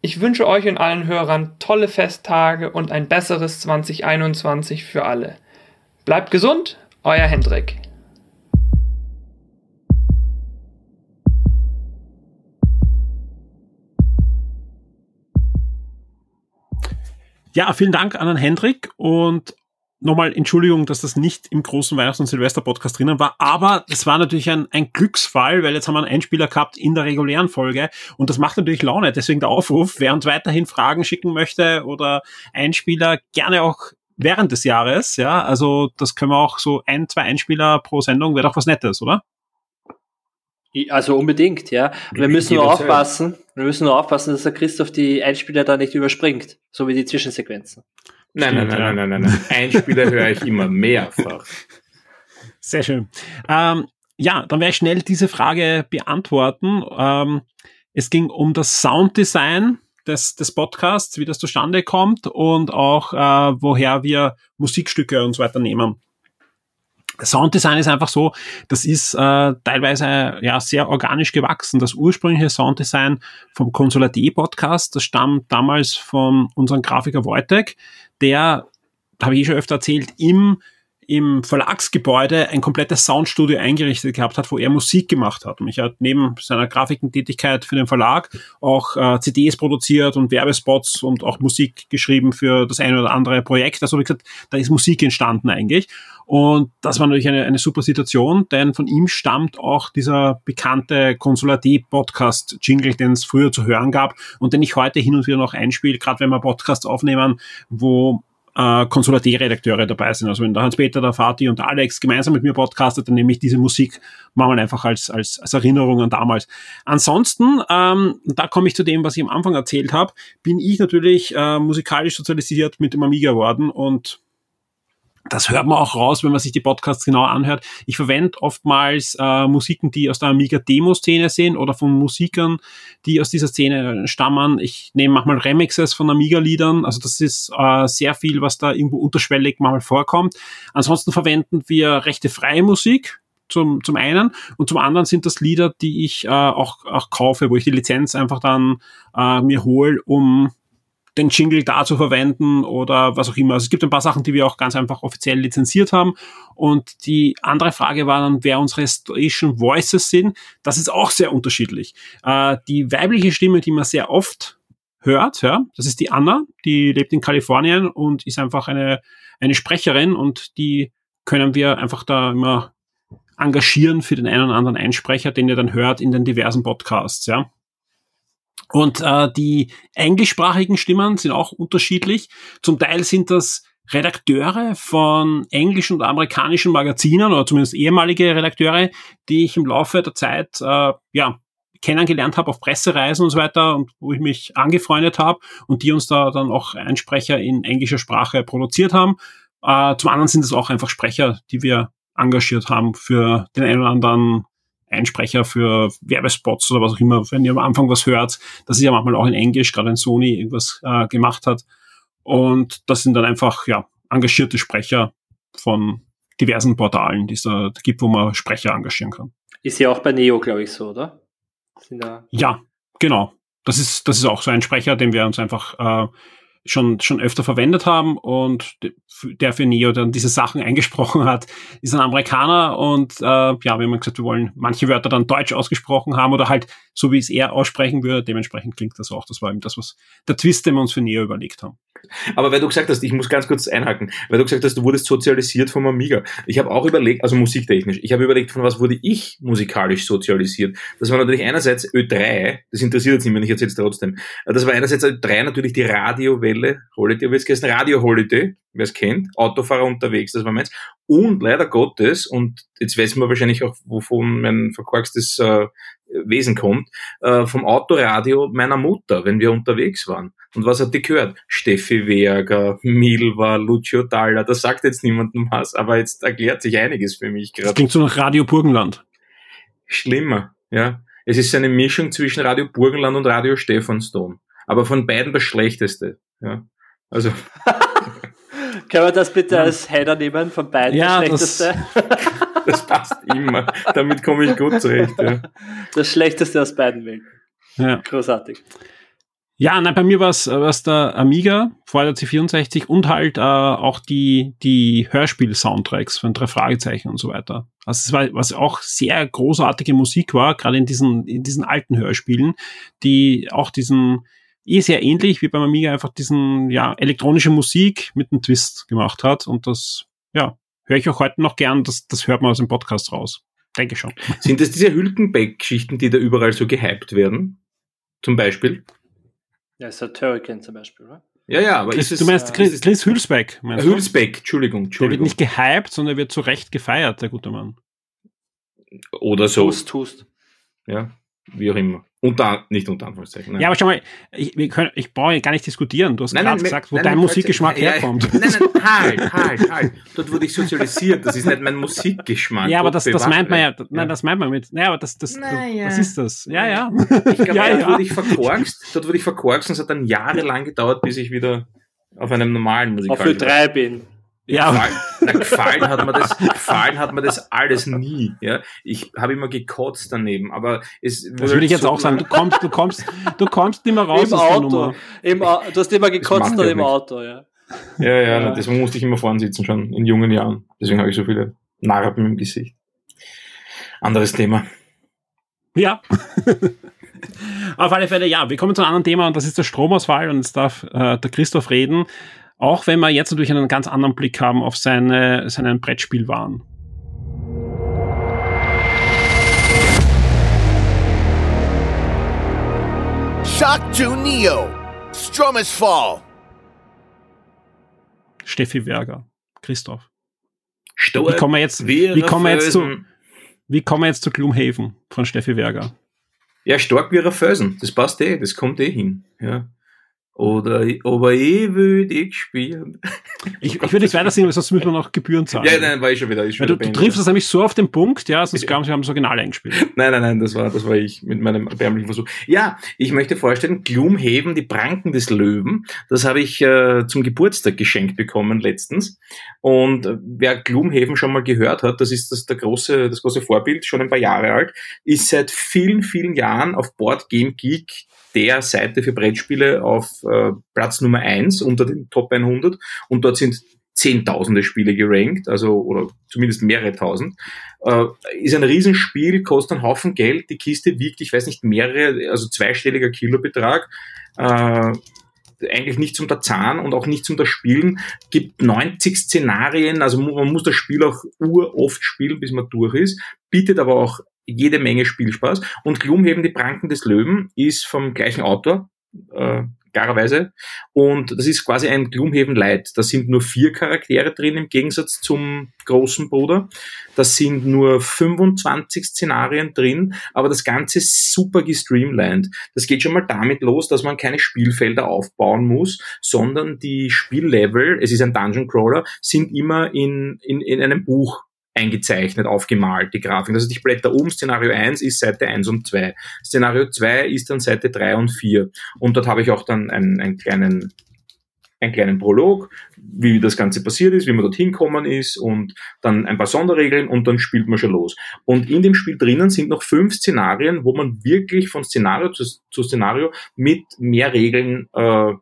Ich wünsche euch und allen Hörern tolle Festtage und ein besseres 2021 für alle. Bleibt gesund, euer Hendrik. Ja, vielen Dank an den Hendrik und nochmal Entschuldigung, dass das nicht im großen Weihnachts- und Silvester-Podcast drinnen war, aber es war natürlich ein, ein Glücksfall, weil jetzt haben wir einen Einspieler gehabt in der regulären Folge und das macht natürlich Laune. Deswegen der Aufruf, wer uns weiterhin Fragen schicken möchte oder Einspieler, gerne auch während des Jahres, ja, also das können wir auch so ein, zwei Einspieler pro Sendung, wäre doch was Nettes, oder? Also unbedingt, ja. Wir müssen nur aufpassen, wir müssen nur aufpassen, dass der Christoph die Einspieler da nicht überspringt, so wie die Zwischensequenzen. Nein, nein, nein, nein, nein, nein, nein. Einspieler höre ich immer mehrfach. *laughs* Sehr schön. Ähm, ja, dann werde ich schnell diese Frage beantworten. Ähm, es ging um das Sounddesign des, des Podcasts, wie das zustande kommt und auch äh, woher wir Musikstücke und so weiter nehmen. Sounddesign ist einfach so, das ist äh, teilweise ja sehr organisch gewachsen. Das ursprüngliche Sounddesign vom Consola.de Podcast, das stammt damals von unserem Grafiker Wojtek, der, habe ich eh schon öfter erzählt, im im Verlagsgebäude ein komplettes Soundstudio eingerichtet gehabt hat, wo er Musik gemacht hat. Und ich hat neben seiner Grafikentätigkeit für den Verlag auch äh, CDs produziert und Werbespots und auch Musik geschrieben für das eine oder andere Projekt. Also wie gesagt, da ist Musik entstanden eigentlich. Und das war natürlich eine, eine super Situation, denn von ihm stammt auch dieser bekannte Konsulat-Podcast-Jingle, den es früher zu hören gab und den ich heute hin und wieder noch einspiele, gerade wenn wir Podcasts aufnehmen, wo äh, Konsulat-Redakteure dabei sind. Also wenn der Hans-Peter, der Fatih und der Alex gemeinsam mit mir podcastet, dann nehme ich diese Musik mal einfach als, als, als Erinnerung an damals. Ansonsten, ähm, da komme ich zu dem, was ich am Anfang erzählt habe, bin ich natürlich äh, musikalisch sozialisiert mit dem Amiga geworden und das hört man auch raus, wenn man sich die Podcasts genau anhört. Ich verwende oftmals äh, Musiken, die aus der Amiga-Demo-Szene sind oder von Musikern, die aus dieser Szene stammen. Ich nehme manchmal Remixes von Amiga-Liedern. Also das ist äh, sehr viel, was da irgendwo unterschwellig mal vorkommt. Ansonsten verwenden wir rechte freie Musik. Zum, zum einen und zum anderen sind das Lieder, die ich äh, auch, auch kaufe, wo ich die Lizenz einfach dann äh, mir hole, um den Jingle da zu verwenden oder was auch immer. Also es gibt ein paar Sachen, die wir auch ganz einfach offiziell lizenziert haben. Und die andere Frage war dann, wer unsere Station Voices sind. Das ist auch sehr unterschiedlich. Äh, die weibliche Stimme, die man sehr oft hört. Ja, das ist die Anna, die lebt in Kalifornien und ist einfach eine eine Sprecherin und die können wir einfach da immer engagieren für den einen oder anderen Einsprecher, den ihr dann hört in den diversen Podcasts. Ja. Und äh, die englischsprachigen Stimmen sind auch unterschiedlich. Zum Teil sind das Redakteure von englischen und amerikanischen Magazinen oder zumindest ehemalige Redakteure, die ich im Laufe der Zeit äh, ja kennengelernt habe auf Pressereisen und so weiter und wo ich mich angefreundet habe und die uns da dann auch Einsprecher in englischer Sprache produziert haben. Äh, zum anderen sind es auch einfach Sprecher, die wir engagiert haben für den einen oder anderen Einsprecher für Werbespots oder was auch immer, wenn ihr am Anfang was hört, das ist ja manchmal auch in Englisch, gerade wenn Sony irgendwas äh, gemacht hat. Und das sind dann einfach ja engagierte Sprecher von diversen Portalen, die es da gibt, wo man Sprecher engagieren kann. Ist ja auch bei Neo, glaube ich, so, oder? Ja, genau. Das ist, das ist auch so ein Sprecher, den wir uns einfach äh, schon, schon öfter verwendet haben und der für Neo dann diese Sachen eingesprochen hat, ist ein Amerikaner und äh, ja, wir haben gesagt, wir wollen manche Wörter dann deutsch ausgesprochen haben oder halt so, wie es er aussprechen würde. Dementsprechend klingt das auch. Das war eben das, was der Twist, den wir uns für Neo überlegt haben. Aber weil du gesagt hast, ich muss ganz kurz einhaken, weil du gesagt hast, du wurdest sozialisiert vom Amiga. Ich habe auch überlegt, also musiktechnisch, ich habe überlegt, von was wurde ich musikalisch sozialisiert. Das war natürlich einerseits Ö3, das interessiert jetzt niemand, ich erzähle es trotzdem. Das war einerseits Ö3 natürlich die Radiowelle, Holiday, wie es geheißen, Radio Holiday, wer es kennt, Autofahrer unterwegs, das war meins. Und leider Gottes, und jetzt weiß man wahrscheinlich auch, wovon mein verkorkstes äh, Wesen kommt, äh, vom Autoradio meiner Mutter, wenn wir unterwegs waren. Und was hat die gehört? Steffi Werger, Milva, Lucio Dalla, das sagt jetzt niemandem was, aber jetzt erklärt sich einiges für mich gerade. Das klingt so nach Radio Burgenland. Schlimmer, ja. Es ist eine Mischung zwischen Radio Burgenland und Radio Stephansdom. Aber von beiden das Schlechteste, ja. Also. *laughs* Können wir das bitte als Header nehmen? Von beiden ja, das Schlechteste? Das, *laughs* das passt immer. Damit komme ich gut zurecht. Ja. *laughs* Das Schlechteste aus beiden Welten. Ja. Großartig. Ja, nein, bei mir war es der Amiga, vorher der C64 und halt äh, auch die, die Hörspiel-Soundtracks von drei Fragezeichen und so weiter. Also es war, was auch sehr großartige Musik war, gerade in diesen, in diesen alten Hörspielen, die auch diesen, eh sehr ähnlich wie beim Amiga einfach diesen, ja, elektronische Musik mit einem Twist gemacht hat. Und das, ja, höre ich auch heute noch gern. Das, das hört man aus dem Podcast raus. Denke schon. *laughs* Sind das diese Hülkenbeck-Geschichten, die da überall so gehypt werden? Zum Beispiel? Ja, ist zum Beispiel, oder? Ja, ja, aber Chris, ist es, du meinst Chris, Chris Hülsbeck? Meinst Hülsbeck, Entschuldigung, Entschuldigung. Der wird nicht gehypt, sondern er wird zu Recht gefeiert, der gute Mann. Oder so. Tust, tust. Ja, wie auch immer. Unter, nicht unter Anführungszeichen. Nein. Ja, aber schau mal, ich, wir können, ich brauche gar nicht diskutieren. Du hast gerade gesagt, wo nein, dein nein, Musikgeschmack ja, herkommt. Nein, nein, *laughs* halt, halt, halt. Dort wurde ich sozialisiert. Das ist nicht mein Musikgeschmack. Ja, aber das, das meint man ja, nein, das meint man mit, naja, aber das, das, naja. was ist das? Ja, ja. Ich glaube, *laughs* ja, dort ja. wurde ich verkorkst, dort wurde ich verkorkst und es hat dann jahrelang gedauert, bis ich wieder auf einem normalen Musikal Auf Ö3 bin. Ja. Gefallen, na, gefallen, hat mir das, gefallen hat mir das alles nie. Ja. Ich habe immer gekotzt daneben, aber es Das würde ich jetzt so auch sagen. Du kommst, du kommst, du kommst nicht mehr raus Im Auto. Im, du hast immer gekotzt dann im Auto, ja. Ja, ja, ja, deswegen musste ich immer vorn sitzen, schon in jungen Jahren. Deswegen habe ich so viele Narben im Gesicht. Anderes Thema. Ja. *laughs* Auf alle Fälle, ja, wir kommen zu einem anderen Thema und das ist der Stromausfall und jetzt darf äh, der Christoph reden. Auch wenn wir jetzt natürlich einen ganz anderen Blick haben auf seine, seinen Brettspielwaren. Shock 2 Neo. Stromas Fall. Steffi Werger. Christoph. Stur wie kommen wir jetzt, wie kommen wir jetzt zu, wie kommen wir jetzt zu Gloomhaven von Steffi Werger? Ja, stark wie ein Felsen. Das passt eh, das kommt eh hin. Ja. Oder aber eh würde ich spielen. Ich, ich würde nicht weiter singen, weil sonst müssen wir noch Gebühren zahlen. Ja, nein, war ich schon wieder. Ich schon du, du triffst das nämlich so auf den Punkt, ja, sonst glauben sie, haben das Original eingespielt. *laughs* Nein, nein, nein, das war, das war ich mit meinem erbärmlichen Versuch. Ja, ich möchte vorstellen, Gloomhaven, die Pranken des Löwen, das habe ich äh, zum Geburtstag geschenkt bekommen letztens. Und äh, wer Gloomhaven schon mal gehört hat, das ist das, der große, das große Vorbild, schon ein paar Jahre alt, ist seit vielen, vielen Jahren auf Board Game Geek der Seite für Brettspiele auf äh, Platz Nummer eins unter den Top 100 und dort sind zehntausende Spiele gerankt, also oder zumindest mehrere tausend. Äh, ist ein Riesenspiel, kostet einen Haufen Geld. Die Kiste wiegt, ich weiß nicht, mehrere, also zweistelliger Kilobetrag. Äh, eigentlich nicht zum Zahn und auch nicht zum Spielen. Gibt 90 Szenarien, also man muss das Spiel auch uroft spielen, bis man durch ist. Bietet aber auch jede Menge Spielspaß. Und Gloomhaven, die Pranken des Löwen, ist vom gleichen Autor, äh, klarerweise. Und das ist quasi ein Gloomhaven Light. Da sind nur vier Charaktere drin im Gegensatz zum großen Bruder. Da sind nur 25 Szenarien drin, aber das Ganze ist super gestreamlined. Das geht schon mal damit los, dass man keine Spielfelder aufbauen muss, sondern die Spiellevel, es ist ein Dungeon Crawler, sind immer in, in, in einem Buch eingezeichnet, aufgemalt, die Grafik. Also ich blätter um, Szenario 1 ist Seite 1 und 2. Szenario 2 ist dann Seite 3 und 4. Und dort habe ich auch dann einen, einen kleinen einen kleinen Prolog, wie das Ganze passiert ist, wie man dorthin gekommen ist und dann ein paar Sonderregeln und dann spielt man schon los. Und in dem Spiel drinnen sind noch fünf Szenarien, wo man wirklich von Szenario zu, zu Szenario mit mehr Regeln äh,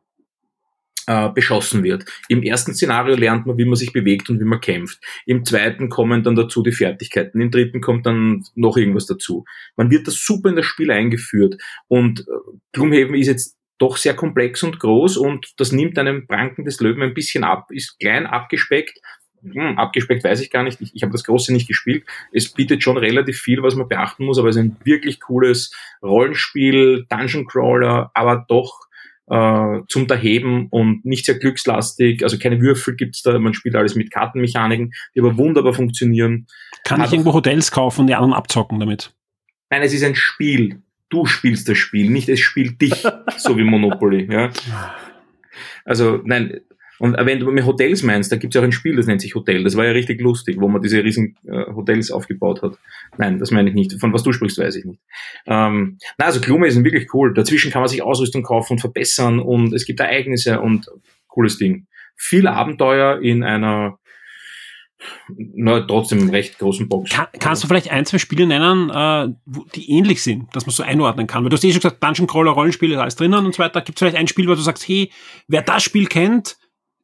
äh, beschossen wird. Im ersten Szenario lernt man, wie man sich bewegt und wie man kämpft. Im zweiten kommen dann dazu die Fertigkeiten. Im dritten kommt dann noch irgendwas dazu. Man wird das super in das Spiel eingeführt. Und äh, Gloomhaven ist jetzt doch sehr komplex und groß und das nimmt einem Pranken des Löwen ein bisschen ab, ist klein abgespeckt, hm, abgespeckt weiß ich gar nicht, ich, ich habe das Große nicht gespielt. Es bietet schon relativ viel, was man beachten muss, aber es ist ein wirklich cooles Rollenspiel, Dungeon Crawler, aber doch äh, zum Daheben und nicht sehr glückslastig. Also keine Würfel gibt's da, man spielt alles mit Kartenmechaniken, die aber wunderbar funktionieren. Kann Hat ich irgendwo Hotels kaufen und die anderen abzocken damit? Nein, es ist ein Spiel. Du spielst das Spiel, nicht es spielt dich, *laughs* so wie Monopoly. Ja. Also nein, und wenn du mit Hotels meinst, da gibt es ja auch ein Spiel, das nennt sich Hotel. Das war ja richtig lustig, wo man diese riesen äh, Hotels aufgebaut hat. Nein, das meine ich nicht. Von was du sprichst, weiß ich nicht. Ähm, na, also Klume ist wirklich cool. Dazwischen kann man sich Ausrüstung kaufen und verbessern und es gibt Ereignisse und cooles Ding. Viel Abenteuer in einer na, trotzdem recht großen Box. Kann, kannst du vielleicht ein, zwei Spiele nennen, äh, die ähnlich sind, dass man so einordnen kann? Weil du hast eh schon gesagt, Dungeon Crawler, Rollenspiele, alles drinnen und so weiter. Gibt es vielleicht ein Spiel, wo du sagst, hey, wer das Spiel kennt,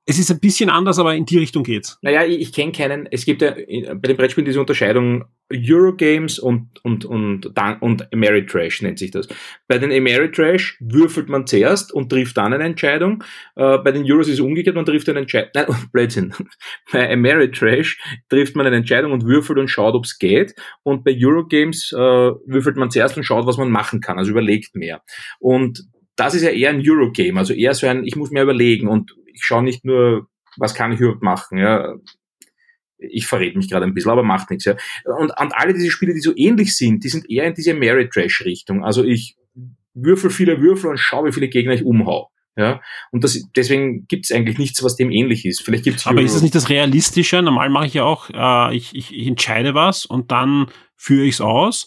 es ist ein bisschen anders, aber in die Richtung geht's. Naja, ich, ich kenne keinen, es gibt ja bei den Brettspielen diese Unterscheidung Eurogames und, und, und, und Ameritrash nennt sich das. Bei den Ameritrash würfelt man zuerst und trifft dann eine Entscheidung. Äh, bei den Euros ist es umgekehrt, man trifft eine Entscheidung. Nein, *laughs* Blödsinn. Bei Ameritrash trifft man eine Entscheidung und würfelt und schaut, ob's geht. Und bei Eurogames äh, würfelt man zuerst und schaut, was man machen kann, also überlegt mehr. Und das ist ja eher ein Eurogame, also eher so ein, ich muss mir überlegen und ich schaue nicht nur, was kann ich überhaupt machen, ja. Ich verrate mich gerade ein bisschen, aber macht nichts, ja. Und, und alle diese Spiele, die so ähnlich sind, die sind eher in diese Merit Trash Richtung. Also ich würfel viele Würfel und schaue, wie viele Gegner ich umhau. Ja, und das, deswegen gibt es eigentlich nichts, was dem ähnlich ist. Vielleicht gibt's Aber ist es nicht das Realistische? Normal mache ich ja auch, äh, ich, ich, ich entscheide was und dann führe ich es aus.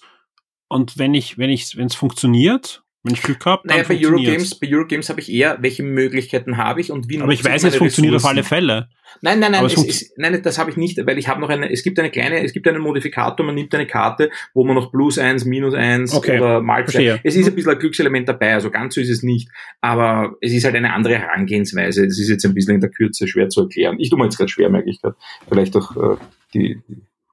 Und wenn ich, wenn ich, wenn es funktioniert, wenn ich Glück habe, naja, bei Eurogames, bei Eurogames habe ich eher, welche Möglichkeiten habe ich und wie Aber ich weiß, es funktioniert auf alle Fälle. Nein, nein, nein, es, es, nein, das habe ich nicht, weil ich habe noch eine, es gibt eine kleine, es gibt einen Modifikator, man nimmt eine Karte, wo man noch plus eins, minus eins okay. oder mal zwei. Es ist ein bisschen ein Glückselement dabei, also ganz so ist es nicht, aber es ist halt eine andere Herangehensweise. Das ist jetzt ein bisschen in der Kürze schwer zu erklären. Ich tue mir jetzt gerade schwer, merke ich gerade. Vielleicht auch äh, die,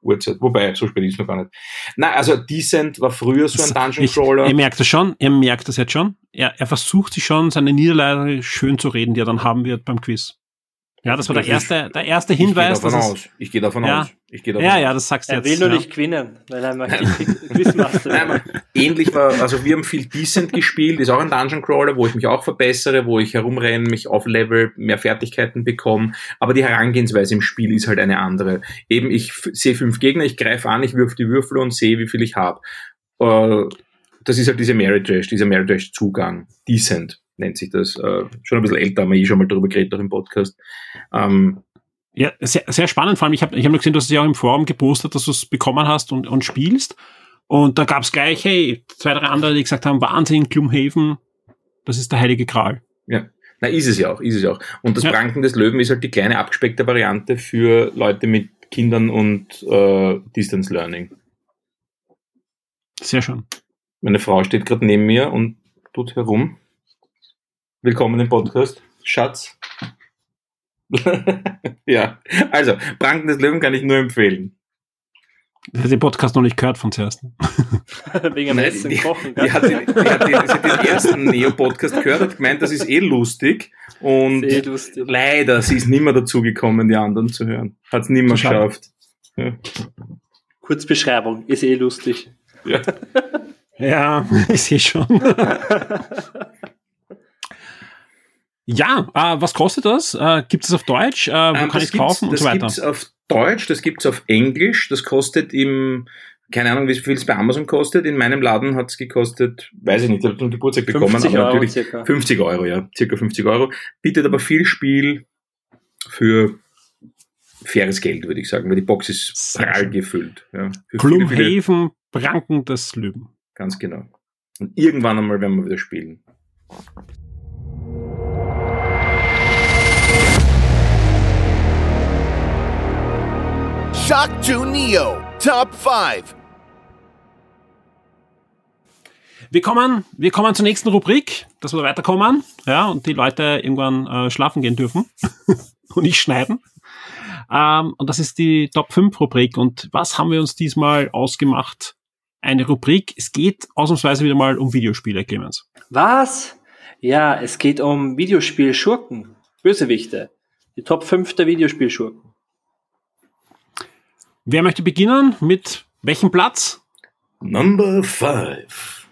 Uhrzeit. Wobei, so spät ist noch gar nicht. Na, also Decent war früher so ein Dungeon Crawler. ihr merkt das schon, ihr merkt das jetzt schon. Er, er versucht sich schon, seine Niederlage schön zu reden, die er dann haben wird beim Quiz. Ja, das war der erste, der erste Hinweis. Ich gehe davon aus. Ich gehe davon ja. aus. Ich gehe davon ja, ja, das sagst du er jetzt. Er will nur ja. nicht gewinnen, weil er möchte Quizmaster *laughs* Nein, ähnlich war, also wir haben viel Decent gespielt, ist auch ein Dungeon Crawler, wo ich mich auch verbessere, wo ich herumrenne, mich auflevel, mehr Fertigkeiten bekomme, aber die Herangehensweise im Spiel ist halt eine andere. Eben, ich sehe fünf Gegner, ich greife an, ich wirf die Würfel und sehe, wie viel ich habe. Äh, das ist halt diese Meritrash, dieser Meritrash-Zugang. Decent nennt sich das. Äh, schon ein bisschen älter, haben wir eh schon mal darüber geredet, auch im Podcast. Ähm, ja, sehr, sehr spannend. Vor allem, ich habe ich hab nur gesehen, du hast es ja auch im Forum gepostet, dass du es bekommen hast und, und spielst. Und da gab es gleich, hey, zwei, drei andere, die gesagt haben, Wahnsinn, Gloomhaven, das ist der heilige Gral. Ja, na ist es ja auch, ist es ja auch. Und das ja. Pranken des Löwen ist halt die kleine abgespeckte Variante für Leute mit Kindern und äh, Distance Learning. Sehr schön. Meine Frau steht gerade neben mir und tut herum. Willkommen im Podcast, Schatz. *laughs* ja, also, Pranken des Löwen kann ich nur empfehlen. Ich habe den Podcast noch nicht gehört von zuerst. *laughs* Wegen dem Essen die, kochen. die, gell? hat den, die hat den, sie hat den ersten *laughs* Neo-Podcast gehört, hat gemeint, das ist eh lustig. Und Sehr lustig. leider, sie ist nimmer dazu gekommen, die anderen zu hören. Hat es nimmer Schade. geschafft. Ja. Kurzbeschreibung, ist eh lustig. Ja. Ja, ich sehe schon. Ja, äh, was kostet das? Äh, Gibt es auf Deutsch? Äh, wo Ähm, kann das ich es kaufen und das so weiter? gibt's auf Deutsch, das gibt's auf Englisch, das kostet im, keine Ahnung, wie viel es bei Amazon kostet. In meinem Laden hat's gekostet, weiß ich nicht, ich habe zum Geburtstag bekommen, 50 aber Euro natürlich circa. 50 Euro, ja, circa 50 Euro. Bietet aber viel Spiel für faires Geld, würde ich sagen, weil die Box ist prall gefüllt. Ja, Gloomhaven, Pranken des Löwen. ganz genau. Und irgendwann einmal werden wir wieder spielen. Shock 2 Neo, Top 5. Wir kommen, wir kommen zur nächsten Rubrik, dass wir weiterkommen, ja, und die Leute irgendwann äh, schlafen gehen dürfen *laughs* und nicht schneiden. Ähm, und das ist die Top 5 Rubrik. Und was haben wir uns diesmal ausgemacht? Eine Rubrik. Es geht ausnahmsweise wieder mal um Videospiele, Clemens. Was? Ja, es geht um Videospiel-Schurken. Bösewichte. Die Top 5 der Videospielschurken. Wer möchte beginnen? Mit welchem Platz? Number 5.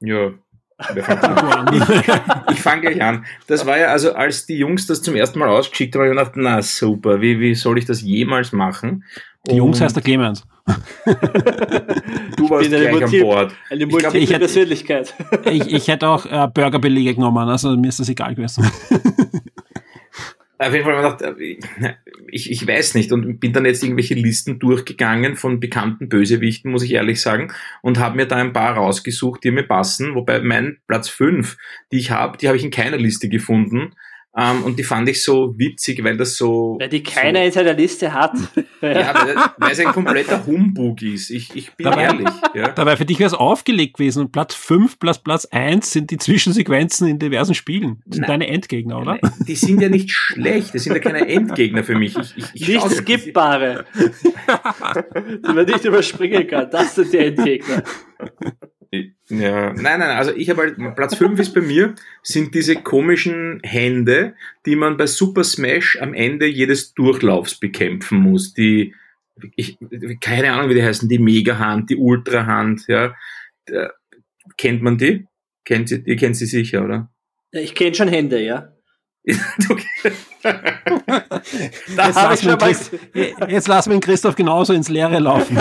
Ja. *laughs* Ich, ich fange gleich an. Das war ja also, als die Jungs das zum ersten Mal ausgeschickt haben, habe ich gedacht, na super, wie, wie soll ich das jemals machen? Die Jungs Und heißt der Clemens. du warst bin eine gleich an Bord. Eine Ich glaub, multiple ich hätte- Persönlichkeit. Ich, ich hätte auch äh, Burgerbelege genommen, also mir ist das egal gewesen. Auf jeden Fall habe ich gedacht, ich, ich weiß nicht und bin dann jetzt irgendwelche Listen durchgegangen von bekannten Bösewichten, muss ich ehrlich sagen, und habe mir da ein paar rausgesucht, die mir passen. Wobei mein Platz 5, die ich habe, die habe ich in keiner Liste gefunden. Ähm, und die fand ich so witzig, weil das so. Weil die keiner in seiner Liste hat. So, *laughs* ja, weil, es ein kompletter Humbug ist. Ich, ich bin Dabei- ehrlich. Ja. Dabei für dich wäre es aufgelegt gewesen und Platz 5 plus Platz 1 sind die Zwischensequenzen in diversen Spielen. Das sind Nein. deine Endgegner, oder? Die sind ja nicht schlecht, das sind ja keine Endgegner für mich. Ich, ich, ich Nicht skippbare. *laughs* die man nicht überspringen kann. Das sind die Endgegner. Ja, nein, nein, also ich habe halt, Platz 5 ist bei mir, sind diese komischen Hände, die man bei Super Smash am Ende jedes Durchlaufs bekämpfen muss. Die, ich, keine Ahnung, wie die heißen, die Mega-Hand, die Ultra-Hand, ja. Da, kennt man die? Kennt sie, ihr kennt sie sicher, oder? Ich kenne schon Hände, ja. *laughs* Jetzt habe ich. Christ, jetzt lassen wir Christoph genauso ins Leere laufen. *laughs*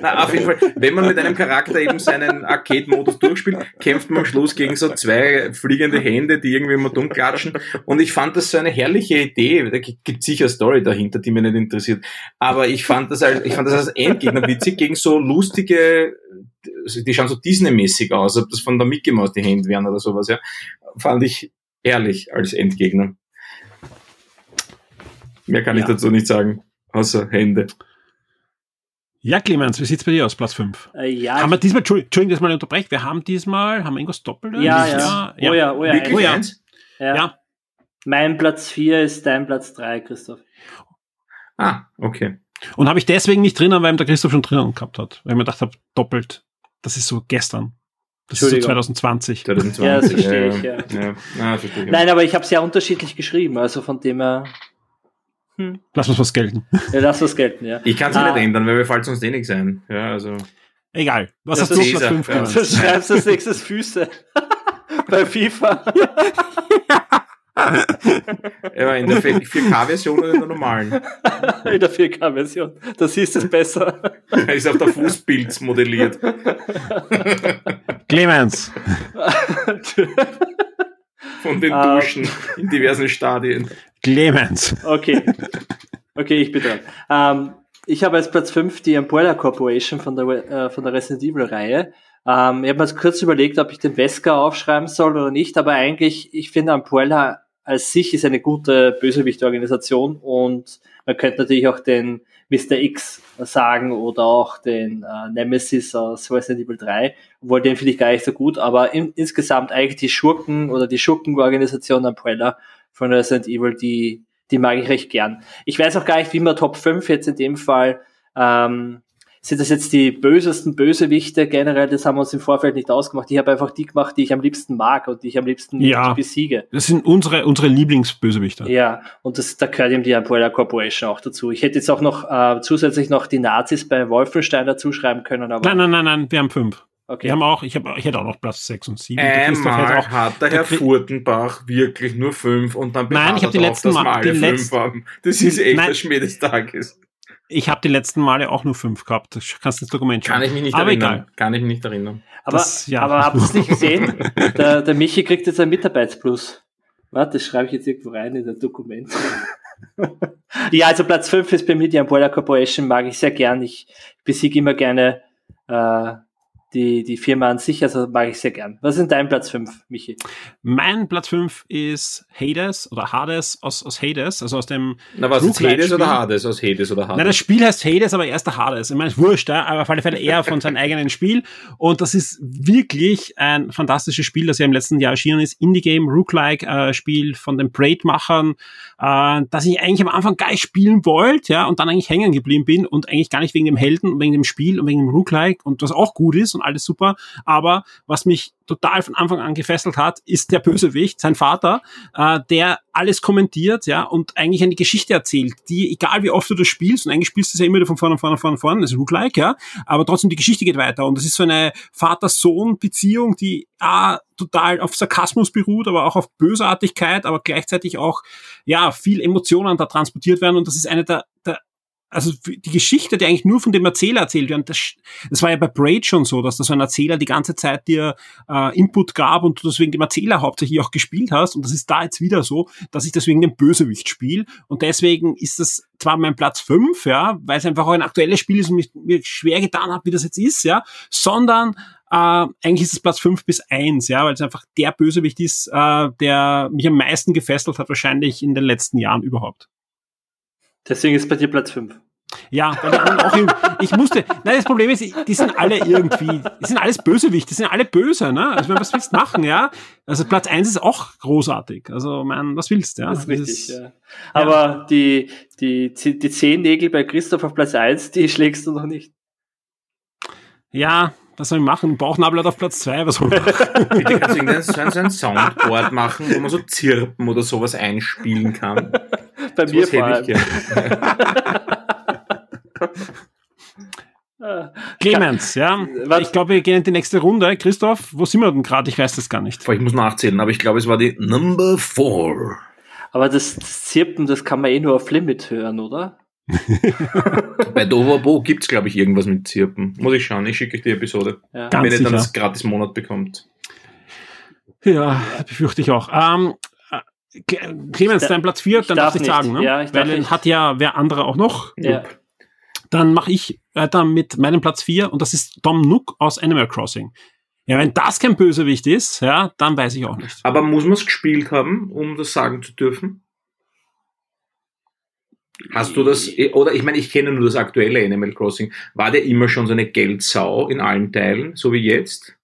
Na, auf jeden Fall, wenn man mit einem Charakter eben seinen Arcade-Modus durchspielt, kämpft man am Schluss gegen so zwei fliegende Hände, die irgendwie immer dumm klatschen. Und ich fand das so eine herrliche Idee. Da gibt sicher Story dahinter, die mich nicht interessiert. Aber ich fand das als, ich fand das als Endgegner witzig gegen so lustige, die schauen so Disney-mäßig aus, ob das von der Mickey Mouse die Hände wären oder sowas, ja. Fand ich herrlich als Endgegner. Mehr kann ich Ja. dazu nicht sagen, außer Hände. Ja, Clemens, wie sieht's bei dir aus, Platz 5? Äh, ja, haben wir diesmal, Entschuldigung, dass ich mal unterbreche, wir haben diesmal, haben wir irgendwas doppelt? ja, eigentlich? ja, Oh ja, oh ja. Wirklich Oh ja. eins? ja. Ja. Mein Platz 4 ist dein Platz 3, Christoph. Ah, okay. Und habe ich deswegen nicht drinnen, weil der Christoph schon drinnen gehabt hat. Weil ich mir gedacht habe, doppelt. Das ist so gestern. Das ist so Entschuldigung. 2020. 2020. Ja, das verstehe ich, ja. ja. ja verstehe ich. Nein, aber ich habe es ja unterschiedlich geschrieben, also von dem her. Hm, Lass uns was gelten. ja, lass was gelten, ja. Ich kann es Ah. nicht ändern, weil wir falls uns ähnlich sein. Ja, also. Egal. Was Das hast du. 5 Ja. Du schreibst als nächstes Füße. *laughs* Bei FIFA. *laughs* *laughs* Ja, in der 4K-Version oder in der normalen. In der 4K-Version. Da siehst du es besser. *laughs* ist auf der Fußbild modelliert. *laughs* Clemens. Von den Ah. Duschen in diversen Stadien. Clemens. Okay. Okay, ich bin dran. Ähm, ich habe als Platz 5 die Umbrella Corporation von der, äh, von der Resident Evil Reihe. Ähm, ich habe mir jetzt kurz überlegt, ob ich den Wesker aufschreiben soll oder nicht, aber eigentlich, ich finde Umbrella als sich ist eine gute Bösewicht-Organisation und man könnte natürlich auch den Mr. X sagen oder auch den äh, Nemesis aus Resident Evil 3, obwohl den finde ich gar nicht so gut, aber in, insgesamt eigentlich die Schurken oder die Schurkenorganisation Umbrella von Resident Evil, die, die mag ich recht gern. Ich weiß auch gar nicht, wie man Top 5 jetzt in dem Fall ähm, sind das jetzt die bösesten Bösewichte generell? Das haben wir uns im Vorfeld nicht ausgemacht. Ich habe einfach die gemacht, die ich am liebsten mag und die ich am liebsten Ja. besiege. Das sind unsere, unsere Lieblingsbösewichter. Ja, und das, da gehört eben die Umbrella Corporation auch dazu. Ich hätte jetzt auch noch äh, zusätzlich noch die Nazis bei Wolfenstein dazuschreiben können, aber Nein, nein, nein, nein, wir haben fünf. okay. Wir haben auch, ich, hab, ich hätte auch noch Platz sechs und sieben. Der Christoph hätte Einmal auch, hat der der Herr Furtenbach wirklich nur fünf und dann Nein, ich hab beharrt die letzten dass Mal- wir alle die fünf letzten- haben. Das ist echt Nein. der Schmäh des Tages. Ich habe die letzten Male auch nur fünf gehabt. Das kannst du ins Dokument schauen. Kann ich mich nicht Aber erinnern. egal. Kann ich mich nicht erinnern. aber, das- ja. aber habt ihr es nicht gesehen? *laughs* der, der Michi kriegt jetzt ein Mitarbeitsplus. Warte, das schreibe ich jetzt irgendwo rein in das Dokument. *laughs* ja, also Platz 5 ist bei mir die Umbrella Corporation, mag ich sehr gern. Ich besiege immer gerne äh, die, die Firma an sich, also mag ich sehr gern. Was ist denn dein Platz 5, Michi? Mein Platz fünf ist Hades oder Hades aus, aus Hades, also aus dem Na, was ist Hades oder. Hades? Aus Hades oder Hades? Nein, das Spiel heißt Hades, aber er ist der Hades. Ich meine, ist wurscht, ja, aber auf alle Fälle eher von seinem eigenen Spiel. Und das ist wirklich ein fantastisches Spiel, das ja im letzten Jahr erschienen ist. Indie-Game, Rook-like-Spiel von den Braid-Machern, äh, das ich eigentlich am Anfang gar nicht spielen wollte, ja, und dann eigentlich hängen geblieben bin und eigentlich gar nicht wegen dem Helden, wegen dem Spiel und wegen dem Rook-like und was auch gut ist und alles super. Aber was mich total von Anfang an gefesselt hat, ist der Bösewicht, sein Vater, äh, der alles kommentiert, ja, und eigentlich eine Geschichte erzählt, die, egal wie oft du das spielst, und eigentlich spielst du es ja immer wieder von vorne, vorne, vorne, vorne, ist Rook-like, ja, aber trotzdem die Geschichte geht weiter. Und das ist so eine Vater-Sohn-Beziehung, die ah, total auf Sarkasmus beruht, aber auch auf Bösartigkeit, aber gleichzeitig auch, ja, viel Emotionen da transportiert werden. Und das ist eine der, der also die Geschichte, die eigentlich nur von dem Erzähler erzählt wird, das, das war ja bei Braid schon so, dass da so ein Erzähler die ganze Zeit dir äh, Input gab und du deswegen dem Erzähler hauptsächlich auch gespielt hast. Und das ist da jetzt wieder so, dass ich deswegen den Bösewicht spiele. Und deswegen ist das zwar mein Platz fünf, ja, weil es einfach auch ein aktuelles Spiel ist und mich, mir schwer getan hat, wie das jetzt ist, ja, sondern äh, eigentlich ist es Platz fünf bis eins, ja, weil es einfach der Bösewicht ist, äh, der mich am meisten gefesselt hat, wahrscheinlich in den letzten Jahren überhaupt. Deswegen ist bei dir Platz 5. Ja, weil die anderen auch irgendwie, ich musste, nein, das Problem ist, die sind alle irgendwie, die sind alles Bösewicht, die sind alle böse, ne? Also, was willst du machen, ja? Also, Platz eins ist auch großartig. Also, man, was willst du, ja? Das ist richtig, ist- ja. Aber die, die, die zehn Nägel bei Christoph auf Platz 1, die *laughs* schlägst du noch nicht. Ja, was soll ich machen? Bauchnabel hat auf Platz zwei, was soll ich machen? *laughs* Bitte kannst du irgendein so ein, so ein Soundboard machen, wo man so Zirpen oder sowas einspielen kann. Bei mir Sowas vor allem. *laughs* Clemens, ja. Was? Ich glaube, wir gehen in die nächste Runde. Christoph, wo sind wir denn gerade? Ich weiß das gar nicht. Ich muss nachzählen, aber ich glaube, es war die Number Four. Aber das, das Zirpen, das kann man eh nur auf Limit hören, oder? Bei Doverbo gibt's glaube ich, irgendwas mit Zirpen. Muss ich schauen, ich schicke euch die Episode. Ja. Wenn ihr dann das Gratis-Monat bekommt. Ja, befürchte ich auch. Ähm, äh, Cle- Clemens, Ich dein Platz vier, ich dann darf darfst du nicht. sagen, ne? Ja, ich Weil den nicht. hat ja wer andere auch noch. Ja. Dann mache ich weiter mit meinem Platz 4 und das ist Tom Nook aus Animal Crossing. Ja, wenn das kein Bösewicht ist, ja, dann weiß ich auch nicht. Aber muss man es gespielt haben, um das sagen zu dürfen? Hast du das, oder ich meine, ich kenne nur das aktuelle Animal Crossing. War der immer schon so eine Geldsau in allen Teilen, so wie jetzt?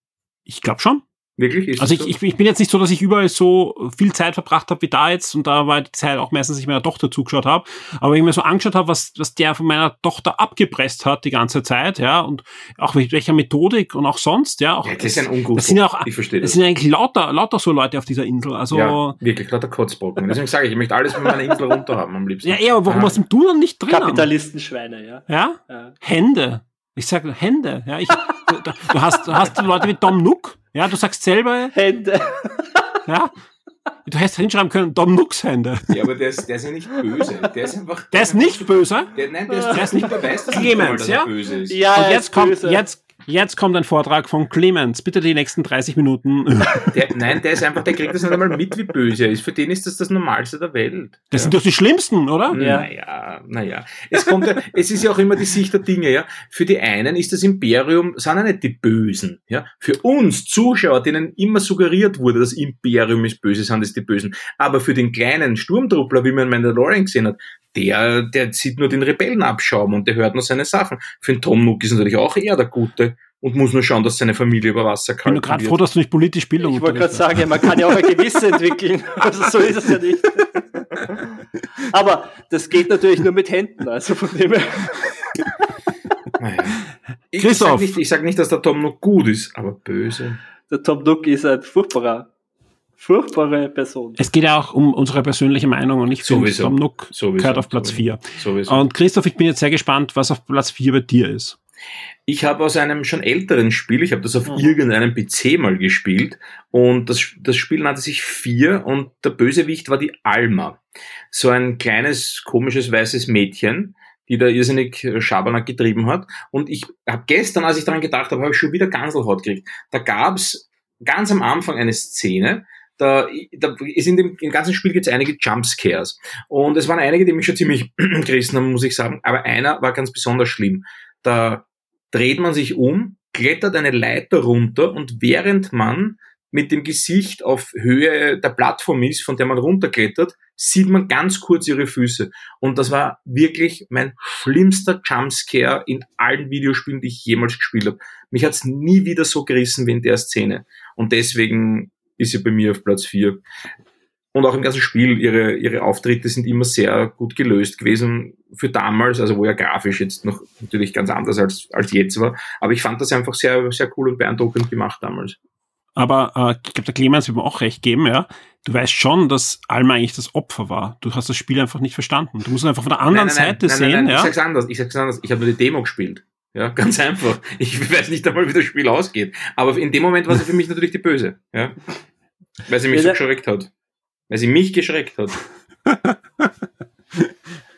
Ich glaube schon. Wirklich? Ist Also das ich, so? ich, ich bin jetzt nicht so, dass ich überall so viel Zeit verbracht habe wie da jetzt und da war die Zeit auch meistens, dass ich meiner Tochter zugeschaut habe. Aber wenn ich mir so angeschaut habe, was, was der von meiner Tochter abgepresst hat die ganze Zeit, ja, und auch mit welcher Methodik und auch sonst, ja, auch ja, das ist ein Ungut. das sind ja auch ich verstehe das das. sind eigentlich lauter, lauter so Leute auf dieser Insel. Also ja, wirklich, lauter Kotzbrocken. Deswegen sage ich, ich möchte alles von meiner Insel runter haben am liebsten. Ja, eher, aber warum Ah. hast denn du dann nicht drin? Kapitalistenschweine, ja. Ja? ja. Hände. Ich sage Hände. Ja, ich, du, du, hast, du hast Leute wie Dom Nook. Ja, du sagst selber, Hände. ja. Du hättest hinschreiben können, Dom Nooks Hände. Ja, aber der ist, der ist ja nicht böse. Der ist einfach. Der ist nicht böse. Der, nein, der ist, der ist nicht, der weiß das nicht Clemens, einmal, dass ja? er böse ist. Ja, Und jetzt ist kommt, böse. jetzt, Jetzt kommt ein Vortrag von Clemens. Bitte die nächsten 30 Minuten. *laughs* Der, nein, der ist einfach, der kriegt das nicht einmal mit, wie böse er ist. Für den ist das das Normalste der Welt. Das sind doch die schlimmsten, oder? Ja. Naja, naja. Es kommt ja, es ist ja auch immer die Sicht der Dinge, ja. Für die einen ist das Imperium, sind ja nicht die Bösen, ja. Für uns Zuschauer, denen immer suggeriert wurde, das Imperium ist böse, sind es die Bösen. Aber für den kleinen Sturmtruppler, wie man in Mandalorian gesehen hat, der, der sieht nur den Rebellen abschauen und der hört nur seine Sachen. Für den Tom Nook ist natürlich auch eher der Gute und muss nur schauen, dass seine Familie über Wasser Ich bin gerade froh, dass du nicht politisch Bildung Ich wollte gerade sagen, man kann ja auch ein Gewissen entwickeln. *laughs* Also so ist es ja nicht. Aber das geht natürlich nur mit Händen. Also von dem her. Naja. Ich Christoph. sag, nicht, ich sag nicht, dass der Tom Nook gut ist, aber böse. Der Tom Nook ist ein furchtbarer, furchtbare Person. Es geht ja auch um unsere persönliche Meinung und nicht so Sowieso. Tom Nook Sowieso. gehört auf Platz Sowieso. 4. Sowieso. Und Christoph, ich bin jetzt sehr gespannt, was auf Platz 4 bei dir ist. Ich habe aus einem schon älteren Spiel, ich habe das auf Mhm. irgendeinem PC mal gespielt und das, das Spiel nannte sich Vier und der Bösewicht war die Alma. So ein kleines, komisches, weißes Mädchen, die da irrsinnig Schabernack getrieben hat. Und ich habe gestern, als ich daran gedacht habe, habe ich schon wieder Ganselhaut gekriegt. Da gab's ganz am Anfang eine Szene, da, da ist in dem im ganzen Spiel gibt es einige Jumpscares. Und es waren einige, die mich schon ziemlich *clears throat* gerissen haben, muss ich sagen. Aber einer war ganz besonders schlimm. Da dreht man sich um, klettert eine Leiter runter und während man mit dem Gesicht auf Höhe der Plattform ist, von der man runterklettert, sieht man ganz kurz ihre Füße. Und das war wirklich mein schlimmster Jumpscare in allen Videospielen, die ich jemals gespielt habe. Mich hat's nie wieder so gerissen wie in der Szene. Und deswegen ist sie bei mir auf Platz 4. Und auch im ganzen Spiel, ihre, ihre Auftritte sind immer sehr gut gelöst gewesen für damals, also wo ja grafisch jetzt noch natürlich ganz anders als, als jetzt war. Aber ich fand das einfach sehr, sehr cool und beeindruckend gemacht damals. Aber äh, ich glaube, der Clemens wird mir auch recht geben, ja. Du weißt schon, dass Alma eigentlich das Opfer war. Du hast das Spiel einfach nicht verstanden. Du musst es einfach von der anderen Seite sehen, Ich ja. sag's anders, ich sag's anders. Ich habe nur die Demo gespielt. Ja, *laughs* ganz einfach. Ich weiß nicht einmal, wie das Spiel ausgeht. Aber in dem Moment war sie für mich natürlich die Böse. Ja. Weil sie mich so geschreckt hat. Weil sie mich geschreckt hat. *laughs*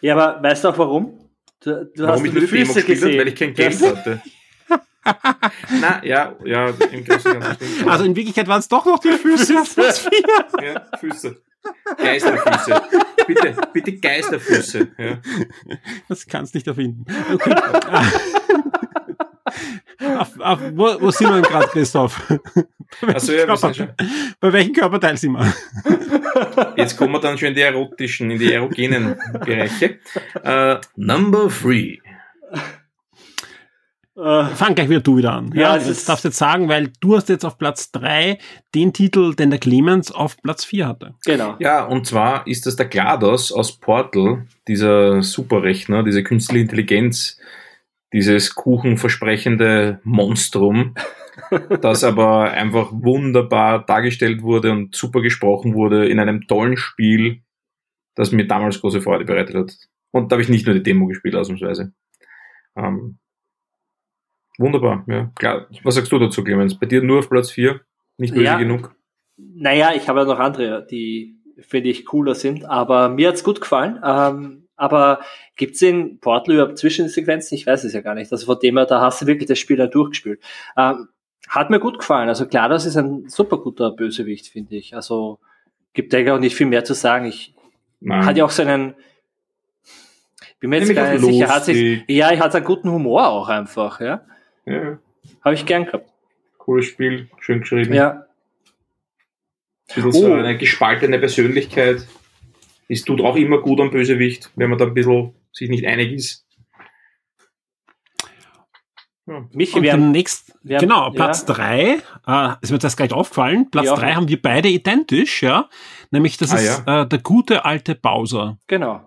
Ja, aber weißt du auch warum? Du, du Warum hast ich Demo Füße gespielt habe, weil ich kein Du Geld hatte. *laughs* Na, ja, ja, im Großen und Ganzen. Also in Wirklichkeit waren es doch noch die Füße auf Platz 4. ja, Füße. Geisterfüße. Bitte, bitte Geisterfüße. Ja. Das kannst nicht erfinden. Okay. *laughs* auf, auf, wo, wo sind wir denn gerade, Christoph? Bei Achso, ja, Körper, bei welchem Körperteil sind wir? Jetzt kommen wir dann schon in die erotischen, in die erogenen Bereiche. Äh, number three. Äh, Fang gleich wieder du wieder an. Ja, Ja, das darfst du jetzt sagen, weil du hast jetzt auf Platz 3 den Titel, den der Clemens auf Platz 4 hatte. genau. Ja, und zwar ist das der GLaDOS aus Portal, dieser Superrechner, diese künstliche Intelligenz, dieses kuchenversprechende Monstrum, *laughs* das aber einfach wunderbar dargestellt wurde und super gesprochen wurde in einem tollen Spiel, das mir damals große Freude bereitet hat. Und da habe ich nicht nur die Demo gespielt, ausnahmsweise. Ähm, wunderbar, ja. Klar. Was sagst du dazu, Clemens? Bei dir nur auf Platz 4? Nicht böse Ja. genug? Naja, ich habe ja noch andere, die finde ich cooler sind, aber mir hat's gut gefallen. Ähm, aber gibt's in Portal überhaupt Zwischensequenzen? Ich weiß es ja gar nicht. Also von dem her, da hast du wirklich das Spiel dann durchgespielt. Ähm, hat mir gut gefallen. Also klar, das ist ein super guter Bösewicht, finde ich. Also gibt eigentlich auch nicht viel mehr zu sagen. Ich Nein. hat ja auch seinen, bin mir jetzt gar nicht sicher, hat sich, ja, er hat einen guten Humor auch einfach, ja. Ja, Habe ich gern gehabt. cooles Spiel, schön geschrieben. Ja. Ein bisschen so Oh. eine gespaltene Persönlichkeit. Es tut auch immer gut am Bösewicht, wenn man da ein bisschen sich nicht einig ist. Ja. Michi, Und wir haben, wir haben- genau, Platz ja. 3, äh, ist mir das gleich aufgefallen, Platz Ja. 3 haben wir beide identisch, ja. Nämlich das Ah, ist äh, der gute alte Bowser genau.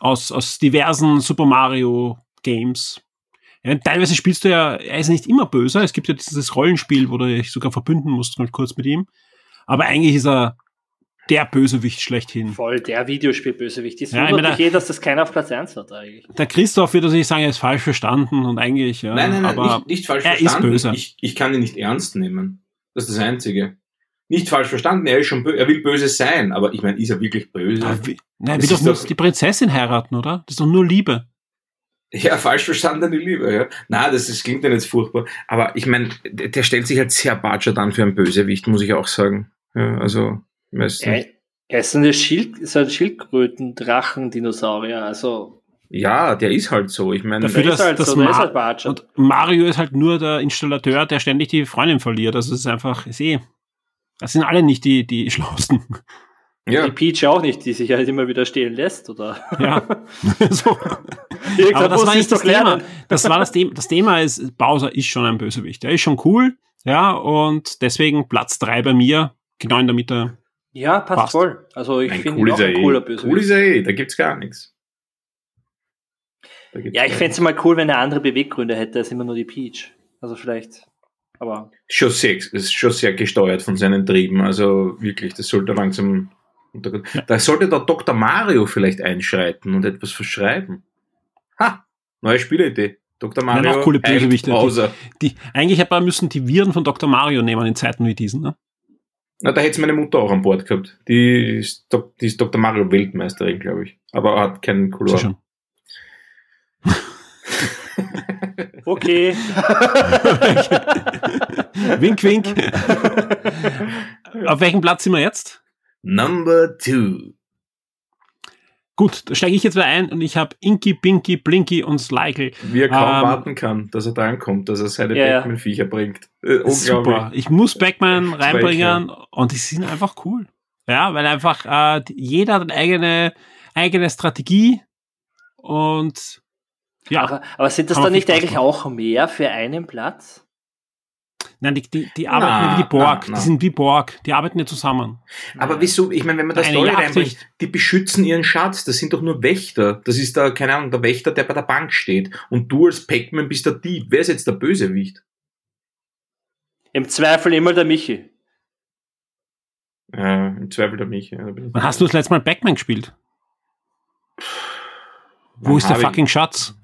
aus, aus diversen Super Mario Games. Ja, teilweise spielst du ja, er ist nicht immer böse, es gibt ja dieses Rollenspiel, wo du dich sogar verbünden musst, mal kurz mit ihm. Aber eigentlich ist er der Bösewicht schlechthin. Voll der Videospielbösewicht. Das Ja, ich wundert mich eh, dass das keiner auf Platz 1 hat eigentlich. Der Christoph wird natürlich sagen, er ist falsch verstanden und eigentlich, ja. nein, nein, nein, aber nicht, nicht falsch er ist verstanden. böse. Ich, ich kann ihn nicht ernst nehmen. Das ist das Einzige. Nicht falsch verstanden, er ist schon er will böse sein, aber ich meine, ist er wirklich böse? Aber wie, nein, er will doch ist nur doch- die Prinzessin heiraten, oder? Das ist doch nur Liebe. Ja, falsch verstandene Liebe, ja. Na, das, das klingt ja nicht furchtbar. Aber ich meine, der, der stellt sich halt sehr batschert an für einen Bösewicht, muss ich auch sagen. Ja, also, meistens. Er, er ist eine Schild, so ein Schildkröten-Drachen-Dinosaurier, also. Ja, der ist halt so. Ich meine, Dafür, der dass, ist halt dass so, der ist Ma- halt batschert. und Mario ist halt nur der Installateur, der ständig die Freundin verliert. Also es ist einfach, ist eh. Das sind alle nicht die, die Schlausten. ja, Die Peach auch nicht, die sich halt immer wieder stehlen lässt, oder? Ja. *laughs* so. Aber das war nicht das lernen. Thema. Das war das Thema. Das Thema ist, Bowser ist schon ein Bösewicht. Er ist schon cool. Ja, und deswegen Platz drei bei mir. Genau in der Mitte. Ja, passt, Passt. voll. Also ich finde cool ihn auch ein eh. cooler Cool Bösewicht. ist er eh, da gibt's gar nichts. Ja, ich fände es mal cool, wenn er andere Beweggründe hätte als immer nur die Peach. Also vielleicht. Aber schon sehr, ist schon sehr gesteuert von seinen Trieben. Also wirklich, das sollte langsam. Da sollte der Dr. Mario vielleicht einschreiten und etwas verschreiben. Ha! Neue Spielidee. Dr. Mario. noch coole Bösewichte. Bowser. Die, eigentlich hätte man müssen die Viren von Dr. Mario nehmen in Zeiten wie diesen. Ne? Na, da hätte meine Mutter auch an Bord gehabt. Die ist, Dok- die ist Dr. Mario Weltmeisterin, glaube ich. Aber hat keinen Sie Color. schon. *laughs* okay. *laughs* wink, wink. *laughs* Auf welchem Platz sind wir jetzt? Number two. Gut, da steige ich jetzt wieder ein und ich habe Inky, Pinky, Blinky und Slykel. Wie er kaum Ähm, warten kann, dass er drankommt, dass er seine ja. Batman-Viecher bringt. Äh, Super. Ich muss Backman Zwei reinbringen und die sind einfach cool. Ja, weil einfach äh, jeder hat eine eigene, eigene Strategie und ja, Aber, aber sind das dann nicht eigentlich auch mehr für einen Platz? Nein, die, die, die arbeiten Na, ja wie die Borg. na, na. Die sind wie Borg. Die arbeiten ja zusammen. Aber wieso, ich meine, wenn man das Story reinbringt, die beschützen ihren Schatz, das sind doch nur Wächter. Das ist da, keine Ahnung, der Wächter, der bei der Bank steht. Und du als Pac-Man bist der Dieb. Wer ist jetzt der Bösewicht? Im Zweifel immer der Michi. Äh, Im Zweifel der mich. Ja, da bin ich- Wann hast du das letzte Mal Backman gespielt? Wo ist der hab ich- fucking Schatz?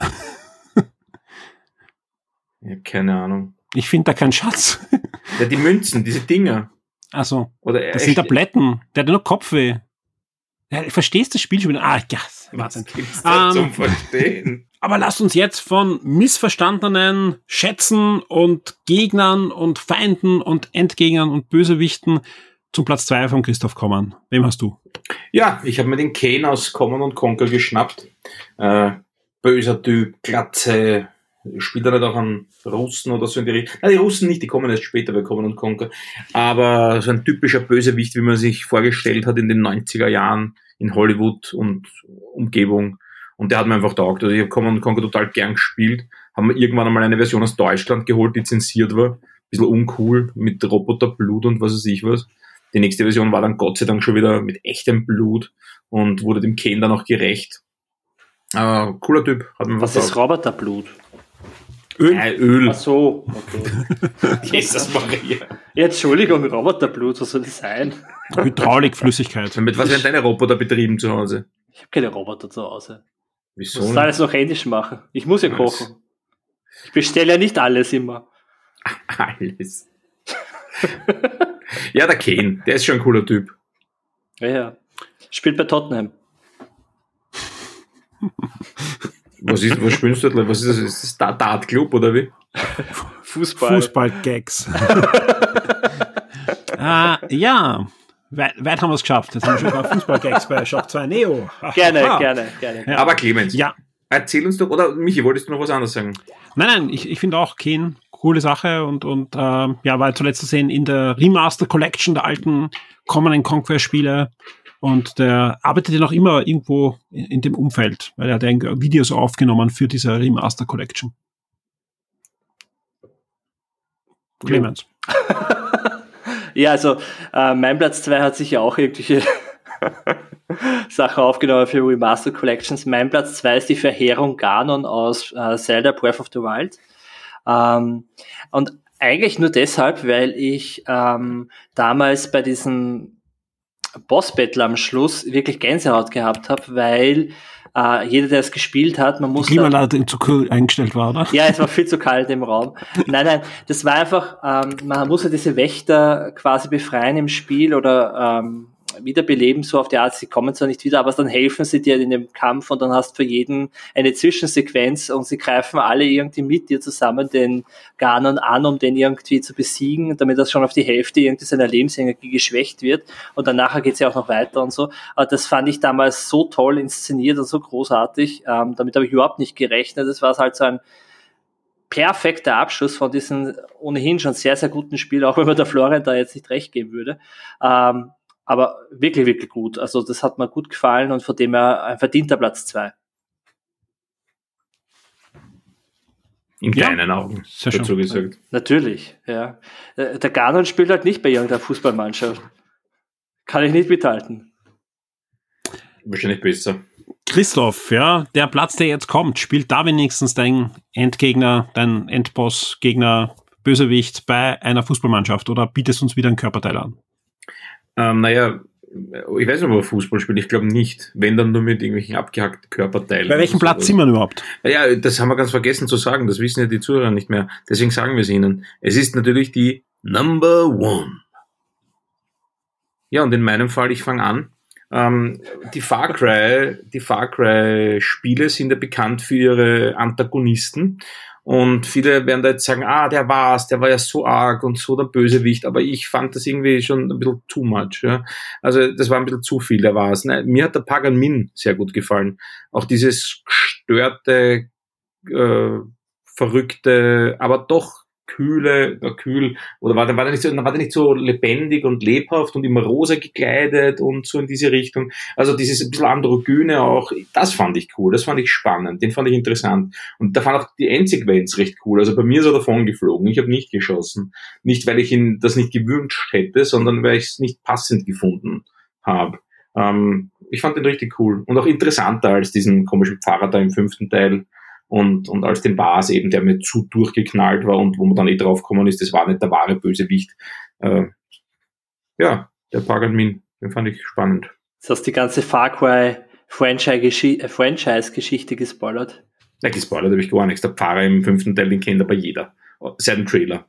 Ich hab keine Ahnung. Ich finde da keinen Schatz. Ja, die Münzen, diese Dinger. Also, Oder er- das sind Tabletten. Der hat ja nur Kopfweh. Ja, du verstehst das Spiel schon wieder? Ah, ja, Wahnsinn. Was gibt's da Ähm, zum Verstehen? *laughs* Aber lasst uns jetzt von missverstandenen Schätzen und Gegnern und Feinden und Endgegnern und Bösewichten zum Platz zwei von Christoph kommen. Wem hast du? Ja, ich habe mir den Kane aus Common und Conquer geschnappt. Äh, böser Typ, Glatze, spielt er nicht auch an Russen oder so in die Richtung. Nein, die Russen nicht, die kommen erst später bei Common und Conquer. Aber so ein typischer Bösewicht, wie man sich vorgestellt hat in den 90er Jahren in Hollywood und Umgebung. Und der hat mir einfach taugt. Also ich habe Common und Conquer total gern gespielt. Haben wir irgendwann einmal eine Version aus Deutschland geholt, die zensiert war. Bisschen uncool, mit Roboterblut und was weiß ich was. Die nächste Version war dann Gott sei Dank schon wieder mit echtem Blut und wurde dem Kane dann auch gerecht. Äh, cooler Typ, hat mir Was was ist Roboterblut? Öl. Äh, Öl. Ach so, okay. *laughs* Jesus Maria. Ja, Entschuldigung, Roboterblut, was soll das sein? Hydraulikflüssigkeit. Mit was werden deine Roboter betrieben zu Hause? Ich habe keine Roboter zu Hause. Ich Wieso? muss das nicht? alles noch händisch machen. Ich muss ja Nice. kochen. Ich bestelle ja nicht alles immer. *laughs* Alles. ja, der Kane, der ist schon ein cooler Typ. Ja, ja. Spielt bei Tottenham. *laughs* Was ist, was spielst du? Was ist das? Ist das Da- Dart Club oder wie? Fußball. Fußball-Gags. *laughs* ah, ja, weit, weit haben wir es geschafft. Jetzt haben wir schon ein paar Fußball-Gags bei Shock 2 Neo. Gerne, Ah. gerne, gerne. Ja. Aber Clemens, Ja, erzähl uns doch, oder Michi, wolltest du noch was anderes sagen? Nein, nein, ich, ich finde auch Kane coole Sache und, und ähm, ja, war zuletzt zu sehen in der Remaster Collection der alten Common Conquer Spiele und der arbeitet ja noch immer irgendwo in, in dem Umfeld, weil er hat Videos aufgenommen für diese Remaster Collection. Clemens. *laughs* Ja, also äh, mein Platz 2 hat sich ja auch irgendwelche *laughs* Sachen aufgenommen für Remastered Collections. Mein Platz 2 ist die Verheerung Ganon aus äh, Zelda Breath of the Wild. Ähm, und eigentlich nur deshalb, weil ich ähm, damals bei diesem Boss-Battle am Schluss wirklich Gänsehaut gehabt habe, weil äh, jeder, der es gespielt hat, man Die muss Klimaanlage zu kühl eingestellt war, oder? ja, es war viel zu kalt im Raum. Nein, nein, das war einfach, ähm, man muss ja diese Wächter quasi befreien im Spiel oder ähm, wiederbeleben, so auf die Art, sie kommen zwar nicht wieder, aber dann helfen sie dir in dem Kampf und dann hast du für jeden eine Zwischensequenz und sie greifen alle irgendwie mit dir zusammen den Ganon an, um den irgendwie zu besiegen, damit das schon auf die Hälfte irgendwie seiner Lebensenergie geschwächt wird und dann nachher geht's ja auch noch weiter und so. Aber das fand ich damals so toll inszeniert und so großartig, ähm, damit habe ich überhaupt nicht gerechnet. Das war halt so ein perfekter Abschluss von diesem ohnehin schon sehr, sehr guten Spiel, auch wenn man der Florian da jetzt nicht recht geben würde. Ähm, aber wirklich, wirklich gut. Also das hat mir gut gefallen und von dem her ein verdienter Platz zwei. In kleinen ja, Augen, sehr dazu schön. gesagt. Natürlich, ja. Äh, der Ganon spielt halt nicht bei irgendeiner Fußballmannschaft. Kann ich nicht mithalten. Wahrscheinlich besser. Christoph, ja, der Platz, der jetzt kommt, spielt da wenigstens dein Endgegner, dein Endboss-Gegner, Bösewicht bei einer Fußballmannschaft oder bietest uns wieder ein Körperteil an? Ähm, naja, ich weiß nicht, ob er Fußball spielt, ich glaube nicht. Wenn dann nur mit irgendwelchen abgehackten Körperteilen. Bei welchem Platz sind wir überhaupt? Ja, das haben wir ganz vergessen zu sagen, das wissen ja die Zuhörer nicht mehr. Deswegen sagen wir es ihnen. Es ist natürlich die Number One. Ja, und in meinem Fall, ich fange an. Ähm, die Far Cry, die Far Cry Spiele sind ja bekannt für ihre Antagonisten. Und viele werden da jetzt sagen, ah, der war's, der war ja so arg und so der Bösewicht, aber ich fand das irgendwie schon ein bisschen too much. Ja. Also das war ein bisschen zu viel, der war's. Nein, mir hat der Pagan Min sehr gut gefallen. Auch dieses gestörte, äh, verrückte, aber doch kühle, äh, kühl, oder war, war, der nicht so, war der nicht so lebendig und lebhaft und immer rosa gekleidet und so in diese Richtung. Also dieses ein bisschen androgyne auch, das fand ich cool, das fand ich spannend, den fand ich interessant. Und da fand auch die Endsequenz recht cool. Also bei mir ist er davon geflogen, ich habe nicht geschossen. Nicht, weil ich ihn das nicht gewünscht hätte, sondern weil ich es nicht passend gefunden habe. Ähm, ich fand den richtig cool und auch interessanter als diesen komischen Pfarrer da im fünften Teil und, und als den Bas eben, der mir zu durchgeknallt war und wo man dann eh drauf gekommen ist, das war nicht der wahre Bösewicht. Äh, ja, der Pagan Min, den fand ich spannend. Das hast die ganze Far Cry äh, Franchise-Geschichte gespoilert. Ja, gespoilert habe ich gar nichts. Der Pfarrer im fünften Teil, den kennt aber jeder. Seit dem Trailer.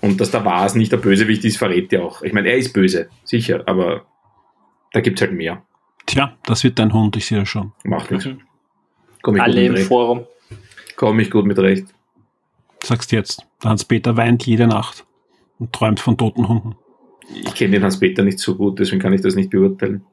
Und dass der Vase nicht der Bösewicht ist, verrät ja auch. Ich meine, er ist böse, sicher, aber da gibt's halt mehr. Tja, das wird dein Hund, ich sehe ja schon. Macht nichts. Mhm. Alle im Forum. Komme ich gut mit recht. Sagst jetzt. Der Hans-Peter weint jede Nacht und träumt von toten Hunden. Ich kenne den Hans-Peter nicht so gut, deswegen kann ich das nicht beurteilen.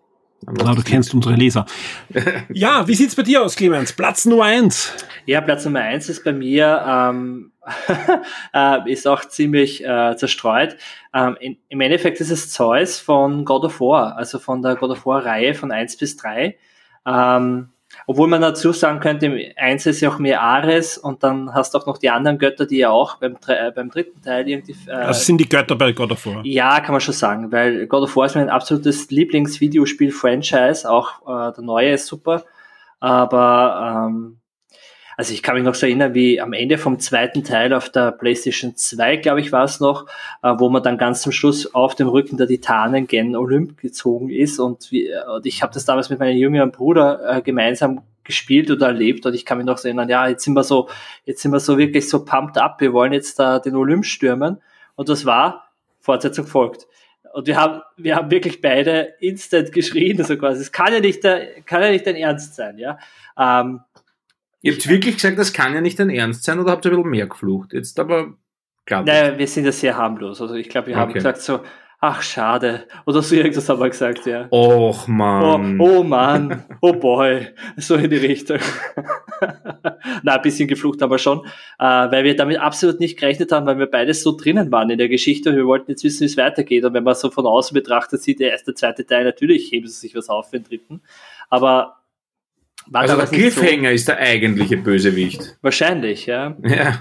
Aber du kennst unsere Leser. *laughs* ja, wie sieht's bei dir aus, Clemens? Platz Nummer eins. Ja, Platz Nummer eins ist bei mir, ähm, *laughs* äh, ist auch ziemlich äh, zerstreut. Ähm, in, Im Endeffekt ist es Zeus von God of War, also von der God of War Reihe von eins bis drei. Ähm, obwohl man dazu sagen könnte, eins ist ja auch mehr Ares und dann hast du auch noch die anderen Götter, die ja auch beim, äh, beim dritten Teil irgendwie. Äh, also sind die Götter bei God of War? Ja, kann man schon sagen, weil God of War ist mein absolutes Lieblingsvideospiel-Franchise, auch äh, der neue ist super, aber ähm, also ich kann mich noch so erinnern, wie am Ende vom zweiten Teil auf der PlayStation 2, glaube ich, war es noch, äh, wo man dann ganz zum Schluss auf dem Rücken der Titanen gen Olymp gezogen ist. Und, wie, äh, und ich habe das damals mit meinem jüngeren Bruder äh, gemeinsam gespielt oder erlebt und ich kann mich noch so erinnern, ja, jetzt sind wir so, jetzt sind wir so wirklich so pumped up, wir wollen jetzt da den Olymp stürmen. Und das war, Fortsetzung folgt. Und wir haben, wir haben wirklich beide instant *laughs* geschrien, also quasi, es kann ja nicht, der, kann ja nicht dein Ernst sein, ja. Ähm, Ihr habt wirklich gesagt, das kann ja nicht dein Ernst sein oder habt ihr ein bisschen mehr geflucht? Jetzt aber klar. Naja, wir sind ja sehr harmlos. Also ich glaube, wir okay. haben gesagt so, ach schade. Oder so irgendwas haben wir gesagt, ja. Och man. Oh, oh Mann. Oh boy. So in die Richtung. *laughs* Na, ein bisschen geflucht aber schon, äh, weil wir damit absolut nicht gerechnet haben, weil wir beides so drinnen waren in der Geschichte und wir wollten jetzt wissen, wie es weitergeht. Und wenn man so von außen betrachtet sieht, der erste, zweite Teil, natürlich heben sie sich was auf für den dritten. Aber war also der Cliffhanger so? ist der eigentliche Bösewicht. Wahrscheinlich, ja. Ja.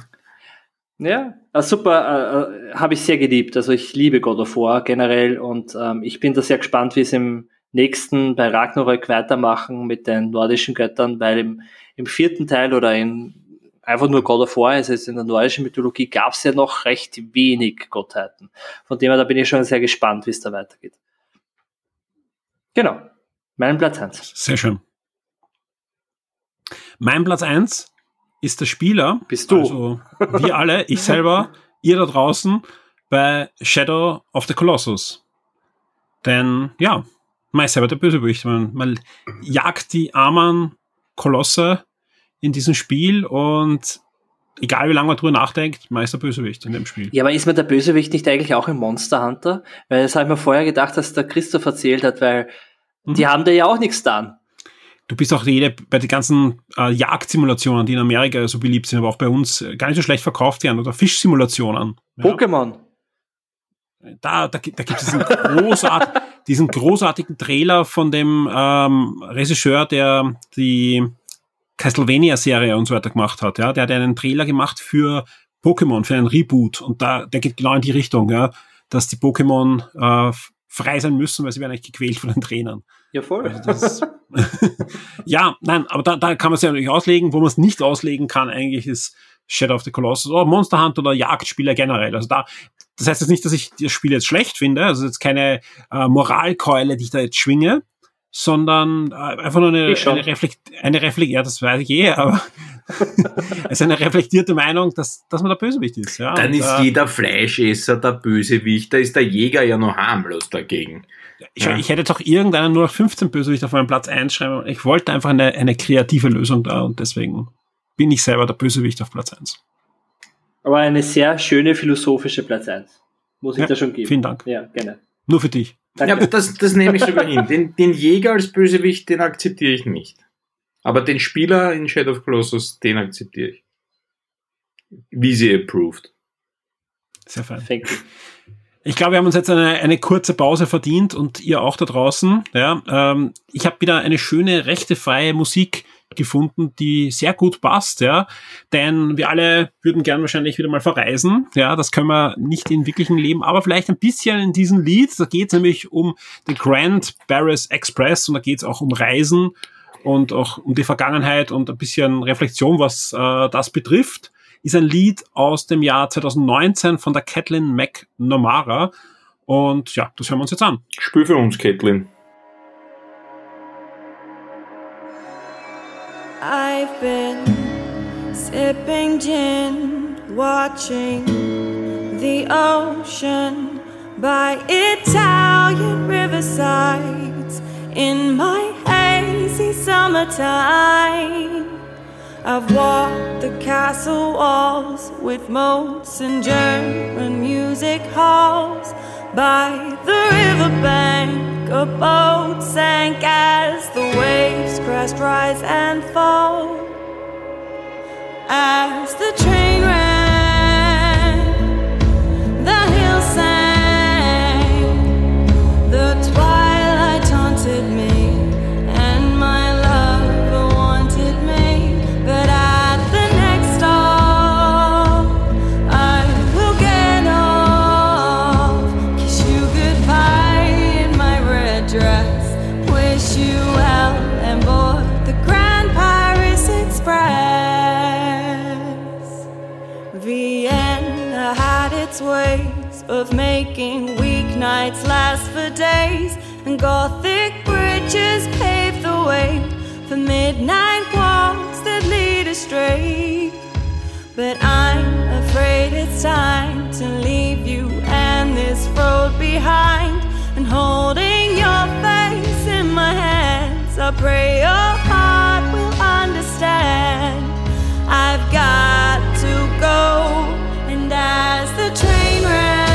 Ja, also super, äh, äh habe ich sehr geliebt. Also ich liebe God of War generell und ähm, ich bin da sehr gespannt, wie es im nächsten bei Ragnarök weitermachen mit den nordischen Göttern, weil im, im vierten Teil oder in einfach nur God of War, also in der nordischen Mythologie gab es ja noch recht wenig Gottheiten. Von dem her, da bin ich schon sehr gespannt, wie es da weitergeht. Genau. Mein Platz 1. Sehr schön. Mein Platz eins ist der Spieler. Bist du? Also wir alle, ich selber, *laughs* ihr da draußen bei Shadow of the Colossus. Denn ja, man ist selber der Bösewicht. Man, man jagt die armen Kolosse in diesem Spiel und egal wie lange man drüber nachdenkt, man ist der Bösewicht in dem Spiel. Ja, aber ist mir der Bösewicht nicht eigentlich auch im Monster Hunter? Weil das habe ich mir vorher gedacht, dass der Christoph erzählt hat, weil mhm. die haben da ja auch nichts getan. Du bist auch jede, bei den ganzen äh, Jagdsimulationen, die in Amerika so beliebt sind, aber auch bei uns äh, gar nicht so schlecht verkauft werden, oder Fischsimulationen. Ja. Pokémon. Da, da, da gibt es diesen, großart, *laughs* diesen großartigen Trailer von dem ähm, Regisseur, der die Castlevania-Serie und so weiter gemacht hat. Ja, der hat einen Trailer gemacht für Pokémon, für einen Reboot. Und da, der geht genau in die Richtung, ja, dass die Pokémon äh, frei sein müssen, weil sie werden eigentlich gequält von den Trainern. Ja, voll. Also *laughs* ja, nein, aber da, da kann man es ja natürlich auslegen. Wo man es nicht auslegen kann, eigentlich ist Shadow of the Colossus oder Monster Hunter oder Jagdspieler generell. Also da, das heißt jetzt nicht, dass ich das Spiel jetzt schlecht finde. Also jetzt keine äh, Moralkeule, die ich da jetzt schwinge sondern äh, einfach nur eine, eine, Reflekt, eine Reflekt, ja, das weiß ich eh, aber *laughs* es ist eine reflektierte Meinung, dass, dass man der Bösewicht ist. Ja, Dann und, ist äh, jeder Fleischesser der Bösewicht, da ist der Jäger ja noch harmlos dagegen. Ich, ja. ich hätte doch irgendeinen nur noch 15 Bösewicht auf meinem Platz einschreiben. Ich wollte einfach eine, eine kreative Lösung da und deswegen bin ich selber der Bösewicht auf Platz 1. Aber eine sehr schöne philosophische Platz 1. Muss ich ja, da schon geben. Vielen Dank. Ja, gerne. Nur für dich. Ja, das, das nehme ich sogar hin. Den, den Jäger als Bösewicht, den akzeptiere ich nicht. Aber den Spieler in Shadow of Colossus, den akzeptiere ich. Wie sie approved. Sehr fein. Thank you. Ich glaube, wir haben uns jetzt eine, eine kurze Pause verdient und ihr auch da draußen. Ja, ähm, ich habe wieder eine schöne rechtefreie Musik gefunden, die sehr gut passt, ja. Denn wir alle würden gern wahrscheinlich wieder mal verreisen. Ja, das können wir nicht im wirklichen Leben, aber vielleicht ein bisschen in diesem Lied. Da geht es nämlich um den Grand Barris Express und da geht es auch um Reisen und auch um die Vergangenheit und ein bisschen Reflexion, was äh, das betrifft. Ist ein Lied aus dem Jahr 2019 von der Kathleen McNamara. Und ja, das hören wir uns jetzt an. Spür für uns, Kathleen. I've been sipping gin, watching the ocean by Italian riversides in my hazy summertime. I've walked the castle walls with moats and German music halls by the riverbank. A boat sank as the waves crest, rise and fall. As the train ran, its ways of making weeknights last for days, and gothic bridges pave the way for midnight walks that lead astray. But I'm afraid it's time to leave you and this road behind, and holding your face in my hands, I pray your heart will understand. I've got to go as the train ran,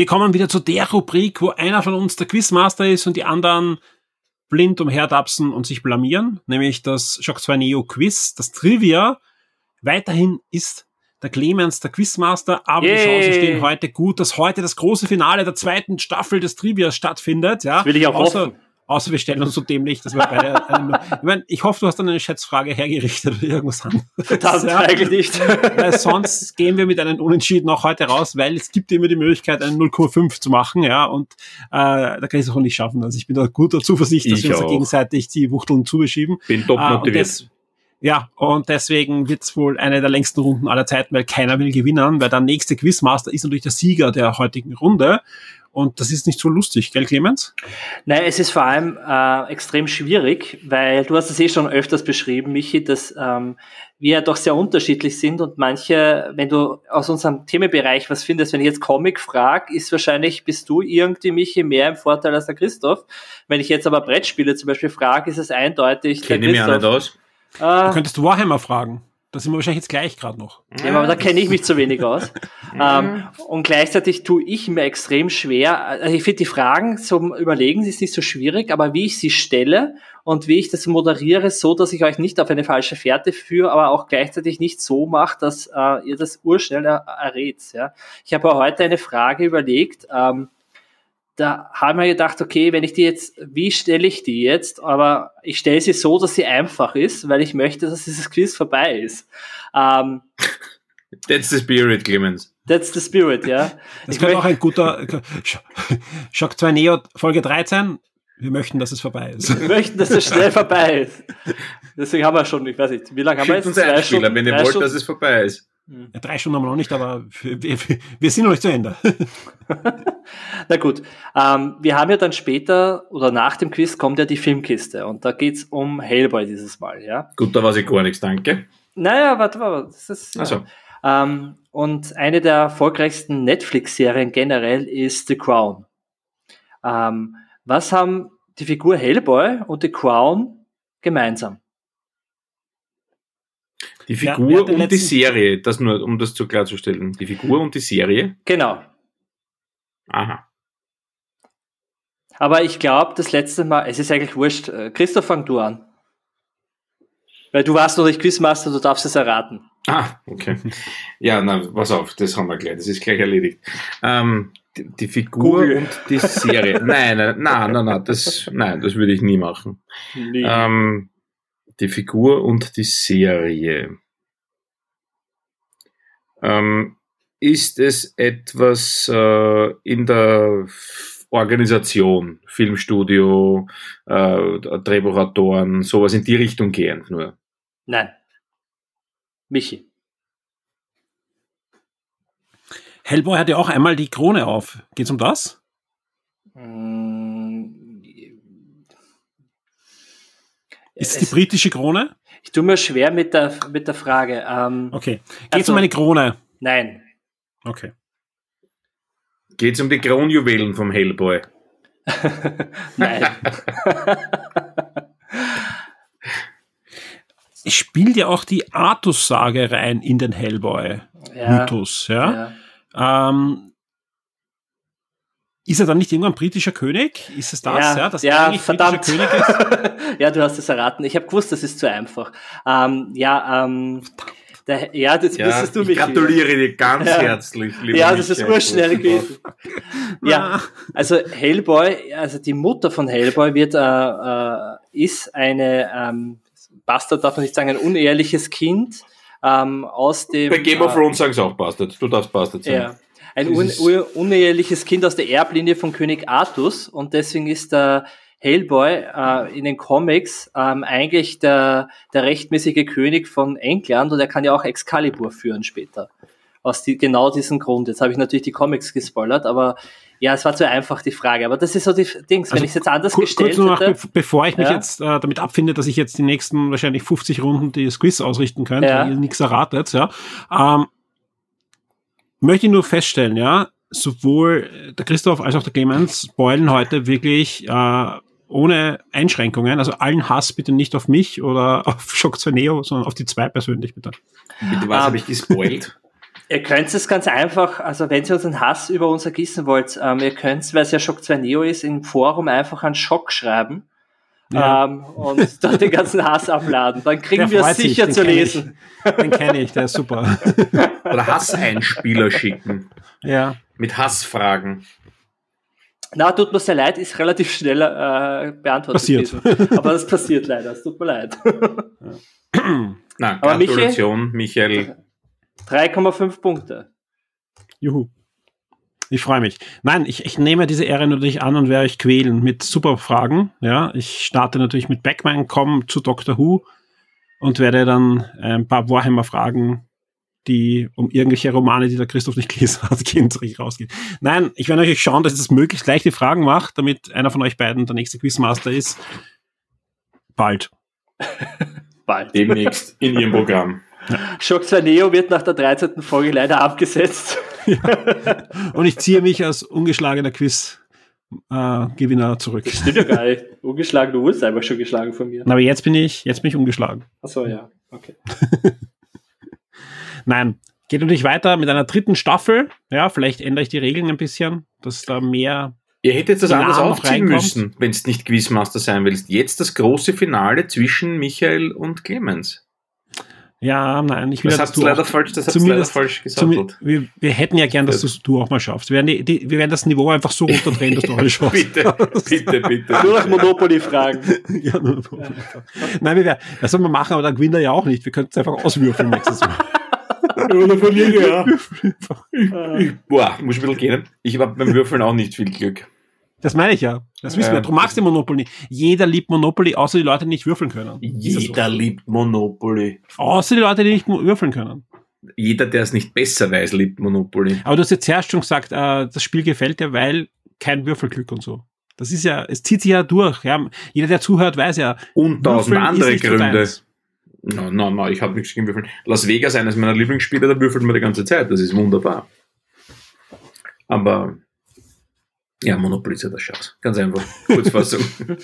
Wir kommen wieder zu der Rubrik, wo einer von uns der Quizmaster ist und die anderen blind umhertapsen und sich blamieren, nämlich das Shock 2 Neo Quiz, das Trivia. Weiterhin ist der Clemens der Quizmaster, aber Yay. die Chancen stehen heute gut, dass heute das große Finale der zweiten Staffel des Trivias stattfindet. Ja, Das will ich auch außer, hoffen. Außer wir stellen uns so dämlich, dass wir beide. Einen, ich, mein, ich hoffe, du hast dann eine Schätzfrage hergerichtet oder irgendwas anderes. Verdammt, ja. eigentlich nicht. Weil sonst gehen wir mit einem Unentschieden auch heute raus, weil es gibt immer die Möglichkeit, einen 0,5 zu machen, ja, und äh, da kann ich es auch nicht schaffen. Also ich bin da guter Zuversicht, dass Ich wir uns da gegenseitig die Wuchteln zubeschieben. Bin top und motiviert. ja, und deswegen wird's wohl eine der längsten Runden aller Zeiten, weil keiner will gewinnen, weil der nächste Quizmaster ist natürlich der Sieger der heutigen Runde. Und das ist nicht so lustig, gell, Clemens? Nein, es ist vor allem äh, extrem schwierig, weil du hast es eh schon öfters beschrieben, Michi, dass ähm, wir ja doch sehr unterschiedlich sind und manche, wenn du aus unserem Themenbereich was findest, wenn ich jetzt Comic frag, ist wahrscheinlich, bist du irgendwie, Michi, mehr im Vorteil als der Christoph. Wenn ich jetzt aber Brettspiele zum Beispiel frage, ist es eindeutig Kenne ich mich auch nicht aus. Du Äh, könntest Warhammer fragen. Da sind wir wahrscheinlich jetzt gleich gerade noch. Ja, aber da kenne ich mich zu wenig aus. *laughs* ähm, und gleichzeitig tue ich mir extrem schwer. Also ich finde die Fragen zum Überlegen ist nicht so schwierig, aber wie ich sie stelle und wie ich das moderiere, so dass ich euch nicht auf eine falsche Fährte führe, aber auch gleichzeitig nicht so mache, dass äh, ihr das urschnell er errät. Ja? Ich habe heute eine Frage überlegt. Ähm, da haben wir gedacht, okay, wenn ich die jetzt, wie stelle ich die jetzt? Aber ich stelle sie so, dass sie einfach ist, weil ich möchte, dass dieses Quiz vorbei ist. Ähm, That's the spirit, Clemens. That's the spirit, ja. *laughs* Das Ich könnte möcht- auch ein guter *laughs* Shock 2 Neo Folge 13. Wir möchten, dass es vorbei ist. Wir möchten, dass es schnell vorbei ist. *laughs* Deswegen haben wir schon, ich weiß nicht, wie lange haben wir Schickt jetzt? uns einen Spieler, Stunden? wenn ihr wollt, Stunden? dass es vorbei ist. Ja, drei Stunden haben wir noch nicht, aber wir, wir, wir sind noch nicht zu Ende. *laughs* Na gut, ähm, wir haben ja dann später oder nach dem Quiz kommt ja die Filmkiste und da geht's um Hellboy dieses Mal, ja. Gut, da weiß ich gar nichts, danke. Naja, warte, warte, das ist, ja. Also, Ähm, und eine der erfolgreichsten Netflix-Serien generell ist The Crown. Ähm, was haben die Figur Hellboy und The Crown gemeinsam? Die Ja, Figur den und die Serie, das nur, um das zu klarzustellen. Die Figur und die Serie. Genau. Aha. Aber ich glaube, das letzte Mal, es ist eigentlich wurscht. Äh, Christoph, fang du an. Weil du warst noch nicht Quizmaster, du darfst es erraten. Ah, okay. Ja, na, pass auf, das haben wir gleich, das ist gleich erledigt. Ähm, die, die Figur Google. und die Serie. nein, nein, nein, nein, nein, das, nein, das würde ich nie machen. Ähm, die Figur und die Serie. Ähm, ist es etwas äh, in der Organisation, Filmstudio, äh, Drehbuchautoren, sowas in die Richtung gehen? Nur. Nein. Michi. Hellboy hat ja auch einmal die Krone auf. Geht's um das? Mm, Ist es die es- britische Krone? Ich tue mir schwer mit der, mit der Frage. Ähm, Okay. Geht's Also- um eine Krone? Nein. Okay. Geht es um die Kronjuwelen vom Hellboy? *laughs* Nein. Es spielt ja auch die Artus-Sage rein in den Hellboy-Mythos, ja. ja. Ähm, ist er dann nicht irgendwann britischer König? Ist es das, ja, dass er ja eigentlich verdammt. britischer König ist? *laughs* ja, du hast es erraten. Ich habe gewusst, das ist zu einfach. Ähm, ja, ähm, der, ja, das Ja, wüsstest du ich mich. gratuliere dir ganz Ja. herzlich, lieber Ja, das ist urschnell gewesen. *laughs* Ja, also Hellboy, also die Mutter von Hellboy wird, äh, äh, ist eine, ähm, Bastard darf man nicht sagen, ein unehrliches Kind ähm, aus dem. Bei Game of äh, Thrones sagen sie auch Bastard. Du darfst Bastard sein. Ja. Ein un uneheliches Kind aus der Erblinie von König Artus und deswegen ist der Hellboy äh, in den Comics ähm, eigentlich der, der rechtmäßige König von England und er kann ja auch Excalibur führen später. Aus die, genau diesem Grund. Jetzt habe ich natürlich die Comics gespoilert, aber ja, es war zu einfach die Frage. Aber das ist so die Dings, wenn Also ich es jetzt anders Kur- gestellt kurz nur noch, hätte. be- bevor ich mich Ja. jetzt äh, damit abfinde, dass ich jetzt die nächsten wahrscheinlich 50 Runden das Quiz ausrichten könnte, Ja. weil ihr nichts erratet, ja, ähm, möchte ich nur feststellen, ja, sowohl der Christoph als auch der Clemens spoilen heute wirklich äh, ohne Einschränkungen, also allen Hass bitte nicht auf mich oder *laughs* auf Shock 2 Neo, sondern auf die zwei persönlich bitte. Bitte, was Ah. habe ich gespoilt? *laughs* Ihr könnt es ganz einfach, also wenn ihr unseren Hass über uns ergießen wollt, ähm, ihr könnt, weil es ja Shock 2 Neo ist, im Forum einfach einen Schock schreiben Ja. ähm, und *laughs* dann den ganzen Hass abladen. Dann kriegen wir es sich, sicher den zu lesen. Ich. Den kenne ich, der ist super. *laughs* Oder Hasseinspieler schicken. ja. Mit Hassfragen. Na, tut mir sehr leid, ist relativ schnell äh, beantwortet Passiert. gewesen. Aber das passiert leider, es tut mir leid. Na, Aber Michi- Gratulation, Michael. 3,5 Punkte. Juhu. Ich freue mich. Nein, ich, ich nehme diese Ehre natürlich an und werde euch quälen mit super Fragen. Ja, ich starte natürlich mit Backman, komme zu Doctor Who und werde dann ein paar Warhammer-Fragen, die um irgendwelche Romane, die der Christoph nicht gelesen *laughs* hat, gehen, richtig rausgehen. Nein, ich werde natürlich schauen, dass ich das möglichst leichte Fragen mache, damit einer von euch beiden der nächste Quizmaster ist. Bald. *laughs* Bald. Demnächst in ihrem Programm. Shock 2 Neo wird nach der 13. Folge leider abgesetzt. *laughs* Und ich ziehe mich als ungeschlagener Quiz-Gewinner zurück. Stimmt ja gar nicht. Ungeschlagen, du wurdest einfach schon geschlagen von mir. Aber jetzt bin ich, jetzt bin ich ungeschlagen. Achso, ja. Okay. *laughs* Nein, geht natürlich weiter mit einer dritten Staffel. Ja, vielleicht ändere ich die Regeln ein bisschen, dass da mehr. Ihr hättet das anders aufziehen müssen, wenn es nicht Quizmaster sein willst. Jetzt das große Finale zwischen Michael und Clemens. Ja, nein, ich will Das ja, hast du leider auch- falsch, das hast du leider zumindest- falsch zumindest- gesagt. wir, wir hätten ja gern, dass du's du auch mal schaffst. Wir werden, die, die, wir werden das Niveau einfach so runterdrehen, dass du alles *laughs* schaffst. bitte, bitte, bitte. Nur noch Monopoly-Fragen. *laughs* ja, nur, Nein, wir werden, das soll man machen, aber dann gewinnt er ja auch nicht. Wir könnten es einfach auswürfeln nächstes Mal. *laughs* Oder verliere, ja. Ich, boah, muss ich ein bisschen gehen. Ich habe beim Würfeln auch nicht viel Glück. Das meine ich ja. Das wissen Ja. wir. Du magst den Monopoly. Jeder liebt Monopoly, außer die Leute, die nicht würfeln können. Das so? Jeder liebt Monopoly. Außer die Leute, die nicht würfeln können. Jeder, der es nicht besser weiß, liebt Monopoly. Aber du hast jetzt zuerst schon gesagt, äh, das Spiel gefällt dir, weil kein Würfelglück und so. Das ist ja, es zieht sich ja durch. Ja. Jeder, der zuhört, weiß ja. Und tausend andere Gründe. No, no, no, ich habe nichts gegen Würfeln. Las Vegas, eines meiner Lieblingsspiele, da würfelt man die ganze Zeit. Das ist wunderbar. Aber ja, ja der Schatz. Ganz einfach. Kurzfassung. *laughs*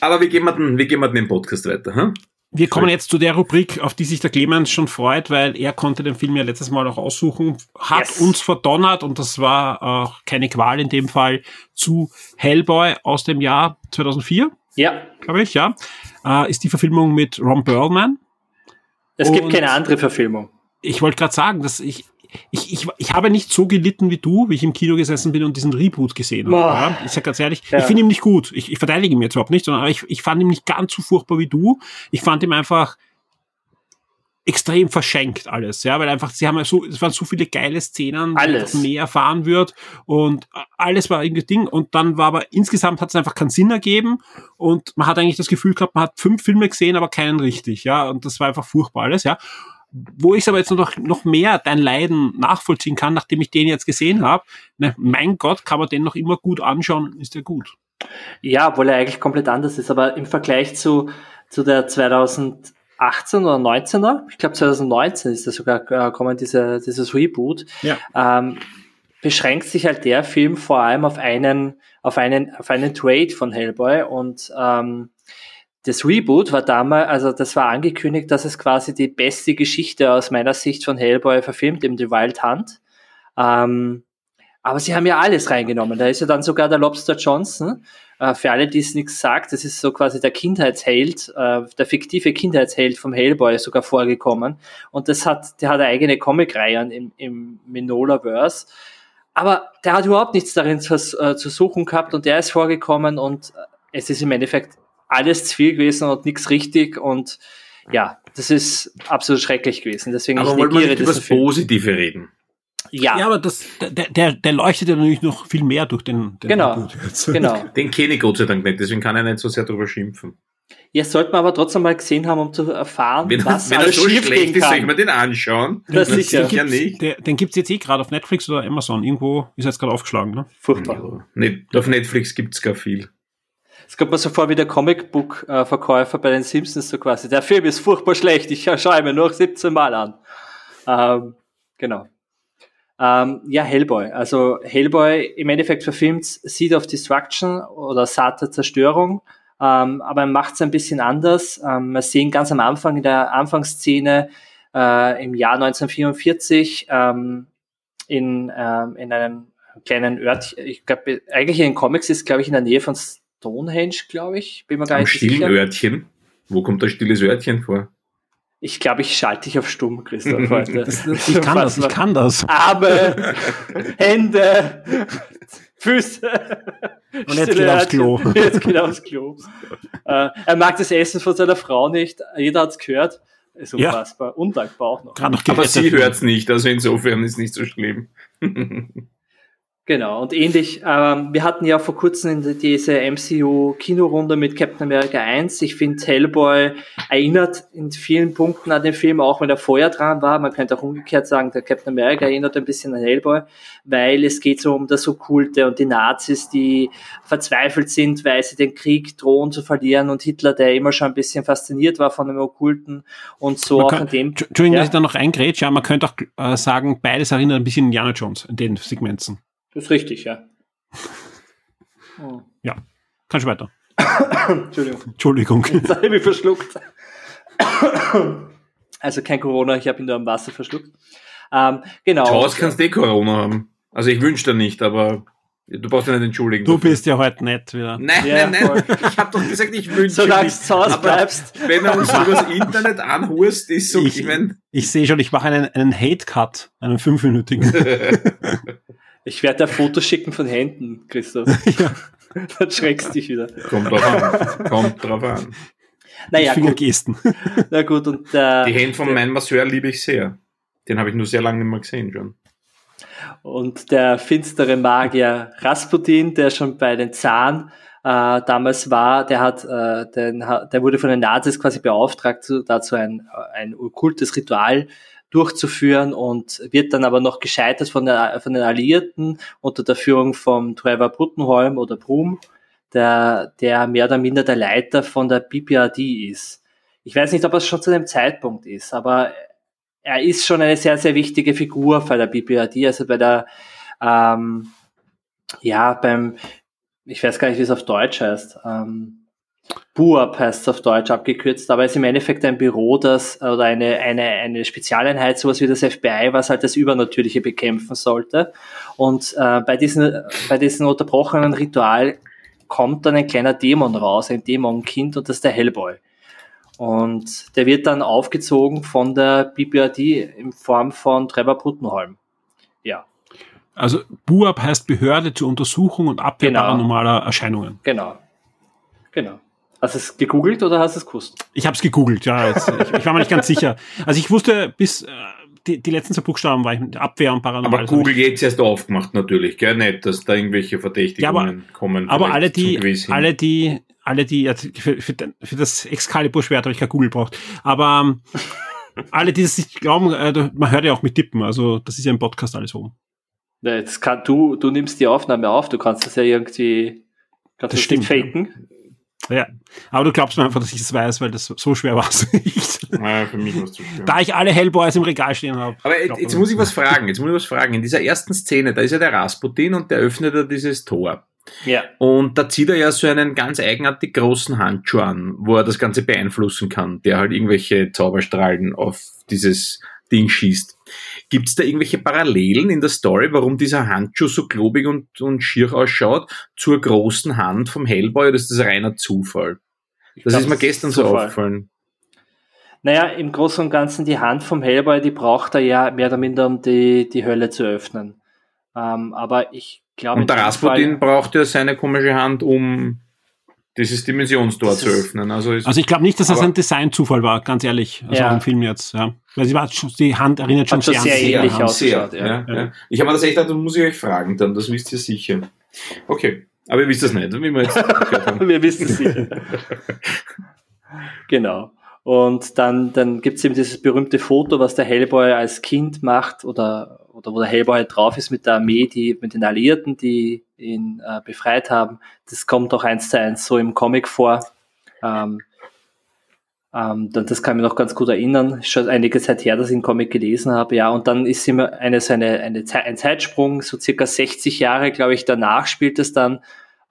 Aber wie gehen wir denn, wie gehen wir denn den Podcast weiter? Hm? Wir kommen jetzt zu der Rubrik, auf die sich der Clemens schon freut, weil er konnte den Film ja letztes Mal auch aussuchen, hat Yes. uns verdonnert und das war auch keine Qual in dem Fall zu Hellboy aus dem Jahr 2004, Ja, glaube ich, ja. Äh, ist die Verfilmung mit Ron Perlman. es gibt Und- keine andere Verfilmung. Ich wollte gerade sagen, dass ich, ich, ich, ich habe nicht so gelitten wie du, wie ich im Kino gesessen bin und diesen Reboot gesehen habe. Ja, ich sag ganz ehrlich, Ja. ich finde ihn nicht gut. Ich, ich verteidige ihn jetzt überhaupt nicht, sondern ich, ich fand ihn nicht ganz so furchtbar wie du. Ich fand ihn einfach extrem verschenkt alles, ja, weil einfach, sie haben ja so, es waren so viele geile Szenen, Alles. mehr erfahren wird und alles war irgendwie Ding und dann war aber insgesamt hat es einfach keinen Sinn ergeben und man hat eigentlich das Gefühl gehabt, man hat fünf Filme gesehen, aber keinen richtig, ja, und das war einfach furchtbar alles, ja. Wo ich aber jetzt noch, noch mehr dein Leiden nachvollziehen kann, nachdem ich den jetzt gesehen habe, ne, mein Gott, kann man den noch immer gut anschauen, ist der gut. Ja, obwohl er eigentlich komplett anders ist, aber im Vergleich zu, zu der 2018 oder 19er, ich glaube 2019 ist das sogar äh, kommen, diese, dieses Reboot, Ja. ähm, beschränkt sich halt der Film vor allem auf einen, auf einen, auf einen Trade von Hellboy und ähm, das Reboot war damals, also das war angekündigt, dass es quasi die beste Geschichte aus meiner Sicht von Hellboy verfilmt, eben The Wild Hunt. Ähm, aber sie haben ja alles reingenommen. Da ist ja dann sogar der Lobster Johnson. Äh, für alle, die es nichts sagt, das ist so quasi der Kindheitsheld, äh, der fiktive Kindheitsheld vom Hellboy sogar vorgekommen. Und das hat, der hat eine eigene Comicreihe im, im Minola-Verse. Aber der hat überhaupt nichts darin zu, äh, zu suchen gehabt und der ist vorgekommen und äh, es ist im Endeffekt alles zu viel gewesen und nichts richtig und ja, das ist absolut schrecklich gewesen. Deswegen Aber ich wollen wir nicht über das. Positive reden? Ja, Ja, aber das, der, der, der leuchtet ja natürlich noch viel mehr durch den, den genau, genau. *laughs* Den kenne ich Gott sei Dank nicht, deswegen kann er nicht so sehr drüber schimpfen. Ja, sollte man aber trotzdem mal gesehen haben, um zu erfahren, Wenn, was wenn er alles so schief schlecht gehen ist, soll ich mir den anschauen? Das Na, sicher. sicher nicht. Der, den gibt's jetzt eh gerade auf Netflix oder Amazon. Irgendwo ist er jetzt gerade aufgeschlagen, ne? Furchtbar. Ja, nicht, auf Netflix gibt's gar viel. Es kommt mir so vor wie der Comicbook-Verkäufer bei den Simpsons so quasi. Der Film ist furchtbar schlecht, ich schaue ihn mir noch 17 Mal an. Ähm, genau. Ähm, ja, Hellboy. Also Hellboy im Endeffekt verfilmt Seed of Destruction oder Saat der Zerstörung, ähm, aber er macht es ein bisschen anders. Ähm, wir sehen ganz am Anfang in der Anfangsszene äh, im Jahr 1944 ähm, in, ähm, in einem kleinen Örtchen, ich glaube, eigentlich in den Comics ist, glaube ich, in der Nähe von Stonehenge, glaube ich, bin mir gar Am nicht stillen sicher. Örtchen. Wo kommt das stilles Örtchen vor? Ich glaube, ich schalte dich auf stumm, Christoph, *laughs* heute. Ich kann das, ich kann das. Arme, *laughs* Hände, Füße. Und jetzt geht er aufs Klo. *laughs* Jetzt geht er aufs Klo. Äh, er mag das Essen von seiner Frau nicht. Jeder hat's gehört. Ist Ja. unfassbar. Undankbar auch noch. Gerade noch Aber sie hört's nicht, also insofern ist nicht so schlimm. Genau, und ähnlich, ähm, wir hatten ja vor kurzem diese MCU-Kinorunde mit Captain America 1. Ich finde, Hellboy erinnert in vielen Punkten an den Film, auch wenn er vorher dran war. Man könnte auch umgekehrt sagen, der Captain America erinnert ein bisschen an Hellboy, weil es geht so um das Okkulte und die Nazis, die verzweifelt sind, weil sie den Krieg drohen zu verlieren und Hitler, der immer schon ein bisschen fasziniert war von dem Okkulten und so Man auch kann- an dem. Entschuldigung, Ja. dass ich da noch eingrätsche, ja, man könnte auch äh, sagen, beides erinnert ein bisschen an Indiana Jones in den Segmenten. Das ist richtig, ja. *laughs* Oh. Ja, kannst du weiter. *coughs* Entschuldigung. Entschuldigung. Jetzt habe ich mich verschluckt. *coughs* Also kein Corona, ich habe ihn nur am Wasser verschluckt. Ähm, genau. Chaos kannst du eh Corona haben. Also ich wünsche dir nicht, aber du brauchst dich nicht entschuldigen. Du dafür. bist ja heute nett wieder. Nein, Ja, nein, voll. nein. Ich habe doch gesagt, ich wünsche Solange nicht. du zu Hause Aber bleibst. Wenn er uns übers Internet anhurst, ist so, Ich- ich, mein, Ich sehe schon, ich mache einen, einen Hate-Cut, einen fünfminütigen. *laughs* Ich werde dir Fotos schicken von Händen, Christoph. *laughs* ja, Dann schreckst du dich wieder. kommt drauf an. Kommt drauf an. Naja, gut, Fingergesten. *laughs* na gut, und äh, Die Hände von meinem Masseur liebe ich sehr. Den habe ich nur sehr lange nicht mehr gesehen schon. Und der finstere Magier Rasputin, der schon bei den Zahn äh, damals war, der hat, äh, den, der wurde von den Nazis quasi beauftragt, zu, dazu ein, ein okkultes Ritual durchzuführen und wird dann aber noch gescheitert von, der, von den Alliierten unter der Führung von Trevor Bruttenholm oder Brum, der, der mehr oder minder der Leiter von der BPRD ist. Ich weiß nicht, ob es schon zu dem Zeitpunkt ist, aber er ist schon eine sehr, sehr wichtige Figur bei der BPRD, also bei der, ähm, ja, beim, ich weiß gar nicht, wie es auf Deutsch heißt, ähm, BUAP heißt es auf Deutsch abgekürzt, aber es ist im Endeffekt ein Büro, das, oder eine, eine, eine Spezialeinheit, sowas wie das FBI, was halt das Übernatürliche bekämpfen sollte. Und äh, bei, diesen, bei diesem unterbrochenen Ritual kommt dann ein kleiner Dämon raus, ein Dämonkind, und das ist der Hellboy. Und der wird dann aufgezogen von der BPRD in Form von Trevor Puttenholm. Ja, Also BUAP heißt Behörde zur Untersuchung und Abwehr Genau. paranormaler Erscheinungen. genau. Genau. Hast du es gegoogelt oder hast du es gewusst? Ich habe es gegoogelt, ja. Jetzt, ich, ich war mir nicht ganz sicher. Also ich wusste bis äh, die, die letzten zwei Buchstaben war ich mit Abwehr und paranormal. Aber Google jetzt erst aufgemacht natürlich, gell? Nicht, dass da irgendwelche Verdächtigungen kommen. Aber vielleicht alle zum die, alle die, alle die, also für, für, für das Excalibur-Schwert habe ich kein Google braucht. Aber ähm, alle, die das nicht glauben, äh, du- man hört ja auch mit Tippen. Also das ist ja im Podcast alles. Ja, Jetzt kann, du, du nimmst die Aufnahme auf, du kannst das ja irgendwie kannst Das das nicht stimmt, faken. Ja. Aber du glaubst mir einfach, dass ich es weiß, weil das so schwer war es nicht. Ja, für mich war es zu schwer. Da ich alle Hellboys im Regal stehen habe. Aber jetzt, jetzt muss ich was fragen, jetzt muss ich was fragen. In dieser ersten Szene, da ist ja der Rasputin und der öffnet ja dieses Tor. Ja. Und da zieht er ja so einen ganz eigenartig großen Handschuh an, wo er das Ganze beeinflussen kann, der halt irgendwelche Zauberstrahlen auf dieses Ding schießt. Gibt es da irgendwelche Parallelen in der Story, warum dieser Handschuh so klobig und, und schier ausschaut, zur großen Hand vom Hellboy, oder ist das reiner Zufall? Das glaub, ist mir gestern so Zufall. aufgefallen. Naja, im Großen und Ganzen die Hand vom Hellboy, die braucht er ja mehr oder minder, um die, die Hölle zu öffnen. Ähm, aber ich glaube. Und der Rasputin Fall- braucht ja seine komische Hand, um dieses Dimensionstor Das zu öffnen. Also, ist, Also ich glaube nicht, dass das Aber- ein Design-Zufall war, ganz ehrlich. Also Ja. auch im Film jetzt, ja. Weil sie war, schon- die Hand erinnert schon schon sehr, sehr an ähnlich sehr, ja. ja. Ja, Ich habe mir das echt gedacht, das muss ich euch fragen dann, das wisst ihr sicher. Okay, aber ihr wisst das nicht, wie wir jetzt. *laughs* Wir wissen es sicher. genau. Und dann, dann gibt es eben dieses berühmte Foto, was der Hellboy als Kind macht oder, oder wo der Hellboy halt drauf ist mit der Armee, die, mit den Alliierten, die ihn äh, befreit haben. Das kommt auch eins zu eins so im Comic vor. Ähm, ähm, das kann ich mir noch ganz gut erinnern. Schon einige Zeit her, dass ich den Comic gelesen habe. Ja, und dann ist immer eine, so eine, eine Ze ein Zeitsprung, so circa 60 Jahre, glaube ich, danach spielt es dann.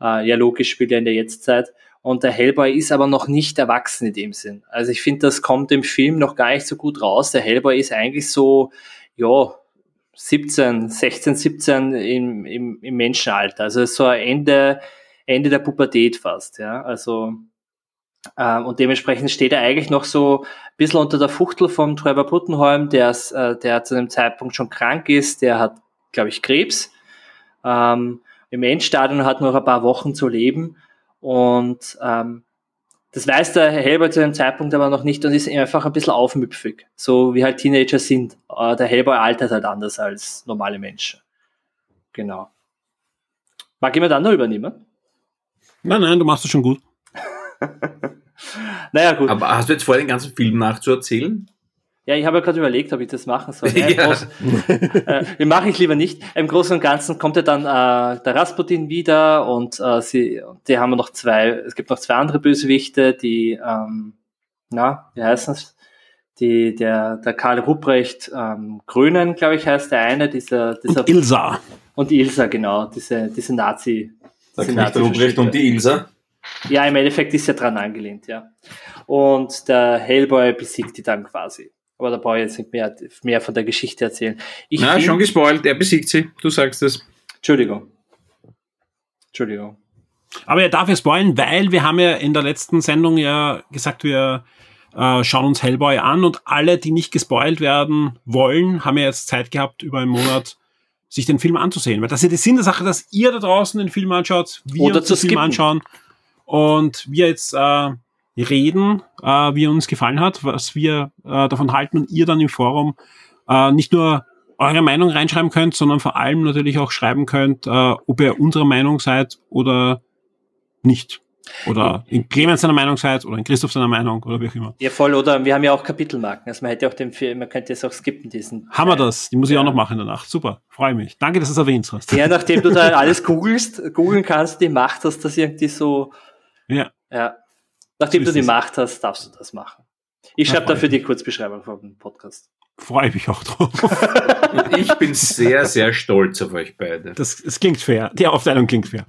Äh, ja, logisch spielt er in der Jetztzeit. Und der Hellboy ist aber noch nicht erwachsen in dem Sinn. Also ich finde, das kommt im Film noch gar nicht so gut raus. Der Hellboy ist eigentlich so, ja, 17, 16, 17 im, im, im Menschenalter. Also so Ende, Ende der Pubertät fast, ja. Also, ähm, und dementsprechend steht er eigentlich noch so ein bisschen unter der Fuchtel von Trevor Puttenholm, der, äh, der zu dem Zeitpunkt schon krank ist, der hat, glaube ich, Krebs. Ähm, Im Endstadium hat noch ein paar Wochen zu leben und ähm, das weiß der Hellboy zu dem Zeitpunkt aber noch nicht und ist einfach ein bisschen aufmüpfig, so wie halt Teenager sind. Äh, der Hellboy altert halt anders als normale Menschen. Genau. Mag jemand andere übernehmen? Nein, nein, du machst es schon gut. *laughs* naja, gut. Aber hast du jetzt vor, den ganzen Film nachzuerzählen? Ja, ich habe ja gerade überlegt, ob ich das machen soll. *laughs* Ja, ja. Großen, äh, mache ich lieber nicht. Im Großen und Ganzen kommt ja dann äh, der Rasputin wieder und äh, sie, die haben noch zwei, es gibt noch zwei andere Bösewichte, die, ähm, na, wie heißen es? Die, der, der Karl Ruprecht ähm, Grünen, glaube ich, heißt der eine, dieser, dieser und Ilsa. Und Ilsa, genau, diese, diese Nazi. Diese der Nazi Ruprecht und die Ilsa. Ja, im Endeffekt ist er dran angelehnt, ja. Und der Hellboy besiegt die dann quasi. Aber da brauche ich jetzt nicht mehr, mehr von der Geschichte erzählen. Ich Na, schon gespoilt, er besiegt sie, du sagst es. Entschuldigung. Entschuldigung. Aber er darf ja spoilen, weil wir haben ja in der letzten Sendung ja gesagt, wir äh, schauen uns Hellboy an und alle, die nicht gespoilt werden wollen, haben ja jetzt Zeit gehabt, über einen Monat sich den Film anzusehen. Weil das ist ja die Sinn der Sache, dass ihr da draußen den Film anschaut, wir Oder uns den Film anschauen und wir jetzt äh, reden, äh, wie uns gefallen hat, was wir äh, davon halten und ihr dann im Forum äh, nicht nur eure Meinung reinschreiben könnt, sondern vor allem natürlich auch schreiben könnt, äh, ob ihr unserer Meinung seid oder nicht. Oder in Clemens seiner Meinung seid oder in Christoph seiner Meinung oder wie auch immer. Ja, voll, oder wir haben ja auch Kapitelmarken. Also man hätte auch den Film, man könnte es auch skippen, diesen. Haben wir das? Die muss ich ja. auch noch machen danach. Super, freue mich. Danke, dass du es erwähnt hast. Ja, nachdem du da *laughs* alles googelst, googeln kannst, die Macht, dass das irgendwie so. Ja. Ja. Nachdem du die Macht hast, darfst du das machen. Ich schreibe dafür die Kurzbeschreibung vom Podcast. Freue mich auch drauf. *laughs* ich bin *laughs* sehr, sehr stolz auf euch beide. Das, das klingt fair. Die Aufteilung klingt fair.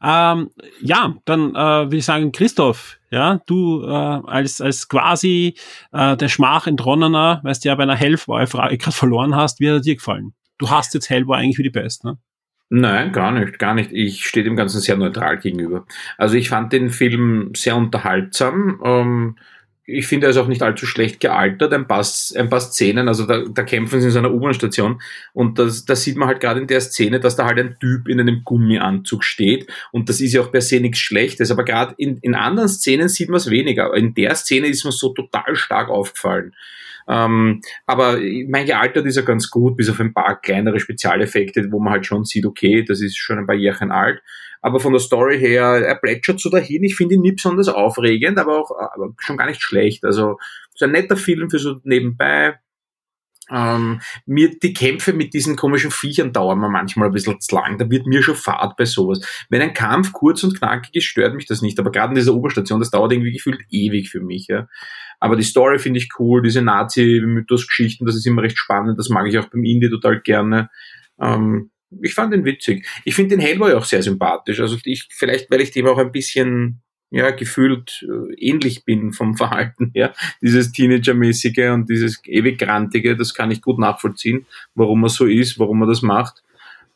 Ähm, ja, dann äh, würde ich sagen, Christoph, ja, du äh, als, als quasi äh, der Schmach entronnener, weißt du ja, bei einer Hellboy-Frage gerade verloren hast, wie hat er dir gefallen? Du hast jetzt Hellboy eigentlich für die Beste, ne? Nein, gar nicht, gar nicht. Ich stehe dem Ganzen sehr neutral gegenüber. Also ich fand den Film sehr unterhaltsam. Ähm, ich finde, er ist auch nicht allzu schlecht gealtert. Ein paar, ein paar Szenen, also da, da kämpfen sie in so einer U-Bahn-Station und das, das sieht man halt gerade in der Szene, dass da halt ein Typ in einem Gummianzug steht und das ist ja auch per se nichts Schlechtes, aber gerade in, in anderen Szenen sieht man es weniger. In der Szene ist mir so total stark aufgefallen. Ähm, aber mein gealtert ist er ganz gut, bis auf ein paar kleinere Spezialeffekte, wo man halt schon sieht, okay, das ist schon ein paar Jährchen alt. Aber von der Story her, er plätschert so dahin. Ich finde ihn nicht besonders aufregend, aber auch aber schon gar nicht schlecht. Also so ein netter Film für so nebenbei. Ähm, mir die Kämpfe mit diesen komischen Viechern dauern mir manchmal ein bisschen zu lang. Da wird mir schon Fahrt bei sowas. Wenn ein Kampf kurz und knackig ist, stört mich das nicht. Aber gerade in dieser Oberstation, das dauert irgendwie gefühlt ewig für mich. Ja. Aber die Story finde ich cool, diese Nazi-Mythos-Geschichten, das ist immer recht spannend. Das mag ich auch beim Indie total gerne. Ähm, ich fand ihn witzig. Ich finde den Hellboy auch sehr sympathisch. Also ich, vielleicht, weil ich dem auch ein bisschen ja, gefühlt äh, ähnlich bin vom Verhalten her. *laughs* Dieses Teenager-mäßige und dieses ewig Grantige, das kann ich gut nachvollziehen, warum er so ist, warum er das macht.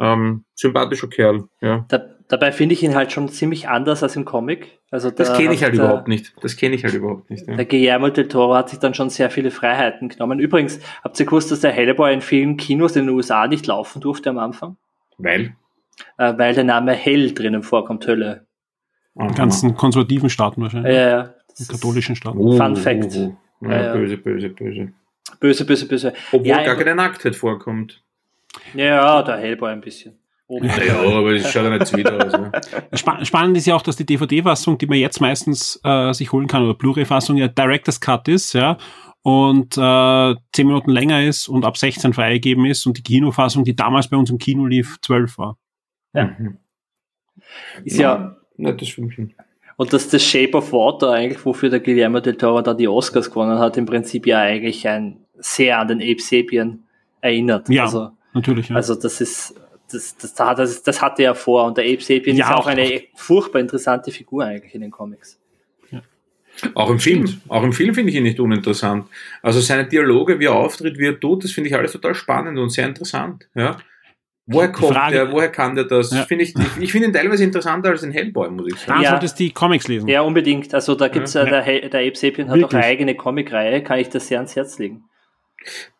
Ähm, sympathischer Kerl, ja. Da, dabei finde ich ihn halt schon ziemlich anders als im Comic. Also das kenne ich halt der, überhaupt nicht. Das kenne ich halt überhaupt nicht. Ja. Der Guillermo del Toro hat sich dann schon sehr viele Freiheiten genommen. Übrigens, habt ihr gewusst, dass der Hellboy in vielen Kinos in den USA nicht laufen durfte am Anfang? Weil? Äh, weil der Name Hell drinnen vorkommt, Hölle. In ganzen konservativen Staaten wahrscheinlich. Ja, ja. In katholischen Staaten. Oh, Fun Fact. Oh, oh. Ja, ja, böse, böse, böse. Böse, böse, böse. Obwohl ja, gar keine Nacktheit vorkommt. Ja, der Hellboy ein bisschen. Ja, aber das schaut ja nicht wieder aus. Ne? *laughs* Spannend ist ja auch, dass die DVD-Fassung, die man jetzt meistens äh, sich holen kann, oder Blu-ray-Fassung, ja Director's Cut ist, ja, und äh, zehn Minuten länger ist und ab 16 freigegeben ist und die Kinofassung, die damals bei uns im Kino lief, 12 war. Ja. Mhm. Ist ja. Nettes Filmchen. Und dass das Shape of Water eigentlich, wofür der Guillermo del Toro da die Oscars gewonnen hat, im Prinzip ja eigentlich ein sehr an den Ape Sapien erinnert. Ja, also, natürlich. Ja. Also das ist, das, das, das, das hatte er vor und der Ape Sapien ja, ist auch, auch eine furchtbar interessante Figur eigentlich in den Comics. Auch im Film. Auch im Film finde ich ihn nicht uninteressant. Also seine Dialoge, wie er auftritt, wie er tut, das finde ich alles total spannend und sehr interessant. Ja. Woher kommt Frage- der? Woher kann der das? Ja. Finde ich, ich, ich finde ihn teilweise interessanter als den Hellboy, muss ich sagen. Ja. solltest du die Comics lesen. Ja, unbedingt. Also da gibt's Ja. ja, der, He- der Ape Sapien hat auch Wirklich. eine eigene Comicreihe, kann ich das sehr ans Herz legen.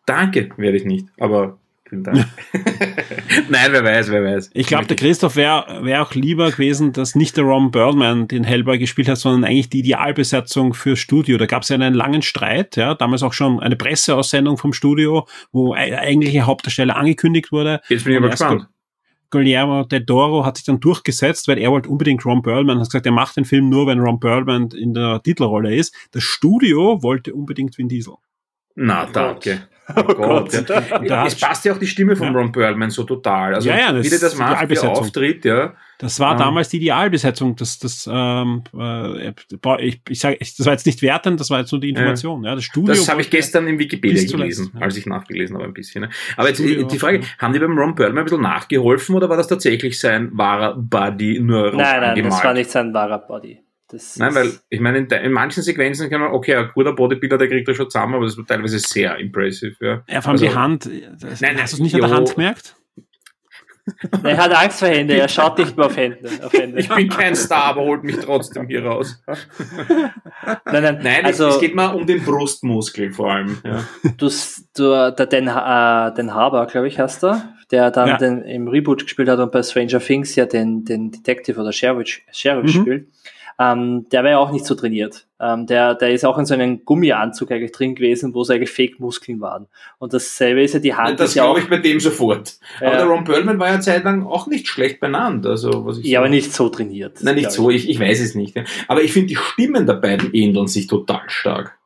Danke, werde ich nicht. Aber vielen Dank. *laughs* Nein, wer weiß, wer weiß. Ich glaube, der Christoph wäre wär auch lieber gewesen, dass nicht der Ron Birdman den Hellboy gespielt hat, sondern eigentlich die Idealbesetzung fürs Studio. Da gab es ja einen langen Streit, ja, damals auch schon eine Presseaussendung vom Studio, wo e- eigentliche Hauptdarsteller angekündigt wurde. Jetzt bin ich aber gespannt. Guillermo del Toro hat sich dann durchgesetzt, weil er wollte unbedingt Ron Perlman, hat gesagt, er macht den Film nur, wenn Ron Perlman in der Titelrolle ist. Das Studio wollte unbedingt Vin Diesel. Na, danke. *laughs* Oh Gott. Gott. Und da Es passt ja auch die Stimme von Ja. Ron Perlman so total. Also Ja, ja, das wie der das macht, wie er Idealbesetzung. auftritt, ja. Das war Ah. damals die Idealbesetzung. Das, das, ähm, äh, ich, ich sage, das war jetzt nicht wertend, das war jetzt nur die Information. Ja, das Studio. Das habe ich gestern in Wikipedia gelesen, ja. als ich nachgelesen habe ein bisschen. ne. Aber jetzt Studio, die Frage, ja. haben die beim Ron Perlman ein bisschen nachgeholfen oder war das tatsächlich sein wahrer Buddy nur Nein, nein, angemalt? das war nicht sein wahrer Body. Das Nein, weil ich meine, in, in manchen Sequenzen kann man, okay, ein guter Bodybuilder, der kriegt das schon zusammen, aber das war teilweise sehr impressive. Ja. Ja, vor allem Also- die Hand. Das, Nein, nein, hast du es nicht an der jo. Hand gemerkt? er hat Angst vor Hände, er schaut nicht mehr auf Hände. Auf Hände. Ich bin kein Star, aber holt mich trotzdem hier raus. nein, nein, Nein, also es, geht mal um den Brustmuskel vor allem. Ja. du, du der Den, äh, Den Harbour, glaube ich, hast du, der dann Ja. den, im Reboot gespielt hat und bei Stranger Things ja den, den Detective oder Sheriff, Sheriff Mhm. spielt. Ähm, der war ja auch nicht so trainiert. Ähm, der, der ist auch in so einem Gummianzug eigentlich drin gewesen, wo es eigentlich Fake-Muskeln waren. Und dasselbe ist ja die Hand. Das ja auch, glaube ich bei dem sofort. Aber Ja. der Ron Perlman war ja zeitlang auch nicht schlecht benannt. Also, was ich ja, so- aber nicht so trainiert. Nein, nicht so, ich, ich weiß es nicht. ja. Aber ich finde, die Stimmen der beiden ähneln sich total stark.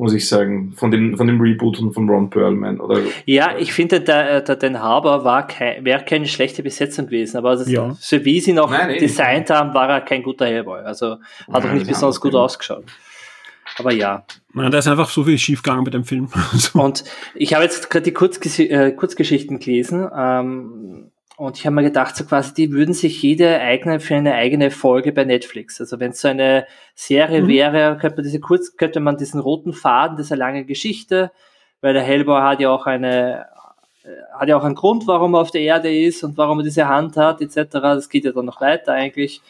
Muss ich sagen. Von dem, von dem Reboot und von Ron Perlman. Oder, Ja, ich finde, der, der Den Harbour war kein, wäre keine schlechte Besetzung gewesen, aber das, Ja. so wie sie ihn auch Nein, nicht. designt haben, war er kein guter Hellboy. Also hat auch Nein, nicht das besonders gut nicht. ausgeschaut. Aber ja. Nein, da ist einfach so viel schiefgegangen mit dem Film. So. *laughs* Und ich habe jetzt gerade die Kurzges äh, Kurzgeschichten gelesen ähm, und ich habe mir gedacht, so quasi, die würden sich jede eignen für eine eigene Folge bei Netflix. Also wenn es so eine Serie Mhm. wäre, könnte man diese kurz, könnte man diesen roten Faden dieser langen Geschichte, weil der Hellboy hat ja auch eine äh, hat ja auch einen Grund, warum er auf der Erde ist und warum er diese Hand hat, etc. Das geht ja dann noch weiter eigentlich,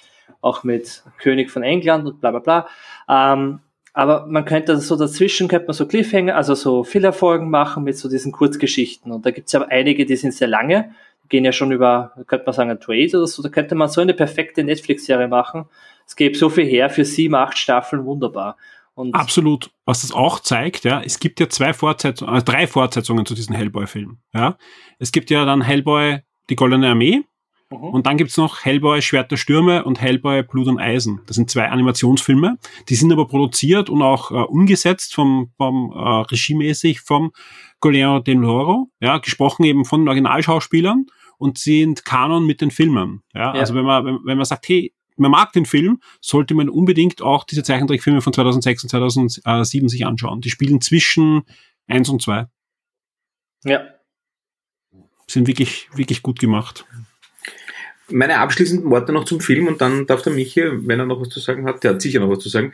auch mit König von England und bla bla bla. Ähm, aber man könnte so dazwischen, könnte man so Cliffhanger, also so Fillerfolgen machen mit so diesen Kurzgeschichten. Und da gibt's ja einige, die sind sehr lange, gehen ja schon über, könnte man sagen, ein Trade oder so. Da könnte man so eine perfekte Netflix-Serie machen. Es gäbe so viel her für sieben, acht Staffeln, wunderbar. Und Absolut. Was das auch zeigt, ja, es gibt ja zwei Fortsetzungen, äh, drei Fortsetzungen zu diesem Hellboy-Film. Ja, es gibt ja dann Hellboy die Goldene Armee Mhm. und dann gibt's noch Hellboy Schwert der Stürme und Hellboy Blut und Eisen. Das sind zwei Animationsfilme. Die sind aber produziert und auch äh, umgesetzt vom, vom äh, regiemäßig vom Guillermo del Toro, ja, gesprochen eben von Originalschauspielern und sind Kanon mit den Filmen. Ja, Ja. also wenn man wenn, wenn man sagt, hey, man mag den Film, sollte man unbedingt auch diese Zeichentrickfilme von 2006 und 2007 sich anschauen. Die spielen zwischen eins und zwei. ja. Sind wirklich, wirklich gut gemacht. Meine abschließenden Worte noch zum Film und dann darf der Michi, wenn er noch was zu sagen hat, der hat sicher noch was zu sagen.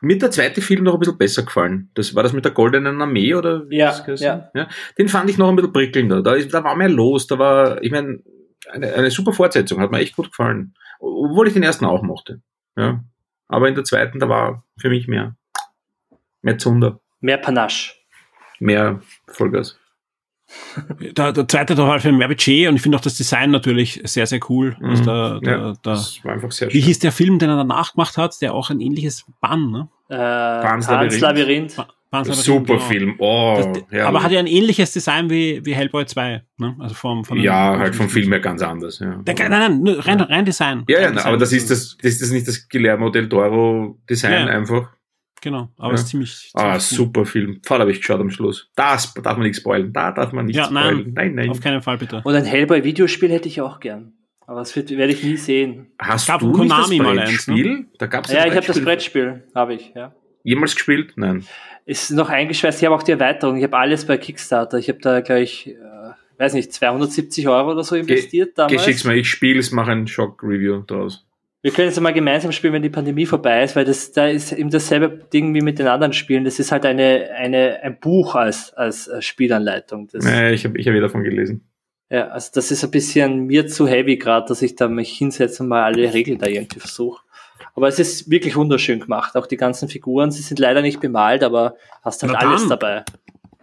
Mir der zweite Film noch ein bisschen besser gefallen. Das war das mit der Goldenen Armee oder wie Ja, ja. ja. Den fand ich noch ein bisschen prickelnder. Da, ist, da war mehr los. Da war, ich meine, eine, eine super Fortsetzung, hat mir echt gut gefallen. Obwohl ich den ersten auch mochte. Ja. Aber in der zweiten, da war für mich mehr, mehr Zunder, Mehr Panache. mehr Vollgas. Der, der zweite hat halt für mehr Budget und ich finde auch das Design natürlich sehr, sehr cool. Also Mhm. der, der, ja, das war einfach sehr wie schön. hieß der Film, den er danach gemacht hat, der auch ein ähnliches Bann, ne? Äh, Pan's Labyrinth. Labyrinth. Banns Labyrinth, Super genau. Film. Oh, Das, aber hat ja ein ähnliches Design wie, wie Hellboy 2, ne? Also vom, von ja, halt vom Film her ganz anders. Ja. Der, nein, nein, nur rein, rein Design. Ja, ja, Rein na, Design. aber das ist das, das ist nicht das Guillermo del Toro Design Ja. einfach. Genau, aber Ja. es ist ziemlich. Ah, ziemlich gut. super Film. Voll habe ich geschaut am Schluss. Das darf man nicht spoilen. Da darf man nicht Ja, nein. spoilen. Nein, nein. Auf keinen Fall bitte. Und ein Hellboy-Videospiel hätte ich auch gern. Aber das wird, werde ich nie sehen. Hast gab du von nicht das Konami mal eins, ne? Brettspiel? Da gab's Ja, ein ich habe das Brettspiel. Habe ich, ja. Jemals gespielt? Nein. Ist noch eingeschweißt. Ich habe auch die Erweiterung. Ich habe alles bei Kickstarter. Ich habe da gleich, äh, weiß nicht, 270 Euro oder so investiert damals. Geschick's mal, ich spiele es, mache ein Shock-Review draus. Wir können jetzt mal gemeinsam spielen, wenn die Pandemie vorbei ist, weil das da ist eben dasselbe Ding wie mit den anderen Spielen. Das ist halt eine, eine, ein Buch als, als Spielanleitung. Das, Nee, ich habe ich hab eh davon gelesen. Ja, also das ist ein bisschen mir zu heavy gerade, dass ich da mich hinsetze und mal alle Regeln da irgendwie versuche. Aber es ist wirklich wunderschön gemacht. Auch die ganzen Figuren, sie sind leider nicht bemalt, aber hast halt Na alles dann. dabei.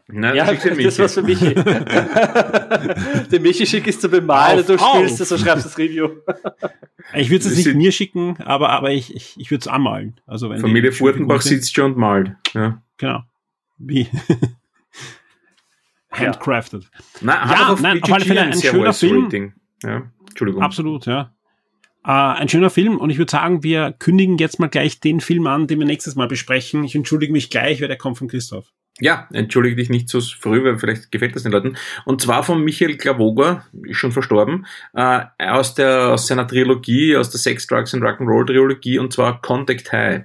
Na, Ja, dir das war's für Michi. *laughs* Den Michi schick ist zu bemalen du Auf, auf. spielst es und schreibst das Review. Ich würde es Das nicht mir schicken, aber, aber ich, ich, ich würde es anmalen. Also wenn Familie Furtenbach sitzt schon und malt. Ja. Genau. Wie? *laughs* Handcrafted. Na, Ja, auf nein, auf alle Fälle ein ein sehr schöner Film. Ja, Entschuldigung. Absolut, ja. Äh, ein schöner Film und ich würde sagen, wir kündigen jetzt mal gleich den Film an, den wir nächstes Mal besprechen. Ich entschuldige mich gleich, weil der kommt von Christoph. Ja, entschuldige dich nicht so früh, weil vielleicht gefällt das den Leuten. Und zwar von Michael Klavoger, ist schon verstorben, äh, aus, der, aus seiner Trilogie, aus der Sex, Drugs and Rock'n'Roll Trilogie, und zwar Contact High.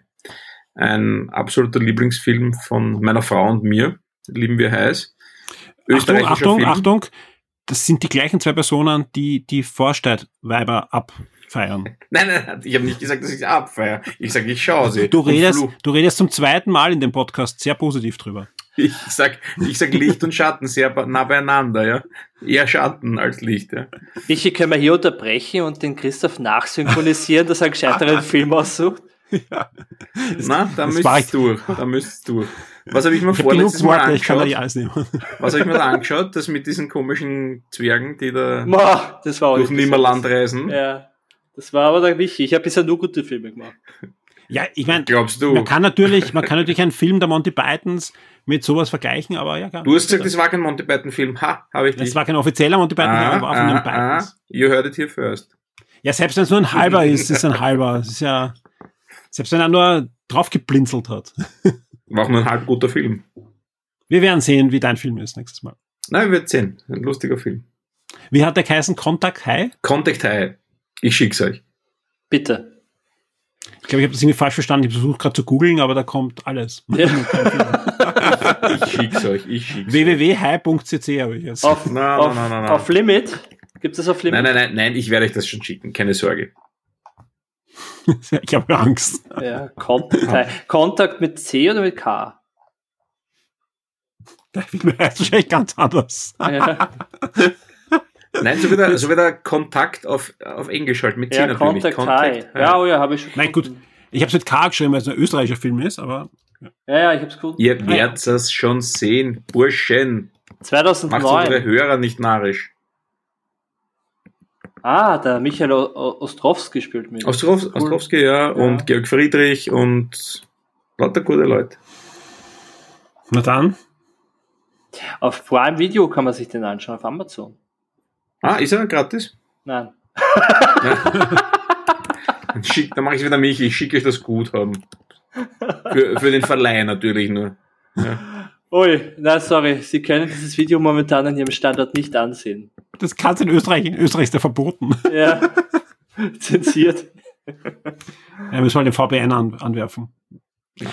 Ein absoluter Lieblingsfilm von meiner Frau und mir. Lieben wir heiß. Achtung, Achtung, Film. Achtung. Das sind die gleichen zwei Personen, die die Vorstadtweiber abfeiern. Nein, nein, nein, ich habe nicht gesagt, dass ich sie abfeiere. Ich sage, ich schaue sie. Du redest, du redest zum zweiten Mal in dem Podcast sehr positiv drüber. Ich sag, ich sag Licht und Schatten sehr nah beieinander, ja. Eher Schatten als Licht, ja. Michi, können wir hier unterbrechen und den Christoph nachsynchronisieren, dass er einen gescheiteren *laughs* Film aussucht? *laughs* Na, da war müsst's durch. Da müsst's durch. Was habe ich mir Ich vorletztes Mal angeschaut? nicht alles nehmen. *laughs* Was habe ich mir da angeschaut? Das mit diesen komischen Zwergen, die da Boah, das war auch durch nicht Nimmerland reisen. Ja, das war aber der Michi. Ich habe bisher nur gute Filme gemacht. Ja, ich meine, Glaubst du? man kann natürlich, man kann natürlich einen Film der Monty Pythons mit sowas vergleichen, aber ja, klar. Du hast gesagt, das war kein Monty Python Film. Ha, habe ich Das nicht. war kein offizieller Monty Python, ah, aber war von den ah, ah, Pythons. you heard it here first. Ja, selbst wenn es nur ein halber ist, ist es ein *laughs* halber. Es ist ja, selbst wenn er nur draufgeblinzelt hat. War auch nur ein halb guter Film. Wir werden sehen, wie dein Film ist nächstes Mal. Nein, wir werden sehen. Ein lustiger Film. Wie hat der geheißen? Contact High? Contact High. Ich schick's euch. Bitte. Ich glaube, ich habe das irgendwie falsch verstanden. Ich versuche gerade zu googeln, aber da kommt alles. *laughs* Ja. Ich schick's euch. Ich schick's euch. www.high.cc habe ich jetzt. Auf, nein, auf, nein, nein. auf Limit? Gibt es auf Limit? Nein, nein, nein, nein, ich werde euch das schon schicken. Keine Sorge. *laughs* Ich habe Angst. Ja, Kontakt, Kontakt mit C oder mit K? Film heißt wahrscheinlich ganz anders. Ja, Nein, so wieder, so wieder Kontakt auf, auf Englisch halt mit C ja natürlich. Contact High. Ja, oh ja, habe ich schon Nein, gut. Ich habe es mit K geschrieben, weil es ein österreichischer Film ist, aber Ja, ja, ich habe es gefunden. Ihr werdet es schon sehen. Burschen. Macht unsere 2009. Hörer nicht narrisch. Ah, der Michael Ostrowski spielt mit. Ostrow Ostrowski, ja, und Georg Friedrich und lauter gute Leute. na dann. Auf Prime Video kann man sich den anschauen, auf Amazon. Ah, ist er gratis? Nein. Dann, schick, dann mache ich wieder mich, ich schicke euch das Guthaben. Für, für den Verleih natürlich nur. Ui, nein, sorry. Sie können dieses Video momentan an Ihrem Standort nicht ansehen. Das kannst du in Österreich. In Österreich ist der verboten. Ja. *laughs* Zensiert. Ja, müssen wir den VPN an, anwerfen.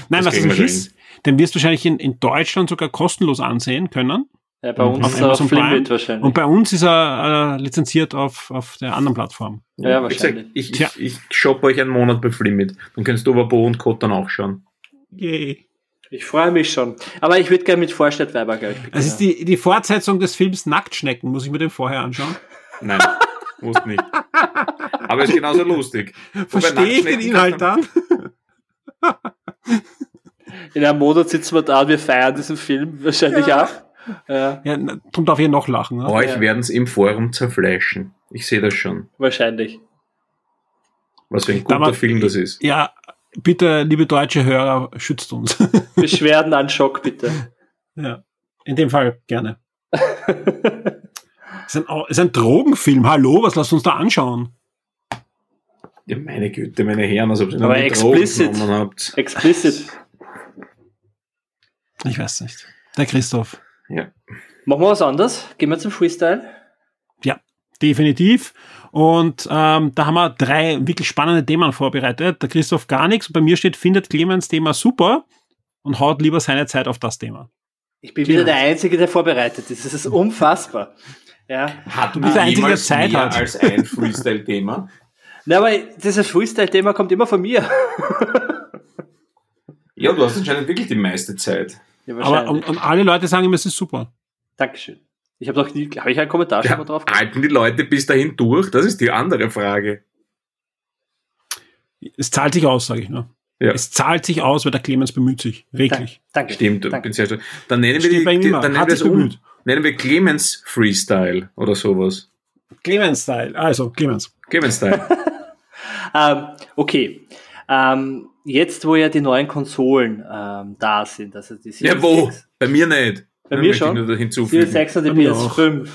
Nein, das was wir ist, den wirst du wahrscheinlich in, in Deutschland sogar kostenlos ansehen können. Ja, bei uns Auf ist er auf Amazon Prime. Limit wahrscheinlich. Und bei uns ist er äh, lizenziert auf, auf der anderen Plattform. Ja, gesagt, wahrscheinlich. Ich, Tja. ich, ich shoppe euch einen Monat bei Flimit. Dann kannst du aber Bo und Code dann auch schauen. Yay. Ich freue mich schon. Aber ich würde gerne mit Vorstadtweiber, glaube ich, beginnen. Das ist die, die Fortsetzung des Films Nacktschnecken. Muss ich mir den vorher anschauen? Nein, muss nicht. Aber ist genauso lustig. Verstehe ich den Inhalt dann? In einem Monat sitzen wir da und wir feiern diesen Film wahrscheinlich auch. *laughs* Ja, Ja, na, darum darf ich noch lachen. Ne? Euch Ja. werden es im Forum zerfleischen. Ich sehe das schon. wahrscheinlich. Was für ein guter war- Film das ist. Ja, bitte, liebe deutsche Hörer, schützt uns. *laughs* Beschwerden an Schock, bitte. ja, in dem Fall gerne. ist, ein, ist ein Drogenfilm. Hallo, was lasst uns da anschauen? Ja, meine Güte, meine Herren, als ob ihr noch Aber Drogen explicit. genommen habt. Explicit. Ich weiß nicht. Der Christoph. Ja. Machen wir was anderes? Gehen wir zum Freestyle? Ja, definitiv. Und ähm, da haben wir drei wirklich spannende Themen vorbereitet. Der Christoph gar nichts. Bei mir steht, findet Clemens Thema super und haut lieber seine Zeit auf das Thema. Ich bin wieder der Einzige, der vorbereitet ist. Das ist unfassbar. Ja. Hat bist der Einzige, der Zeit mehr hat. als ein Freestyle-Thema? Na, aber dieses Freestyle-Thema kommt immer von mir. Ja, du hast anscheinend wirklich die meiste Zeit. Ja, Aber und, und alle Leute sagen immer, es ist super. Dankeschön. Ich habe doch nie, habe ich einen Kommentar schon Ja, mal drauf halten die Leute bis dahin durch? Das ist die andere Frage. Es zahlt sich aus, sage ich nur. Ja. Es zahlt sich aus, weil der Clemens bemüht sich. Reglich. Danke. Stimmt, Danke. bin sehr stolz. Dann nennen wir, die, bei ihm die, dann nennen Hat wir es sich um. bemüht. Nennen wir Clemens Freestyle oder sowas. Clemens-Style. Also, Clemens. Clemens Style. *laughs* Ähm, okay. Ähm, jetzt, wo ja die neuen Konsolen ähm, da sind, also die ja, Series wo? X, Bei mir nicht. Bei Da mir schon. Series hinzufügen. 6 und die Bei mir auch. PS5,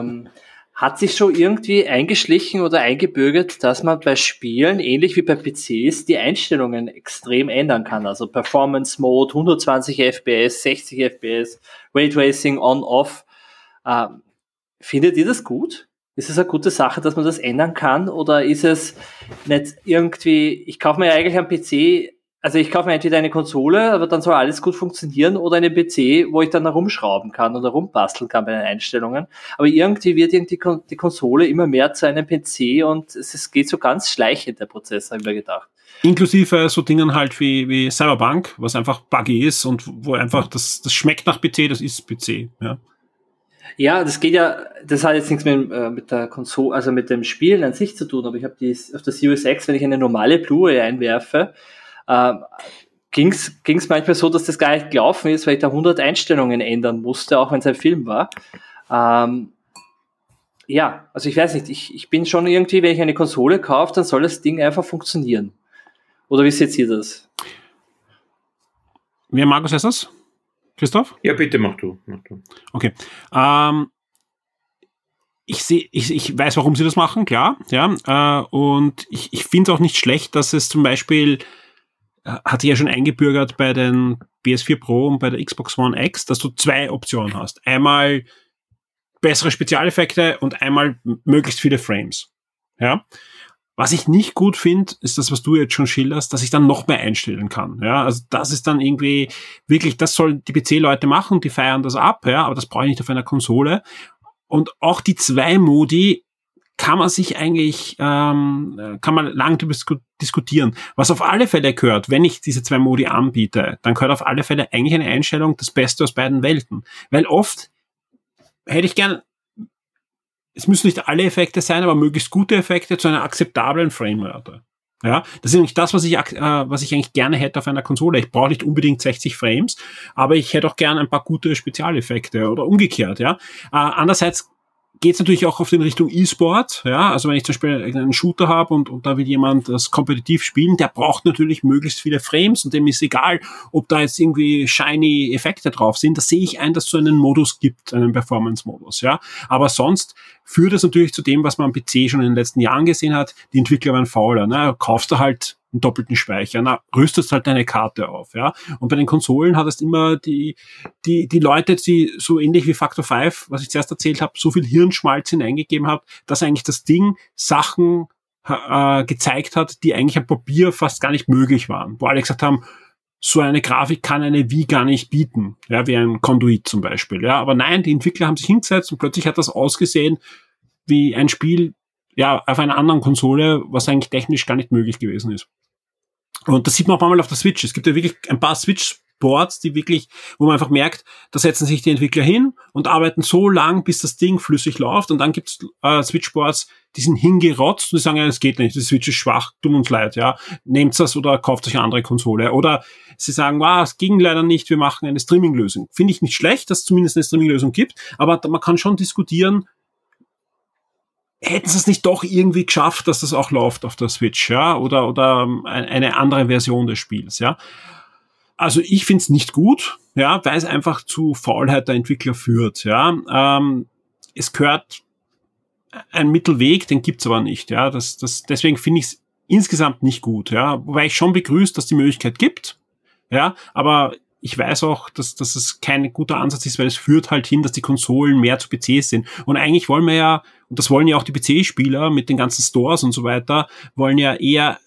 ähm, hat sich schon irgendwie eingeschlichen oder eingebürgert, dass man bei Spielen, ähnlich wie bei PCs, die Einstellungen extrem ändern kann. Also Performance Mode, 120 FPS, 60 FPS, Raytracing on, off. Ähm, findet ihr das gut? Ist es eine gute Sache, dass man das ändern kann? Oder ist es nicht irgendwie, ich kaufe mir ja eigentlich einen PC, also ich kaufe mir entweder eine Konsole, aber dann soll alles gut funktionieren, oder einen PC, wo ich dann herumschrauben kann oder rumbasteln kann bei den Einstellungen. Aber irgendwie wird irgendwie die, Kon die Konsole immer mehr zu einem PC und es, es geht so ganz schleichend, der Prozess, habe ich mir gedacht. Inklusive so Dingen halt wie, wie Cyberpunk, was einfach buggy ist und wo einfach das, das schmeckt nach PC, das ist PC. Ja. Ja, das geht ja, das hat jetzt nichts mit, äh, mit der Konsole, also mit dem Spielen an sich zu tun, aber ich habe auf der Series X, wenn ich eine normale Blu-ray einwerfe, ähm, ging's ging's manchmal so, dass das gar nicht gelaufen ist, weil ich da 100 Einstellungen ändern musste, auch wenn es ein Film war. Ähm, ja, also ich weiß nicht, ich, ich bin schon irgendwie, wenn ich eine Konsole kaufe, dann soll das Ding einfach funktionieren. Oder wie seht ihr das? Wer Markus ist das? Christoph? Ja, bitte mach du. Mach du. Okay. Ähm, ich sehe, ich, ich weiß, warum sie das machen, klar, ja. Äh, und ich, ich finde auch nicht schlecht, dass es zum Beispiel äh, hat sich ja schon eingebürgert bei den PS4 Pro und bei der Xbox One X, dass du zwei Optionen hast. Einmal bessere Spezialeffekte und einmal möglichst viele Frames. Ja. Was ich nicht gut finde, ist das, was du jetzt schon schilderst, dass ich dann noch mehr einstellen kann. Ja, also das ist dann irgendwie wirklich, das sollen die PC-Leute machen, die feiern das ab, ja, aber das brauche ich nicht auf einer Konsole. Und auch die zwei Modi kann man sich eigentlich, ähm, äh, kann man lang disku- diskutieren. Was auf alle Fälle gehört, wenn ich diese zwei Modi anbiete, dann gehört auf alle Fälle eigentlich eine Einstellung das Beste aus beiden Welten. Weil oft hätte ich gern, es müssen nicht alle Effekte sein, aber möglichst gute Effekte zu einer akzeptablen Framerate. Ja, das ist nämlich das, was ich, äh, was ich eigentlich gerne hätte auf einer Konsole. Ich brauche nicht unbedingt 60 Frames, aber ich hätte auch gerne ein paar gute Spezialeffekte oder umgekehrt, ja. Äh, andererseits geht es natürlich auch auf den Richtung E-Sport, ja. Also wenn ich zum Beispiel einen Shooter habe und, und da will jemand das kompetitiv spielen, der braucht natürlich möglichst viele Frames und dem ist egal, ob da jetzt irgendwie shiny Effekte drauf sind. Da sehe ich ein, dass es so einen Modus gibt, einen Performance-Modus, ja. Aber sonst führt es natürlich zu dem, was man am PC schon in den letzten Jahren gesehen hat. Die Entwickler waren fauler, ne. Kaufst du halt einen doppelten Speicher, na, rüstest halt deine Karte auf, ja. Und bei den Konsolen hattest immer die, die, die Leute, die so ähnlich wie Factor 5, was ich zuerst erzählt habe, so viel Hirnschmalz hineingegeben hat, dass eigentlich das Ding Sachen äh, gezeigt hat, die eigentlich am Papier fast gar nicht möglich waren. Wo alle gesagt haben, so eine Grafik kann eine Wii gar nicht bieten, ja, wie ein Conduit zum Beispiel, ja. Aber nein, die Entwickler haben sich hingesetzt und plötzlich hat das ausgesehen wie ein Spiel, ja, auf einer anderen Konsole, was eigentlich technisch gar nicht möglich gewesen ist. Und das sieht man auch manchmal auf der Switch. Es gibt ja wirklich ein paar Switch-Boards, die wirklich, wo man einfach merkt, da setzen sich die Entwickler hin und arbeiten so lang, bis das Ding flüssig läuft. Und dann gibt's äh, Switch-Boards, die sind hingerotzt und die sagen, ja, das geht nicht, die Switch ist schwach, tut uns leid, ja. Nehmt das oder kauft euch eine andere Konsole. Oder sie sagen, wow, es ging leider nicht, wir machen eine Streaming-Lösung. Finde ich nicht schlecht, dass es zumindest eine Streaming-Lösung gibt, aber man kann schon diskutieren, hätten sie es nicht doch irgendwie geschafft, dass das auch läuft auf der Switch, ja, oder, oder ähm, ein- eine andere Version des Spiels, ja. Also ich find's nicht gut, ja, weil es einfach zu Faulheit der Entwickler führt, ja. Ähm, es gehört ein Mittelweg, den gibt's aber nicht, ja. Das, das, deswegen finde ich es insgesamt nicht gut, ja. Wobei ich schon begrüße, dass die Möglichkeit gibt, ja, aber ich weiß auch, dass, dass es kein guter Ansatz ist, weil es führt halt hin, dass die Konsolen mehr zu PCs sind. Und eigentlich wollen wir ja, und das wollen ja auch die PC-Spieler mit den ganzen Stores und so weiter, wollen ja eher,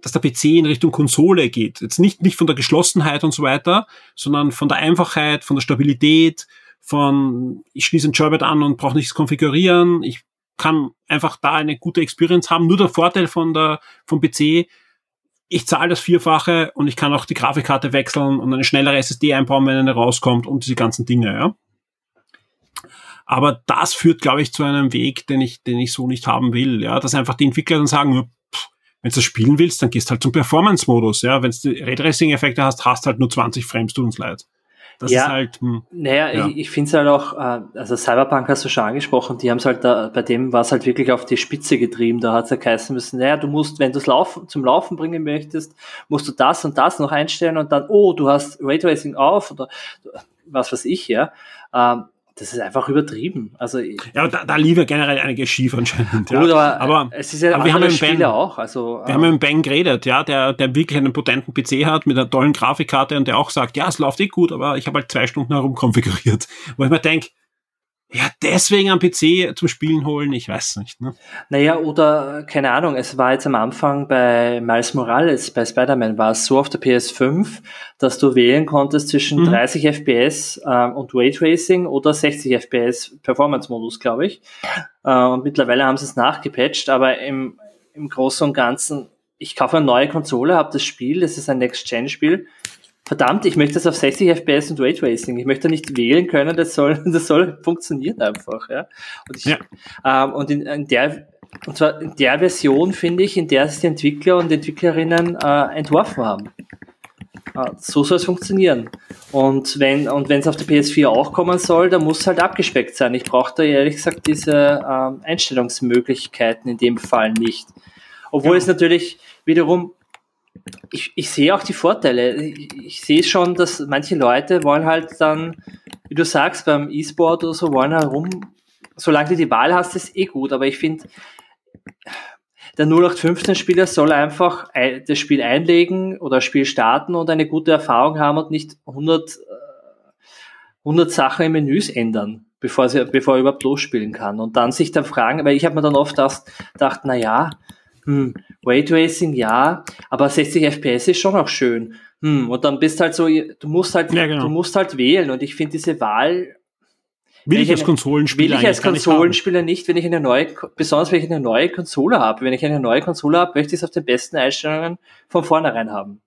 dass der PC in Richtung Konsole geht. Jetzt nicht, nicht von der Geschlossenheit und so weiter, sondern von der Einfachheit, von der Stabilität, von ich schließe ein Jorbit an und brauche nichts konfigurieren, ich kann einfach da eine gute Experience haben. Nur der Vorteil von der, vom PC, ich zahle das Vierfache und ich kann auch die Grafikkarte wechseln und eine schnellere SSD einbauen, wenn eine rauskommt und diese ganzen Dinge, ja. Aber das führt, glaube ich, zu einem Weg, den ich, den ich so nicht haben will, ja. Dass einfach die Entwickler dann sagen, pff, wenn du das spielen willst, dann gehst halt zum Performance-Modus, ja. Wenn du Raytracing-Effekte hast, hast halt nur 20 Frames, tut uns leid. Das ja, ist halt. Hm, naja, ja. ich, ich finde es halt auch, äh, also Cyberpunk hast du schon angesprochen, die haben es halt da, bei dem war es halt wirklich auf die Spitze getrieben. Da hat es ja geheißen müssen, naja, du musst, wenn du es laufen, zum Laufen bringen möchtest, musst du das und das noch einstellen und dann, oh, du hast Raytracing auf oder was weiß ich, ja. Ähm, das ist einfach übertrieben. Also ja, da, da lief ja generell einiges schief anscheinend. Gut, ja. aber, aber es ist ja aber wir haben Spiele Ben, auch. Also, wir haben mit dem Ben geredet, ja, der, der wirklich einen potenten PC hat mit einer tollen Grafikkarte und der auch sagt, ja, es läuft eh gut, aber ich habe halt zwei Stunden herumkonfiguriert. Wo ich mir denke, ja, deswegen am PC zum Spielen holen, ich weiß nicht. Ne? Naja, oder keine Ahnung, es war jetzt am Anfang bei Miles Morales, bei Spider-Man, war es so auf der PS5, dass du wählen konntest zwischen Mhm. 30 FPS ähm, und Raytracing oder 60 FPS Performance-Modus, glaube ich. Äh, und mittlerweile haben sie es nachgepatcht, aber im, im Großen und Ganzen, ich kaufe eine neue Konsole, habe das Spiel, das ist ein Next-Gen-Spiel. Verdammt, ich möchte das auf 60 FPS und Raytracing. Ich möchte nicht wählen können, das soll, *laughs* das soll funktionieren einfach, ja. Und, ich, Ja. ähm, und in, in der, und zwar in der Version, finde ich, in der es die Entwickler und Entwicklerinnen äh, entworfen haben. Äh, so soll es funktionieren. Und wenn und wenn es auf der PS4 auch kommen soll, dann muss es halt abgespeckt sein. Ich brauche da ehrlich gesagt diese ähm, Einstellungsmöglichkeiten in dem Fall nicht. Obwohl es natürlich wiederum ich, ich sehe auch die Vorteile. Ich, ich sehe schon, dass manche Leute wollen halt dann, wie du sagst, beim E-Sport oder so, wollen herum, solange du die Wahl hast, ist eh gut. Aber ich finde, der 0815-Spieler soll einfach ein- das Spiel einlegen oder das Spiel starten und eine gute Erfahrung haben und nicht 100, äh, 100 Sachen im Menüs ändern, bevor, sie, bevor er überhaupt losspielen kann. Und dann sich dann fragen, weil ich habe mir dann oft gedacht na ja, hm, Raytracing ja, aber 60 FPS ist schon auch schön. Hm, und dann bist halt so, du musst halt, Ja, genau. du musst halt wählen. Und ich finde diese Wahl Will ich ich als Konsolenspieler will ich als. Konsolenspieler nicht, wenn ich eine neue, besonders wenn ich eine neue Konsole habe. Wenn ich eine neue Konsole habe, möchte ich es auf den besten Einstellungen von vornherein haben.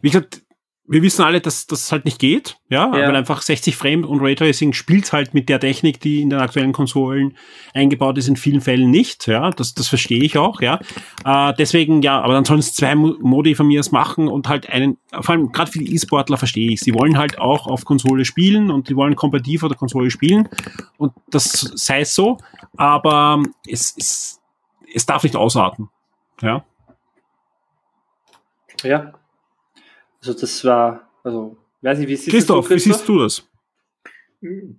Wie gesagt, wir wissen alle, dass das halt nicht geht, ja, Ja. weil einfach 60 Frame und Raytracing spielt halt mit der Technik, die in den aktuellen Konsolen eingebaut ist, in vielen Fällen nicht, ja, das, das verstehe ich auch, ja. Äh, deswegen, ja, aber dann sollen es zwei Mo- Modi von mir machen und halt einen, vor allem gerade für die E-Sportler verstehe ich, sie wollen halt auch auf Konsole spielen und die wollen kompetitiv auf der Konsole spielen und das sei es so, aber es, es, es darf nicht ausarten, ja. Ja. Also das war, also, weiß nicht, wie siehst Christoph, du, wie siehst du das?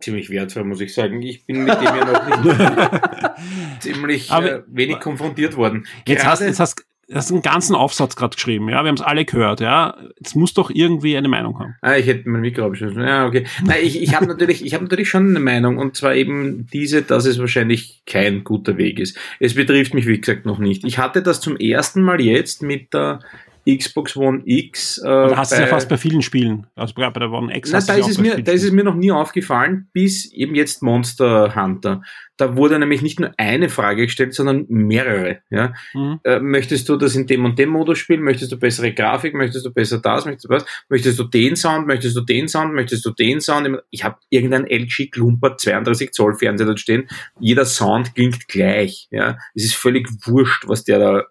Ziemlich wertvoll, muss ich sagen. Ich bin mit dem ja noch nicht *laughs* ziemlich Aber- äh, wenig konfrontiert worden. Jetzt hast, jetzt hast, hast einen ganzen Aufsatz gerade geschrieben, ja. Wir haben es alle gehört, ja. Jetzt muss doch irgendwie eine Meinung haben. Ah, ich hätte mein Mikro abgeschlossen. Ja, okay. Nein, ich, ich habe natürlich, ich habe natürlich schon eine Meinung und zwar eben diese, dass es wahrscheinlich kein guter Weg ist. Es betrifft mich, wie gesagt, noch nicht. Ich hatte das zum ersten Mal jetzt mit der Xbox One X. Äh, Da hast du es ja fast bei vielen Spielen. Also bei bei der One X. Na, da ist, es mir, da ist es mir noch nie aufgefallen, bis eben jetzt Monster Hunter. Da wurde nämlich nicht nur eine Frage gestellt, sondern mehrere. Ja? Mhm. Äh, möchtest du das in dem und dem Modus spielen? Möchtest du bessere Grafik? Möchtest du besser das? Möchtest du was? Möchtest du den Sound? Möchtest du den Sound? Möchtest du den Sound? Ich habe irgendein LG Klumper 32 Zoll Fernseher dort stehen. Jeder Sound klingt gleich. Ja? Es ist völlig wurscht, was der da.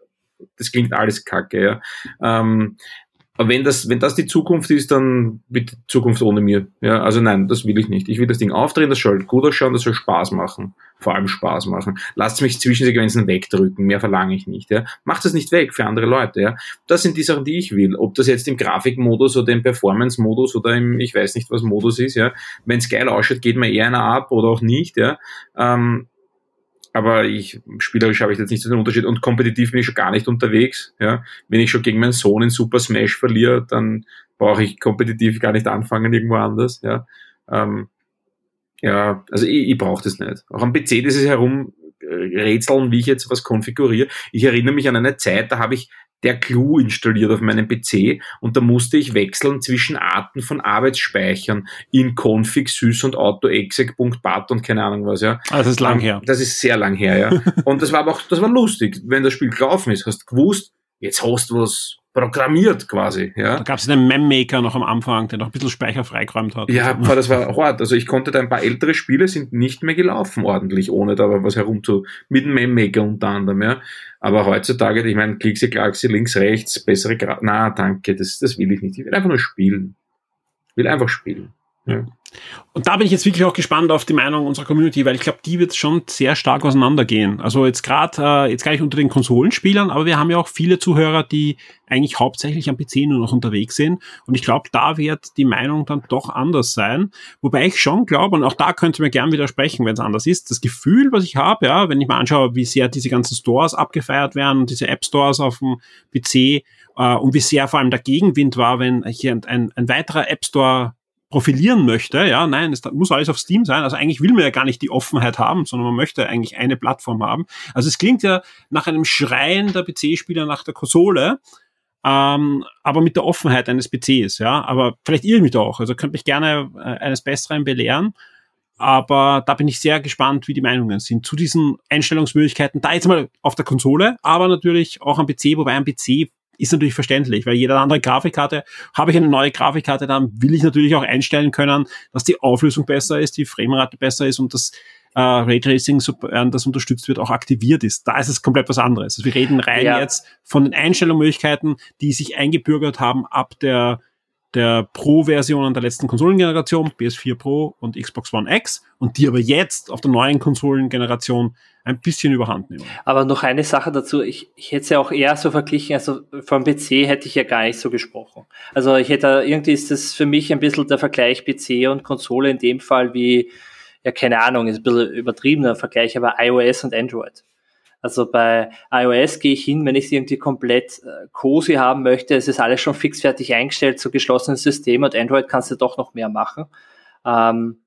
Das klingt alles kacke. Ja? Ähm, aber wenn das, wenn das die Zukunft ist, dann bitte Zukunft ohne mir. Ja, also nein, das will ich nicht. Ich will das Ding aufdrehen, das soll gut ausschauen, das soll Spaß machen. Vor allem Spaß machen. Lasst mich Zwischensequenzen wegdrücken, mehr verlange ich nicht. Ja. Macht das nicht weg für andere Leute. Ja. Das sind die Sachen, die ich will. Ob das jetzt im Grafikmodus oder im Performance-Modus oder im, ich weiß nicht, was Modus ist, ja. Wenn es geil ausschaut, geht mir eher einer ab oder auch nicht, ja. Ähm, aber ich, spielerisch habe ich jetzt nicht so den Unterschied und kompetitiv bin ich schon gar nicht unterwegs, ja wenn ich schon gegen meinen Sohn in Super Smash verliere, dann brauche ich kompetitiv gar nicht anfangen irgendwo anders. Ja, ähm, ja also ich, ich brauche das nicht. Auch am PC ist herum rätseln, wie ich jetzt was konfiguriere. Ich erinnere mich an eine Zeit, da habe ich der Clou installiert auf meinem PC und da musste ich wechseln zwischen Arten von Arbeitsspeichern in config, sys und autoexec.bat und keine Ahnung was, ja. Ah, das ist lang her. Das ist sehr lang her, ja. *laughs* und das war aber auch, das war lustig. Wenn das Spiel gelaufen ist, hast du gewusst, jetzt hast du was programmiert quasi. Ja. Da gab es einen Mem-Maker noch am Anfang, der noch ein bisschen Speicher freigeräumt hat. Ja, boah, das war hart. Also ich konnte da ein paar ältere Spiele sind nicht mehr gelaufen ordentlich, ohne da was herumzu, mit dem Mem-Maker unter anderem, ja. Aber heutzutage, ich meine, Klickse, Klaxi, links, rechts, bessere Gra Na, danke, das, das will ich nicht. Ich will einfach nur spielen. Ich will einfach spielen. Und da bin ich jetzt wirklich auch gespannt auf die Meinung unserer Community, weil ich glaube, die wird schon sehr stark auseinandergehen. Also jetzt gerade, äh, jetzt gar nicht unter den Konsolenspielern, aber wir haben ja auch viele Zuhörer, die eigentlich hauptsächlich am PC nur noch unterwegs sind. Und ich glaube, da wird die Meinung dann doch anders sein. Wobei ich schon glaube, und auch da könnte mir gern widersprechen, wenn es anders ist, das Gefühl, was ich habe, ja, wenn ich mal anschaue, wie sehr diese ganzen Stores abgefeiert werden, diese App Stores auf dem PC, äh, und wie sehr vor allem der Gegenwind war, wenn hier ein, ein weiterer App Store profilieren möchte, ja, nein, es muss alles auf Steam sein. Also eigentlich will man ja gar nicht die Offenheit haben, sondern man möchte eigentlich eine Plattform haben. Also es klingt ja nach einem Schreien der PC-Spieler nach der Konsole, ähm, aber mit der Offenheit eines PCs, ja. Aber vielleicht irre ich mich da auch. Also könnte mich gerne äh, eines Besseren belehren. Aber da bin ich sehr gespannt, wie die Meinungen sind zu diesen Einstellungsmöglichkeiten. Da jetzt mal auf der Konsole, aber natürlich auch am PC, wobei am PC ist natürlich verständlich, weil jeder andere Grafikkarte, habe ich eine neue Grafikkarte, dann will ich natürlich auch einstellen können, dass die Auflösung besser ist, die Framerate besser ist und das äh, Raytracing, äh, das unterstützt wird, auch aktiviert ist. Da ist es komplett was anderes. Also wir reden rein ja. jetzt von den Einstellungsmöglichkeiten, die sich eingebürgert haben ab der der Pro-Versionen der letzten Konsolengeneration, PS4 Pro und Xbox One X, und die aber jetzt auf der neuen Konsolengeneration ein bisschen überhand nehmen. Aber noch eine Sache dazu, ich, ich hätte es ja auch eher so verglichen, also vom PC hätte ich ja gar nicht so gesprochen. Also ich hätte, irgendwie ist das für mich ein bisschen der Vergleich PC und Konsole in dem Fall wie, ja keine Ahnung, ist ein bisschen übertriebener Vergleich, aber iOS und Android. Also bei iOS gehe ich hin, wenn ich es irgendwie komplett äh, cozy haben möchte, es ist alles schon fixfertig eingestellt, so geschlossenes System und Android kannst du doch noch mehr machen. Ähm,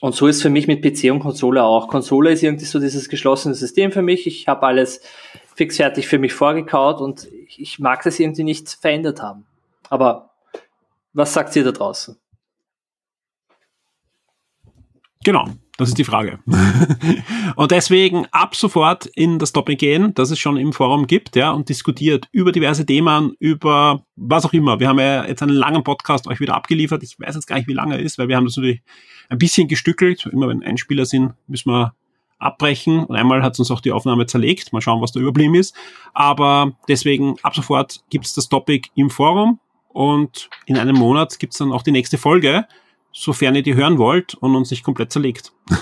und so ist für mich mit PC und Konsole auch. Konsole ist irgendwie so dieses geschlossene System für mich. Ich habe alles fixfertig für mich vorgekaut und ich mag das irgendwie nicht verändert haben. Aber was sagt ihr da draußen? Genau. Das ist die Frage. *laughs* und deswegen ab sofort in das Topic gehen, das es schon im Forum gibt, ja, und diskutiert über diverse Themen, über was auch immer. Wir haben ja jetzt einen langen Podcast euch wieder abgeliefert. Ich weiß jetzt gar nicht, wie lange er ist, weil wir haben das natürlich ein bisschen gestückelt. Immer wenn Einspieler sind, müssen wir abbrechen. Und einmal hat uns auch die Aufnahme zerlegt. Mal schauen, was da überblieben ist. Aber deswegen ab sofort gibt's das Topic im Forum und in einem Monat gibt's dann auch die nächste Folge sofern ihr die hören wollt und uns nicht komplett zerlegt. *laughs*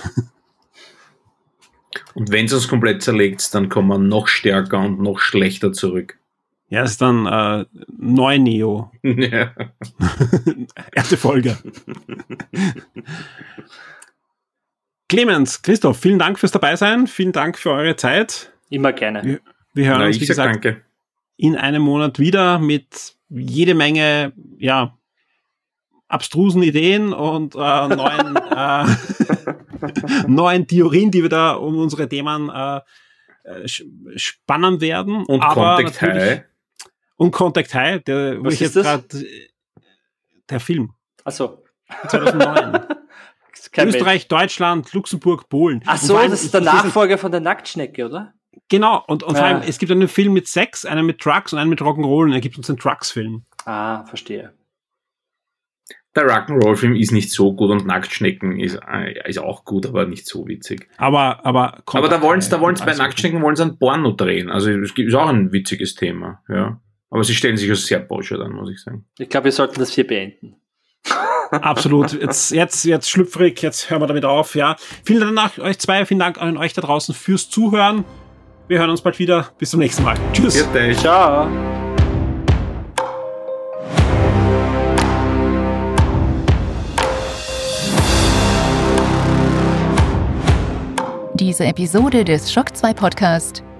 und wenn es uns komplett zerlegt, dann kommen wir noch stärker und noch schlechter zurück. Ja, ist dann äh, neu Neo. *laughs* Ja. *laughs* Erste Folge. Clemens, Christoph, vielen Dank fürs Dabeisein. Vielen Dank für eure Zeit. Immer gerne. Wir, wir hören Na, uns, wie gesagt, danke. in einem Monat wieder mit jede Menge, ja, abstrusen Ideen und äh, neuen, *laughs* äh, neuen Theorien, die wir da um unsere Themen äh, äh spannen werden. Und Aber Contact High. Und Contact High, der, wo ich jetzt gerade der Film. Achso. 2009. *laughs* Österreich, Deutschland, Luxemburg, Polen. Ach so, allem, das ist der Nachfolger von der Nacktschnecke, oder? Genau, und, und ja. vor allem, es gibt einen Film mit Sex, einen mit Trucks und einen mit Rock'n'Roll und er gibt uns einen Trucks-Film. Ah, verstehe der Rock'n'Roll-Film ist nicht so gut und Nacktschnecken ist, äh, ist auch gut, aber nicht so witzig. Aber, aber, aber da wollen sie, da wollen sie bei Nacktschnecken wollen sie ein Porno drehen. Also, es ist auch ein witziges Thema, ja. Aber sie stellen sich als sehr Boscher dann, muss ich sagen. Ich glaube, wir sollten das hier beenden. *laughs* Absolut. Jetzt, jetzt, jetzt schlüpfrig, jetzt hören wir damit auf, ja. Vielen Dank euch zwei, vielen Dank an euch da draußen fürs Zuhören. Wir hören uns bald wieder. Bis zum nächsten Mal. Tschüss. Ciao. Diese Episode des Shock 2 Podcast